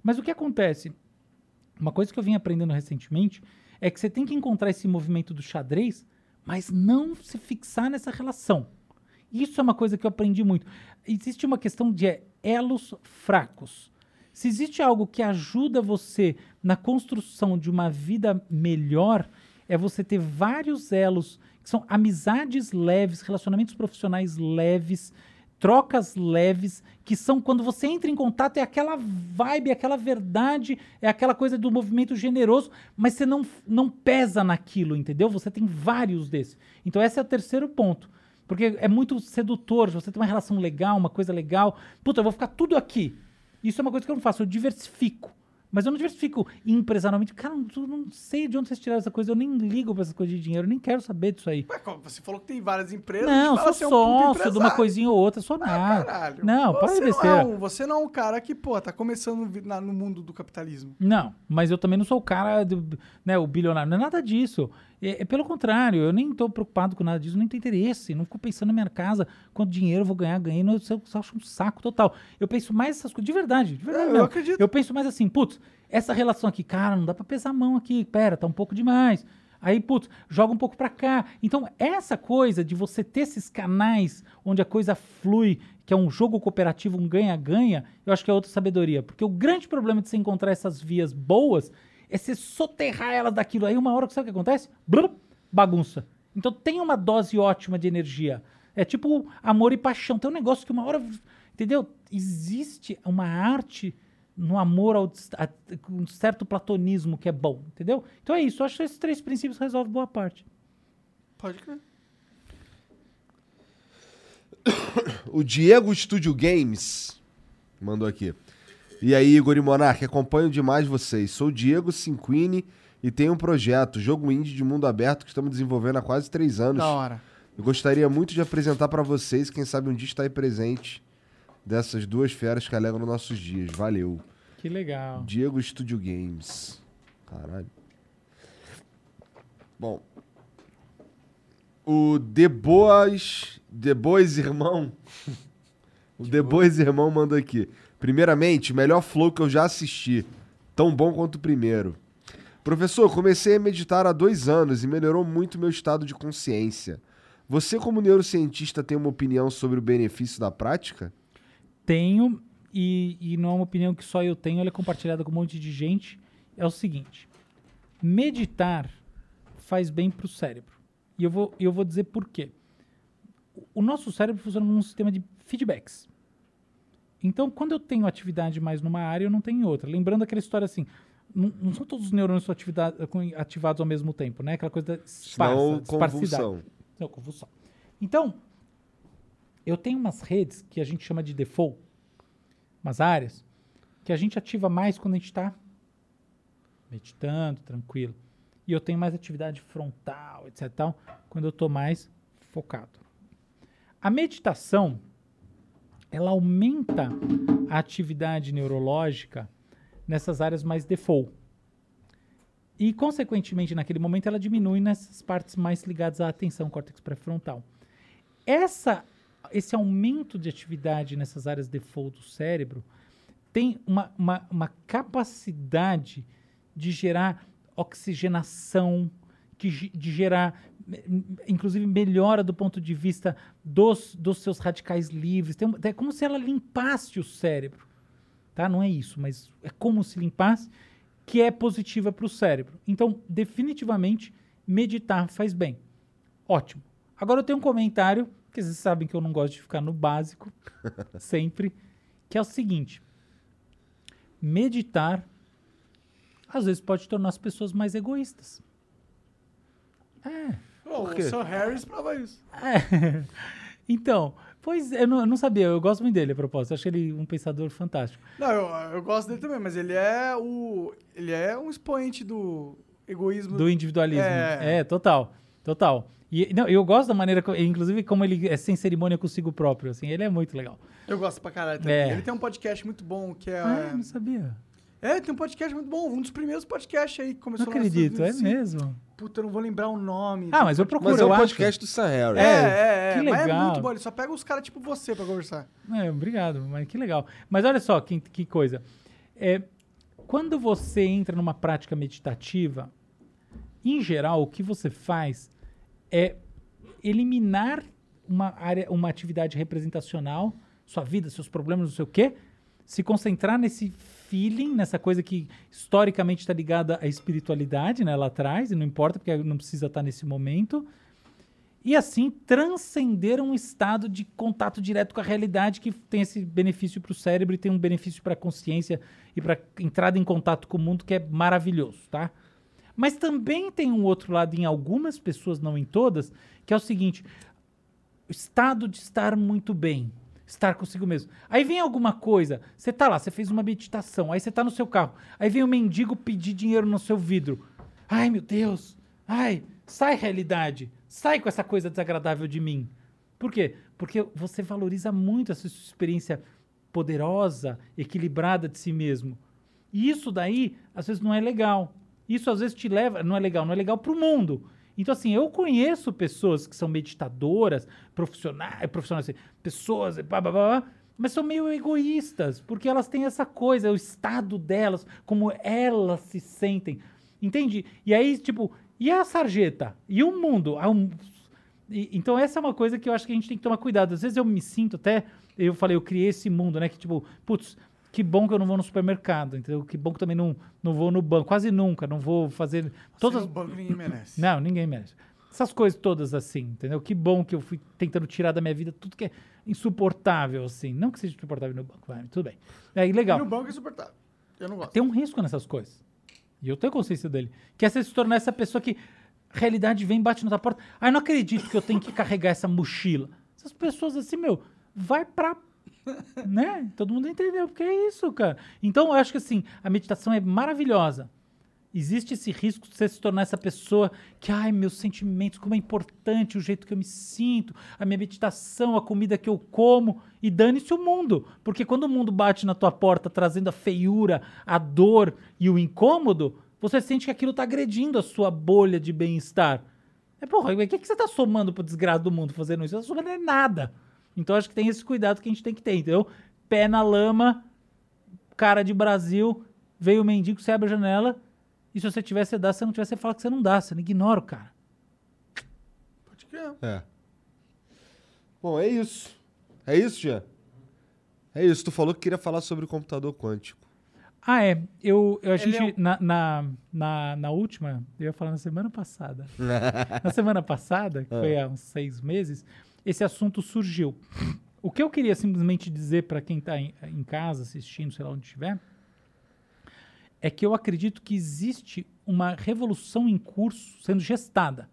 Mas o que acontece? Uma coisa que eu vim aprendendo recentemente é que você tem que encontrar esse movimento do xadrez, mas não se fixar nessa relação. Isso é uma coisa que eu aprendi muito. Existe uma questão de é, elos fracos. Se existe algo que ajuda você na construção de uma vida melhor, é você ter vários elos, que são amizades leves, relacionamentos profissionais leves, trocas leves, que são quando você entra em contato, é aquela vibe, é aquela verdade, é aquela coisa do movimento generoso, mas você não, não pesa naquilo, entendeu? Você tem vários desses. Então, esse é o terceiro ponto. Porque é muito sedutor, você tem uma relação legal, uma coisa legal. Puta, eu vou ficar tudo aqui. Isso é uma coisa que eu não faço, eu diversifico. Mas eu não diversifico empresarialmente. Cara, eu não sei de onde vocês tiraram essa coisa. Eu nem ligo pra essas coisas de dinheiro. Eu nem quero saber disso aí. Ué, como Você falou que tem várias empresas. Não, sou você é um sócio de uma coisinha ou outra, sou nada. Caralho. Não, você não, besteira. é um, você não é um cara que, pô, tá começando na- no mundo do capitalismo. Não, mas eu também não sou o cara, do, né, o bilionário. Não é nada disso. É, é pelo contrário, eu nem tô preocupado com nada disso, nem tenho interesse. Não fico pensando na minha casa, quanto dinheiro eu vou ganhar, ganhei. Não, eu só acho um saco total. Eu penso mais essas coisas, de verdade, de verdade É, eu acredito. Eu penso mais assim, putz, essa relação aqui, cara, não dá pra pesar a mão aqui, pera, tá um pouco demais. Aí, putz, joga um pouco pra cá. Então, essa coisa de você ter esses canais onde a coisa flui, que é um jogo cooperativo, um ganha-ganha, eu acho que é outra sabedoria. Porque o grande problema de você encontrar essas vias boas é você soterrar elas daquilo. Aí, uma hora, sabe o que acontece? Blum, bagunça. Então, tem uma dose ótima de energia. É tipo amor e paixão. Tem um negócio que uma hora. Entendeu? Existe uma arte no amor ao a, com um certo platonismo que é bom, entendeu? Então é isso. Eu acho que esses três princípios resolvem boa parte. Pode crer. O Diego Studio Games mandou aqui. E aí, Igor e Monark, acompanho demais vocês. Sou o Diego Cinquini e tenho um projeto, jogo indie de mundo aberto que estamos desenvolvendo há quase três anos. Da hora. Eu gostaria muito de apresentar pra vocês, quem sabe um dia estar aí presente dessas duas feras que alegram nossos dias. Valeu. Que legal. Diego Studio Games. Caralho. Bom. O The Boas. The Boas Irmão. [LAUGHS] o The Boas Irmão manda aqui. Primeiramente, melhor flow que eu já assisti. Tão bom quanto o primeiro. Professor, comecei a meditar há dois anos e melhorou muito meu estado de consciência. Você, como neurocientista, tem uma opinião sobre o benefício da prática? Tenho, e, e não é uma opinião que só eu tenho, ela é compartilhada com um monte de gente. É o seguinte: meditar faz bem para o cérebro. E eu vou, eu vou dizer por quê. O nosso cérebro funciona num sistema de feedbacks. Então, quando eu tenho atividade mais numa área, eu não tenho em outra. Lembrando aquela história assim, não, não são todos os neurônios ativados ao mesmo tempo, né? Aquela coisa da esparsa, Senão, convulsão. Não, convulsão. Então, eu tenho umas redes que a gente chama de default, umas áreas, que a gente ativa mais quando a gente está meditando, tranquilo. E eu tenho mais atividade frontal, etc. Tal, quando eu estou mais focado. A meditação, ela aumenta a atividade neurológica nessas áreas mais default. E, consequentemente, naquele momento, ela diminui nessas partes mais ligadas à atenção, córtex pré-frontal. Essa, esse aumento de atividade nessas áreas default do cérebro tem uma, uma, uma capacidade de gerar oxigenação, que, de gerar, inclusive, melhora do ponto de vista dos, dos seus radicais livres. Tem é como se ela limpasse o cérebro. Tá? Não é isso, mas é como se limpasse, que é positiva para o cérebro. Então, definitivamente, meditar faz bem. Ótimo. Agora eu tenho um comentário, que vocês sabem que eu não gosto de ficar no básico, [LAUGHS] sempre, que é o seguinte: meditar às vezes pode tornar as pessoas mais egoístas. É. Por o? Sr. Harris prova isso. É. [LAUGHS] Então, pois eu não, eu não sabia, eu gosto muito dele a propósito, acho ele um pensador fantástico. Não, eu, eu gosto dele também, mas ele é o. Ele é um expoente do egoísmo. Do individualismo. É. É, total. Total. E não, eu gosto da maneira, inclusive, como ele é sem cerimônia consigo próprio, assim, ele é muito legal. Eu gosto pra caralho também. É. Ele tem um podcast muito bom que é. Ah, não sabia. É, tem um podcast muito bom. Um dos primeiros podcasts aí que começou Não acredito, é mesmo. Puta, eu não vou lembrar o nome. Ah, mas eu pod- procuro, Mas é um acho. podcast do Sam Harris. É, é, é. que Mas é legal. muito bom. Ele só pega uns caras tipo você pra conversar. É, obrigado, mas que legal. Mas olha só que, que coisa. É, quando você entra numa prática meditativa, em geral, o que você faz é eliminar uma área, uma atividade representacional, sua vida, seus problemas, não sei o quê, se concentrar nesse feeling, nessa coisa que historicamente está ligada à espiritualidade, né, lá atrás, e não importa porque não precisa estar nesse momento, e assim transcender um estado de contato direto com a realidade que tem esse benefício para o cérebro e tem um benefício para a consciência e para entrada em contato com o mundo que é maravilhoso, tá? Mas também tem um outro lado em algumas pessoas, não em todas, que é o seguinte: o estado de estar muito bem, estar consigo mesmo. Aí vem alguma coisa, você tá lá, você fez uma meditação, aí você tá no seu carro, aí vem um mendigo pedir dinheiro no seu vidro. Ai, meu Deus. Ai, sai realidade. Sai com essa coisa desagradável de mim. Por quê? Porque você valoriza muito essa sua experiência poderosa, equilibrada de si mesmo. E isso daí, às vezes, não é legal. Isso, às vezes, te leva... Não é legal, não é legal pro mundo. Então, assim, eu conheço pessoas que são meditadoras, profissionais, profissionais, assim, pessoas, blá, blá, blá, mas são meio egoístas, porque elas têm essa coisa, o estado delas, como elas se sentem. Entende? E aí, tipo, e a sarjeta? E o mundo? Ah, e- então, essa é uma coisa que eu acho que a gente tem que tomar cuidado. Às vezes eu me sinto até. Eu falei, eu criei esse mundo, né? Que tipo, putz, que bom que eu não vou no supermercado, entendeu? Que bom que também não, não vou no banco, quase nunca, não vou fazer. Todas... No banco ninguém merece. Não, ninguém merece. Essas coisas todas assim, entendeu? Que bom que eu fui tentando tirar da minha vida tudo que é insuportável, assim. Não que seja insuportável no banco, vai, tudo bem. Aí, legal. E no banco é insuportável. Eu não gosto. Tem um risco nessas coisas. E eu tenho consciência dele. Que é você se tornar essa pessoa que realidade vem, bate na tua porta. Ah, não acredito que eu tenho que carregar essa mochila. Essas pessoas assim, meu, vai pra. Né? Todo mundo entendeu, porque é isso, cara. Então eu acho que assim, a meditação é maravilhosa. Existe esse risco de você se tornar essa pessoa que, ai, meus sentimentos, como é importante o jeito que eu me sinto, a minha meditação, a comida que eu como, e dane-se o mundo. Porque quando o mundo bate na tua porta trazendo a feiura, a dor e o incômodo, você sente que aquilo tá agredindo a sua bolha de bem-estar. É, porra, o que, que você tá somando pro desgraça do mundo fazendo isso? Você tá somando é nada. Então acho que tem esse cuidado que a gente tem que ter, entendeu? Pé na lama, cara de Brasil, veio o mendigo, você abre a janela, e se você tiver, você dá, se não tiver, você fala que você não dá, você não ignora o cara. Pode crer. É. Bom, é isso. É isso, Jean? É isso. Tu falou que queria falar sobre o computador quântico. Ah, é. Eu, eu a Ele gente, é um- na, na, na, na última, eu ia falar na semana passada. [LAUGHS] na semana passada, que foi há uns seis meses, esse assunto surgiu. O que eu queria simplesmente dizer para quem está em, em casa, assistindo, sei lá onde estiver, é que eu acredito que existe uma revolução em curso sendo gestada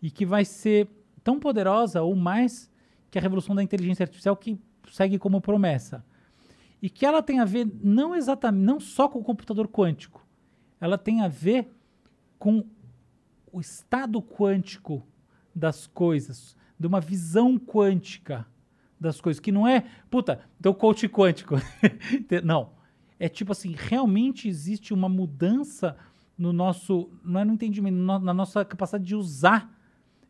e que vai ser tão poderosa ou mais que a revolução da inteligência artificial que segue como promessa. E que ela tem a ver não exatamente, não só com o computador quântico. Ela tem a ver com o estado quântico das coisas, de uma visão quântica das coisas, que não é, puta, então coach quântico. [LAUGHS] não. É tipo assim, realmente existe uma mudança no nosso, não é no entendimento, no- na nossa capacidade de usar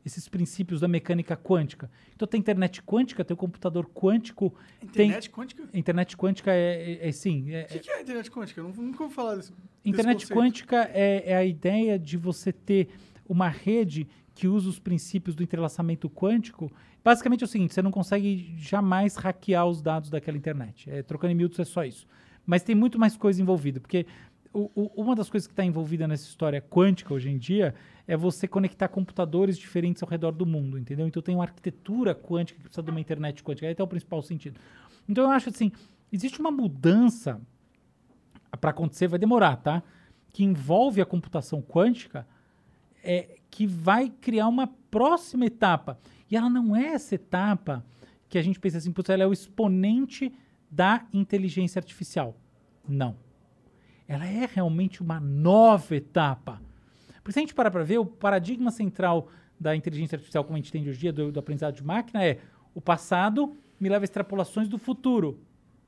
esses princípios da mecânica quântica. Então tem internet quântica, tem o computador quântico. Internet tem... quântica? Internet quântica é, é, é sim. É, O que, que é internet quântica? Eu nu- nunca ouvi falar desse. desse Internet conceito. quântica é, é a ideia de você ter uma rede que usa os princípios do entrelaçamento quântico. Basicamente é o seguinte: você não consegue jamais hackear os dados daquela internet. É, trocando em miúdos é só isso. Mas tem muito mais coisa envolvida, porque o- o- uma das coisas que está envolvida nessa história quântica hoje em dia é você conectar computadores diferentes ao redor do mundo, entendeu? Então tem uma arquitetura quântica que precisa de uma internet quântica. Esse é o principal sentido. Então eu acho assim, existe uma mudança para acontecer, vai demorar, tá? Que envolve a computação quântica, é, que vai criar uma próxima etapa. E ela não é essa etapa que a gente pensa assim, putz, ela é o exponente da inteligência artificial. Não. Ela é realmente uma nova etapa. Porque se a gente parar para ver, o paradigma central da inteligência artificial, como a gente tem hoje em dia, do, do aprendizado de máquina, é o passado me leva a extrapolações do futuro.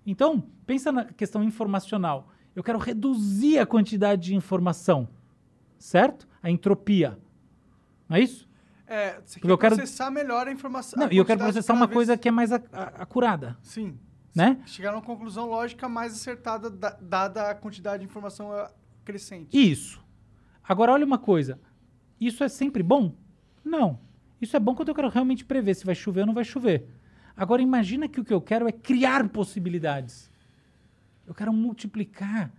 Então, pensa na questão informacional. Eu quero reduzir a quantidade de informação, certo? A entropia. Não é isso? É, você Porque quer eu quero- processar melhor a informação. Não, a e eu quero processar uma vez- coisa que é mais a- a- acurada. Sim. Né? Chegar numa conclusão lógica mais acertada, da- dada a quantidade de informação ah, crescente. Isso. Agora, olha uma coisa. Isso é sempre bom? Não. Isso é bom quando eu quero realmente prever se vai chover ou não vai chover. Agora, imagina que o que eu quero é criar possibilidades. Eu quero multiplicar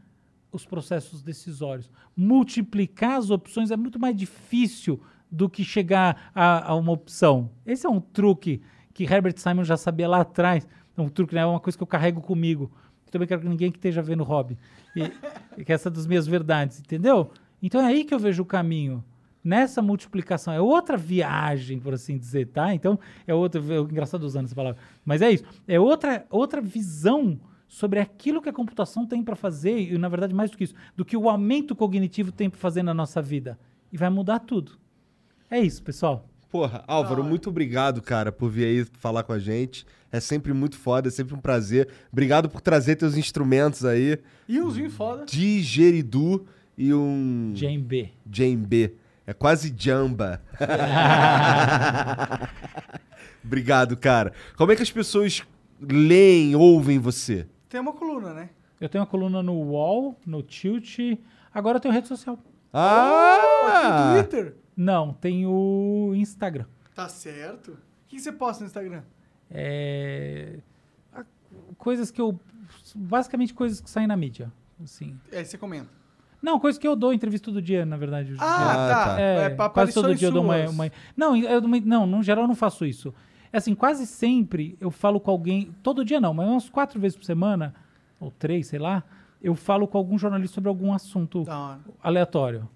os processos decisórios. Multiplicar as opções é muito mais difícil do que chegar a, a uma opção. Esse é um truque que Herbert Simon já sabia lá atrás. É um truque, né? é uma coisa que eu carrego comigo. Eu também quero que ninguém que esteja vendo o hobby. [LAUGHS] E que essa é das minhas verdades, entendeu? Então é aí que eu vejo o caminho. Nessa multiplicação. É outra viagem, por assim dizer, tá? Então, é outra. É engraçado usando essa palavra. Mas é isso. É outra, outra visão sobre aquilo que a computação tem para fazer, e na verdade, mais do que isso, do que o aumento cognitivo tem para fazer na nossa vida. E vai mudar tudo. É isso, pessoal. Porra, Álvaro, muito obrigado, cara, por vir aí falar com a gente. É sempre muito foda, é sempre um prazer. Obrigado por trazer teus instrumentos aí. E uns vinhos foda. Digeridu e um. Djembe. Djembe. É quase jamba. [LAUGHS] obrigado, cara. Como é que as pessoas leem, ouvem você? Tem uma coluna, né? Eu tenho uma coluna no Wall, no Tilt. Agora eu tenho rede social. Ah! Tem Twitter? Não, tem o Instagram. Tá certo. O que você posta no Instagram? É, coisas que eu. Basicamente coisas que saem na mídia. Assim. Aí você comenta. Não, coisa que eu dou entrevista todo dia, na verdade. hoje em Ah, tá. É, É, pra quase todo dia eu dou uma, suas. uma- Não, eu não, no geral eu não faço isso. É assim, quase sempre eu falo com alguém. Todo dia não, mas umas quatro vezes por semana, ou três, sei lá, eu falo com algum jornalista sobre algum assunto aleatório.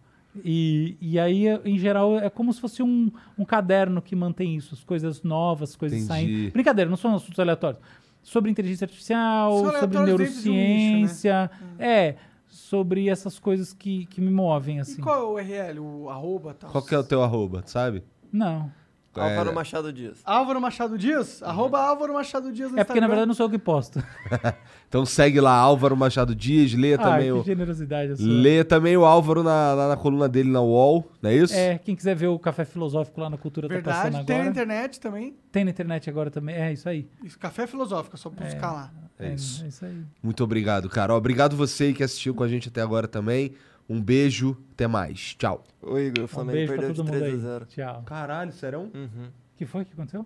E, e aí, em geral, é como se fosse um, um caderno que mantém isso, as coisas novas, as coisas Entendi. saindo. Brincadeira, não são assuntos aleatórios. Sobre inteligência artificial, sobre um né? neurociência. É, sobre essas coisas que, que me movem, assim. E qual é o URL? O arroba tal? Qual que é o teu arroba, sabe? Não. Álvaro É, Machado Dias. Álvaro Machado Dias? Arroba Álvaro Machado Dias no É porque, na Instagram. verdade, não sou eu que posto. [LAUGHS] Então segue lá, Álvaro Machado Dias, lê ah, também que o. generosidade sua. Lê também o Álvaro na, lá na coluna dele na UOL, não é isso? É, quem quiser ver o Café Filosófico lá na Cultura tá Verdade, passando tem na agora. internet também. Tem na internet agora também. É, isso aí. Isso, Café Filosófico, é só buscar lá. É isso. É isso aí. Muito obrigado, cara. Ó, Obrigado você que assistiu com a gente até agora também. Um beijo, até mais. Tchau. Ô, Igor, o Um Flamengo beijo pra perdeu de todo mundo 3 a aí. 0. Tchau. Caralho, serão? Uhum. O que foi que aconteceu?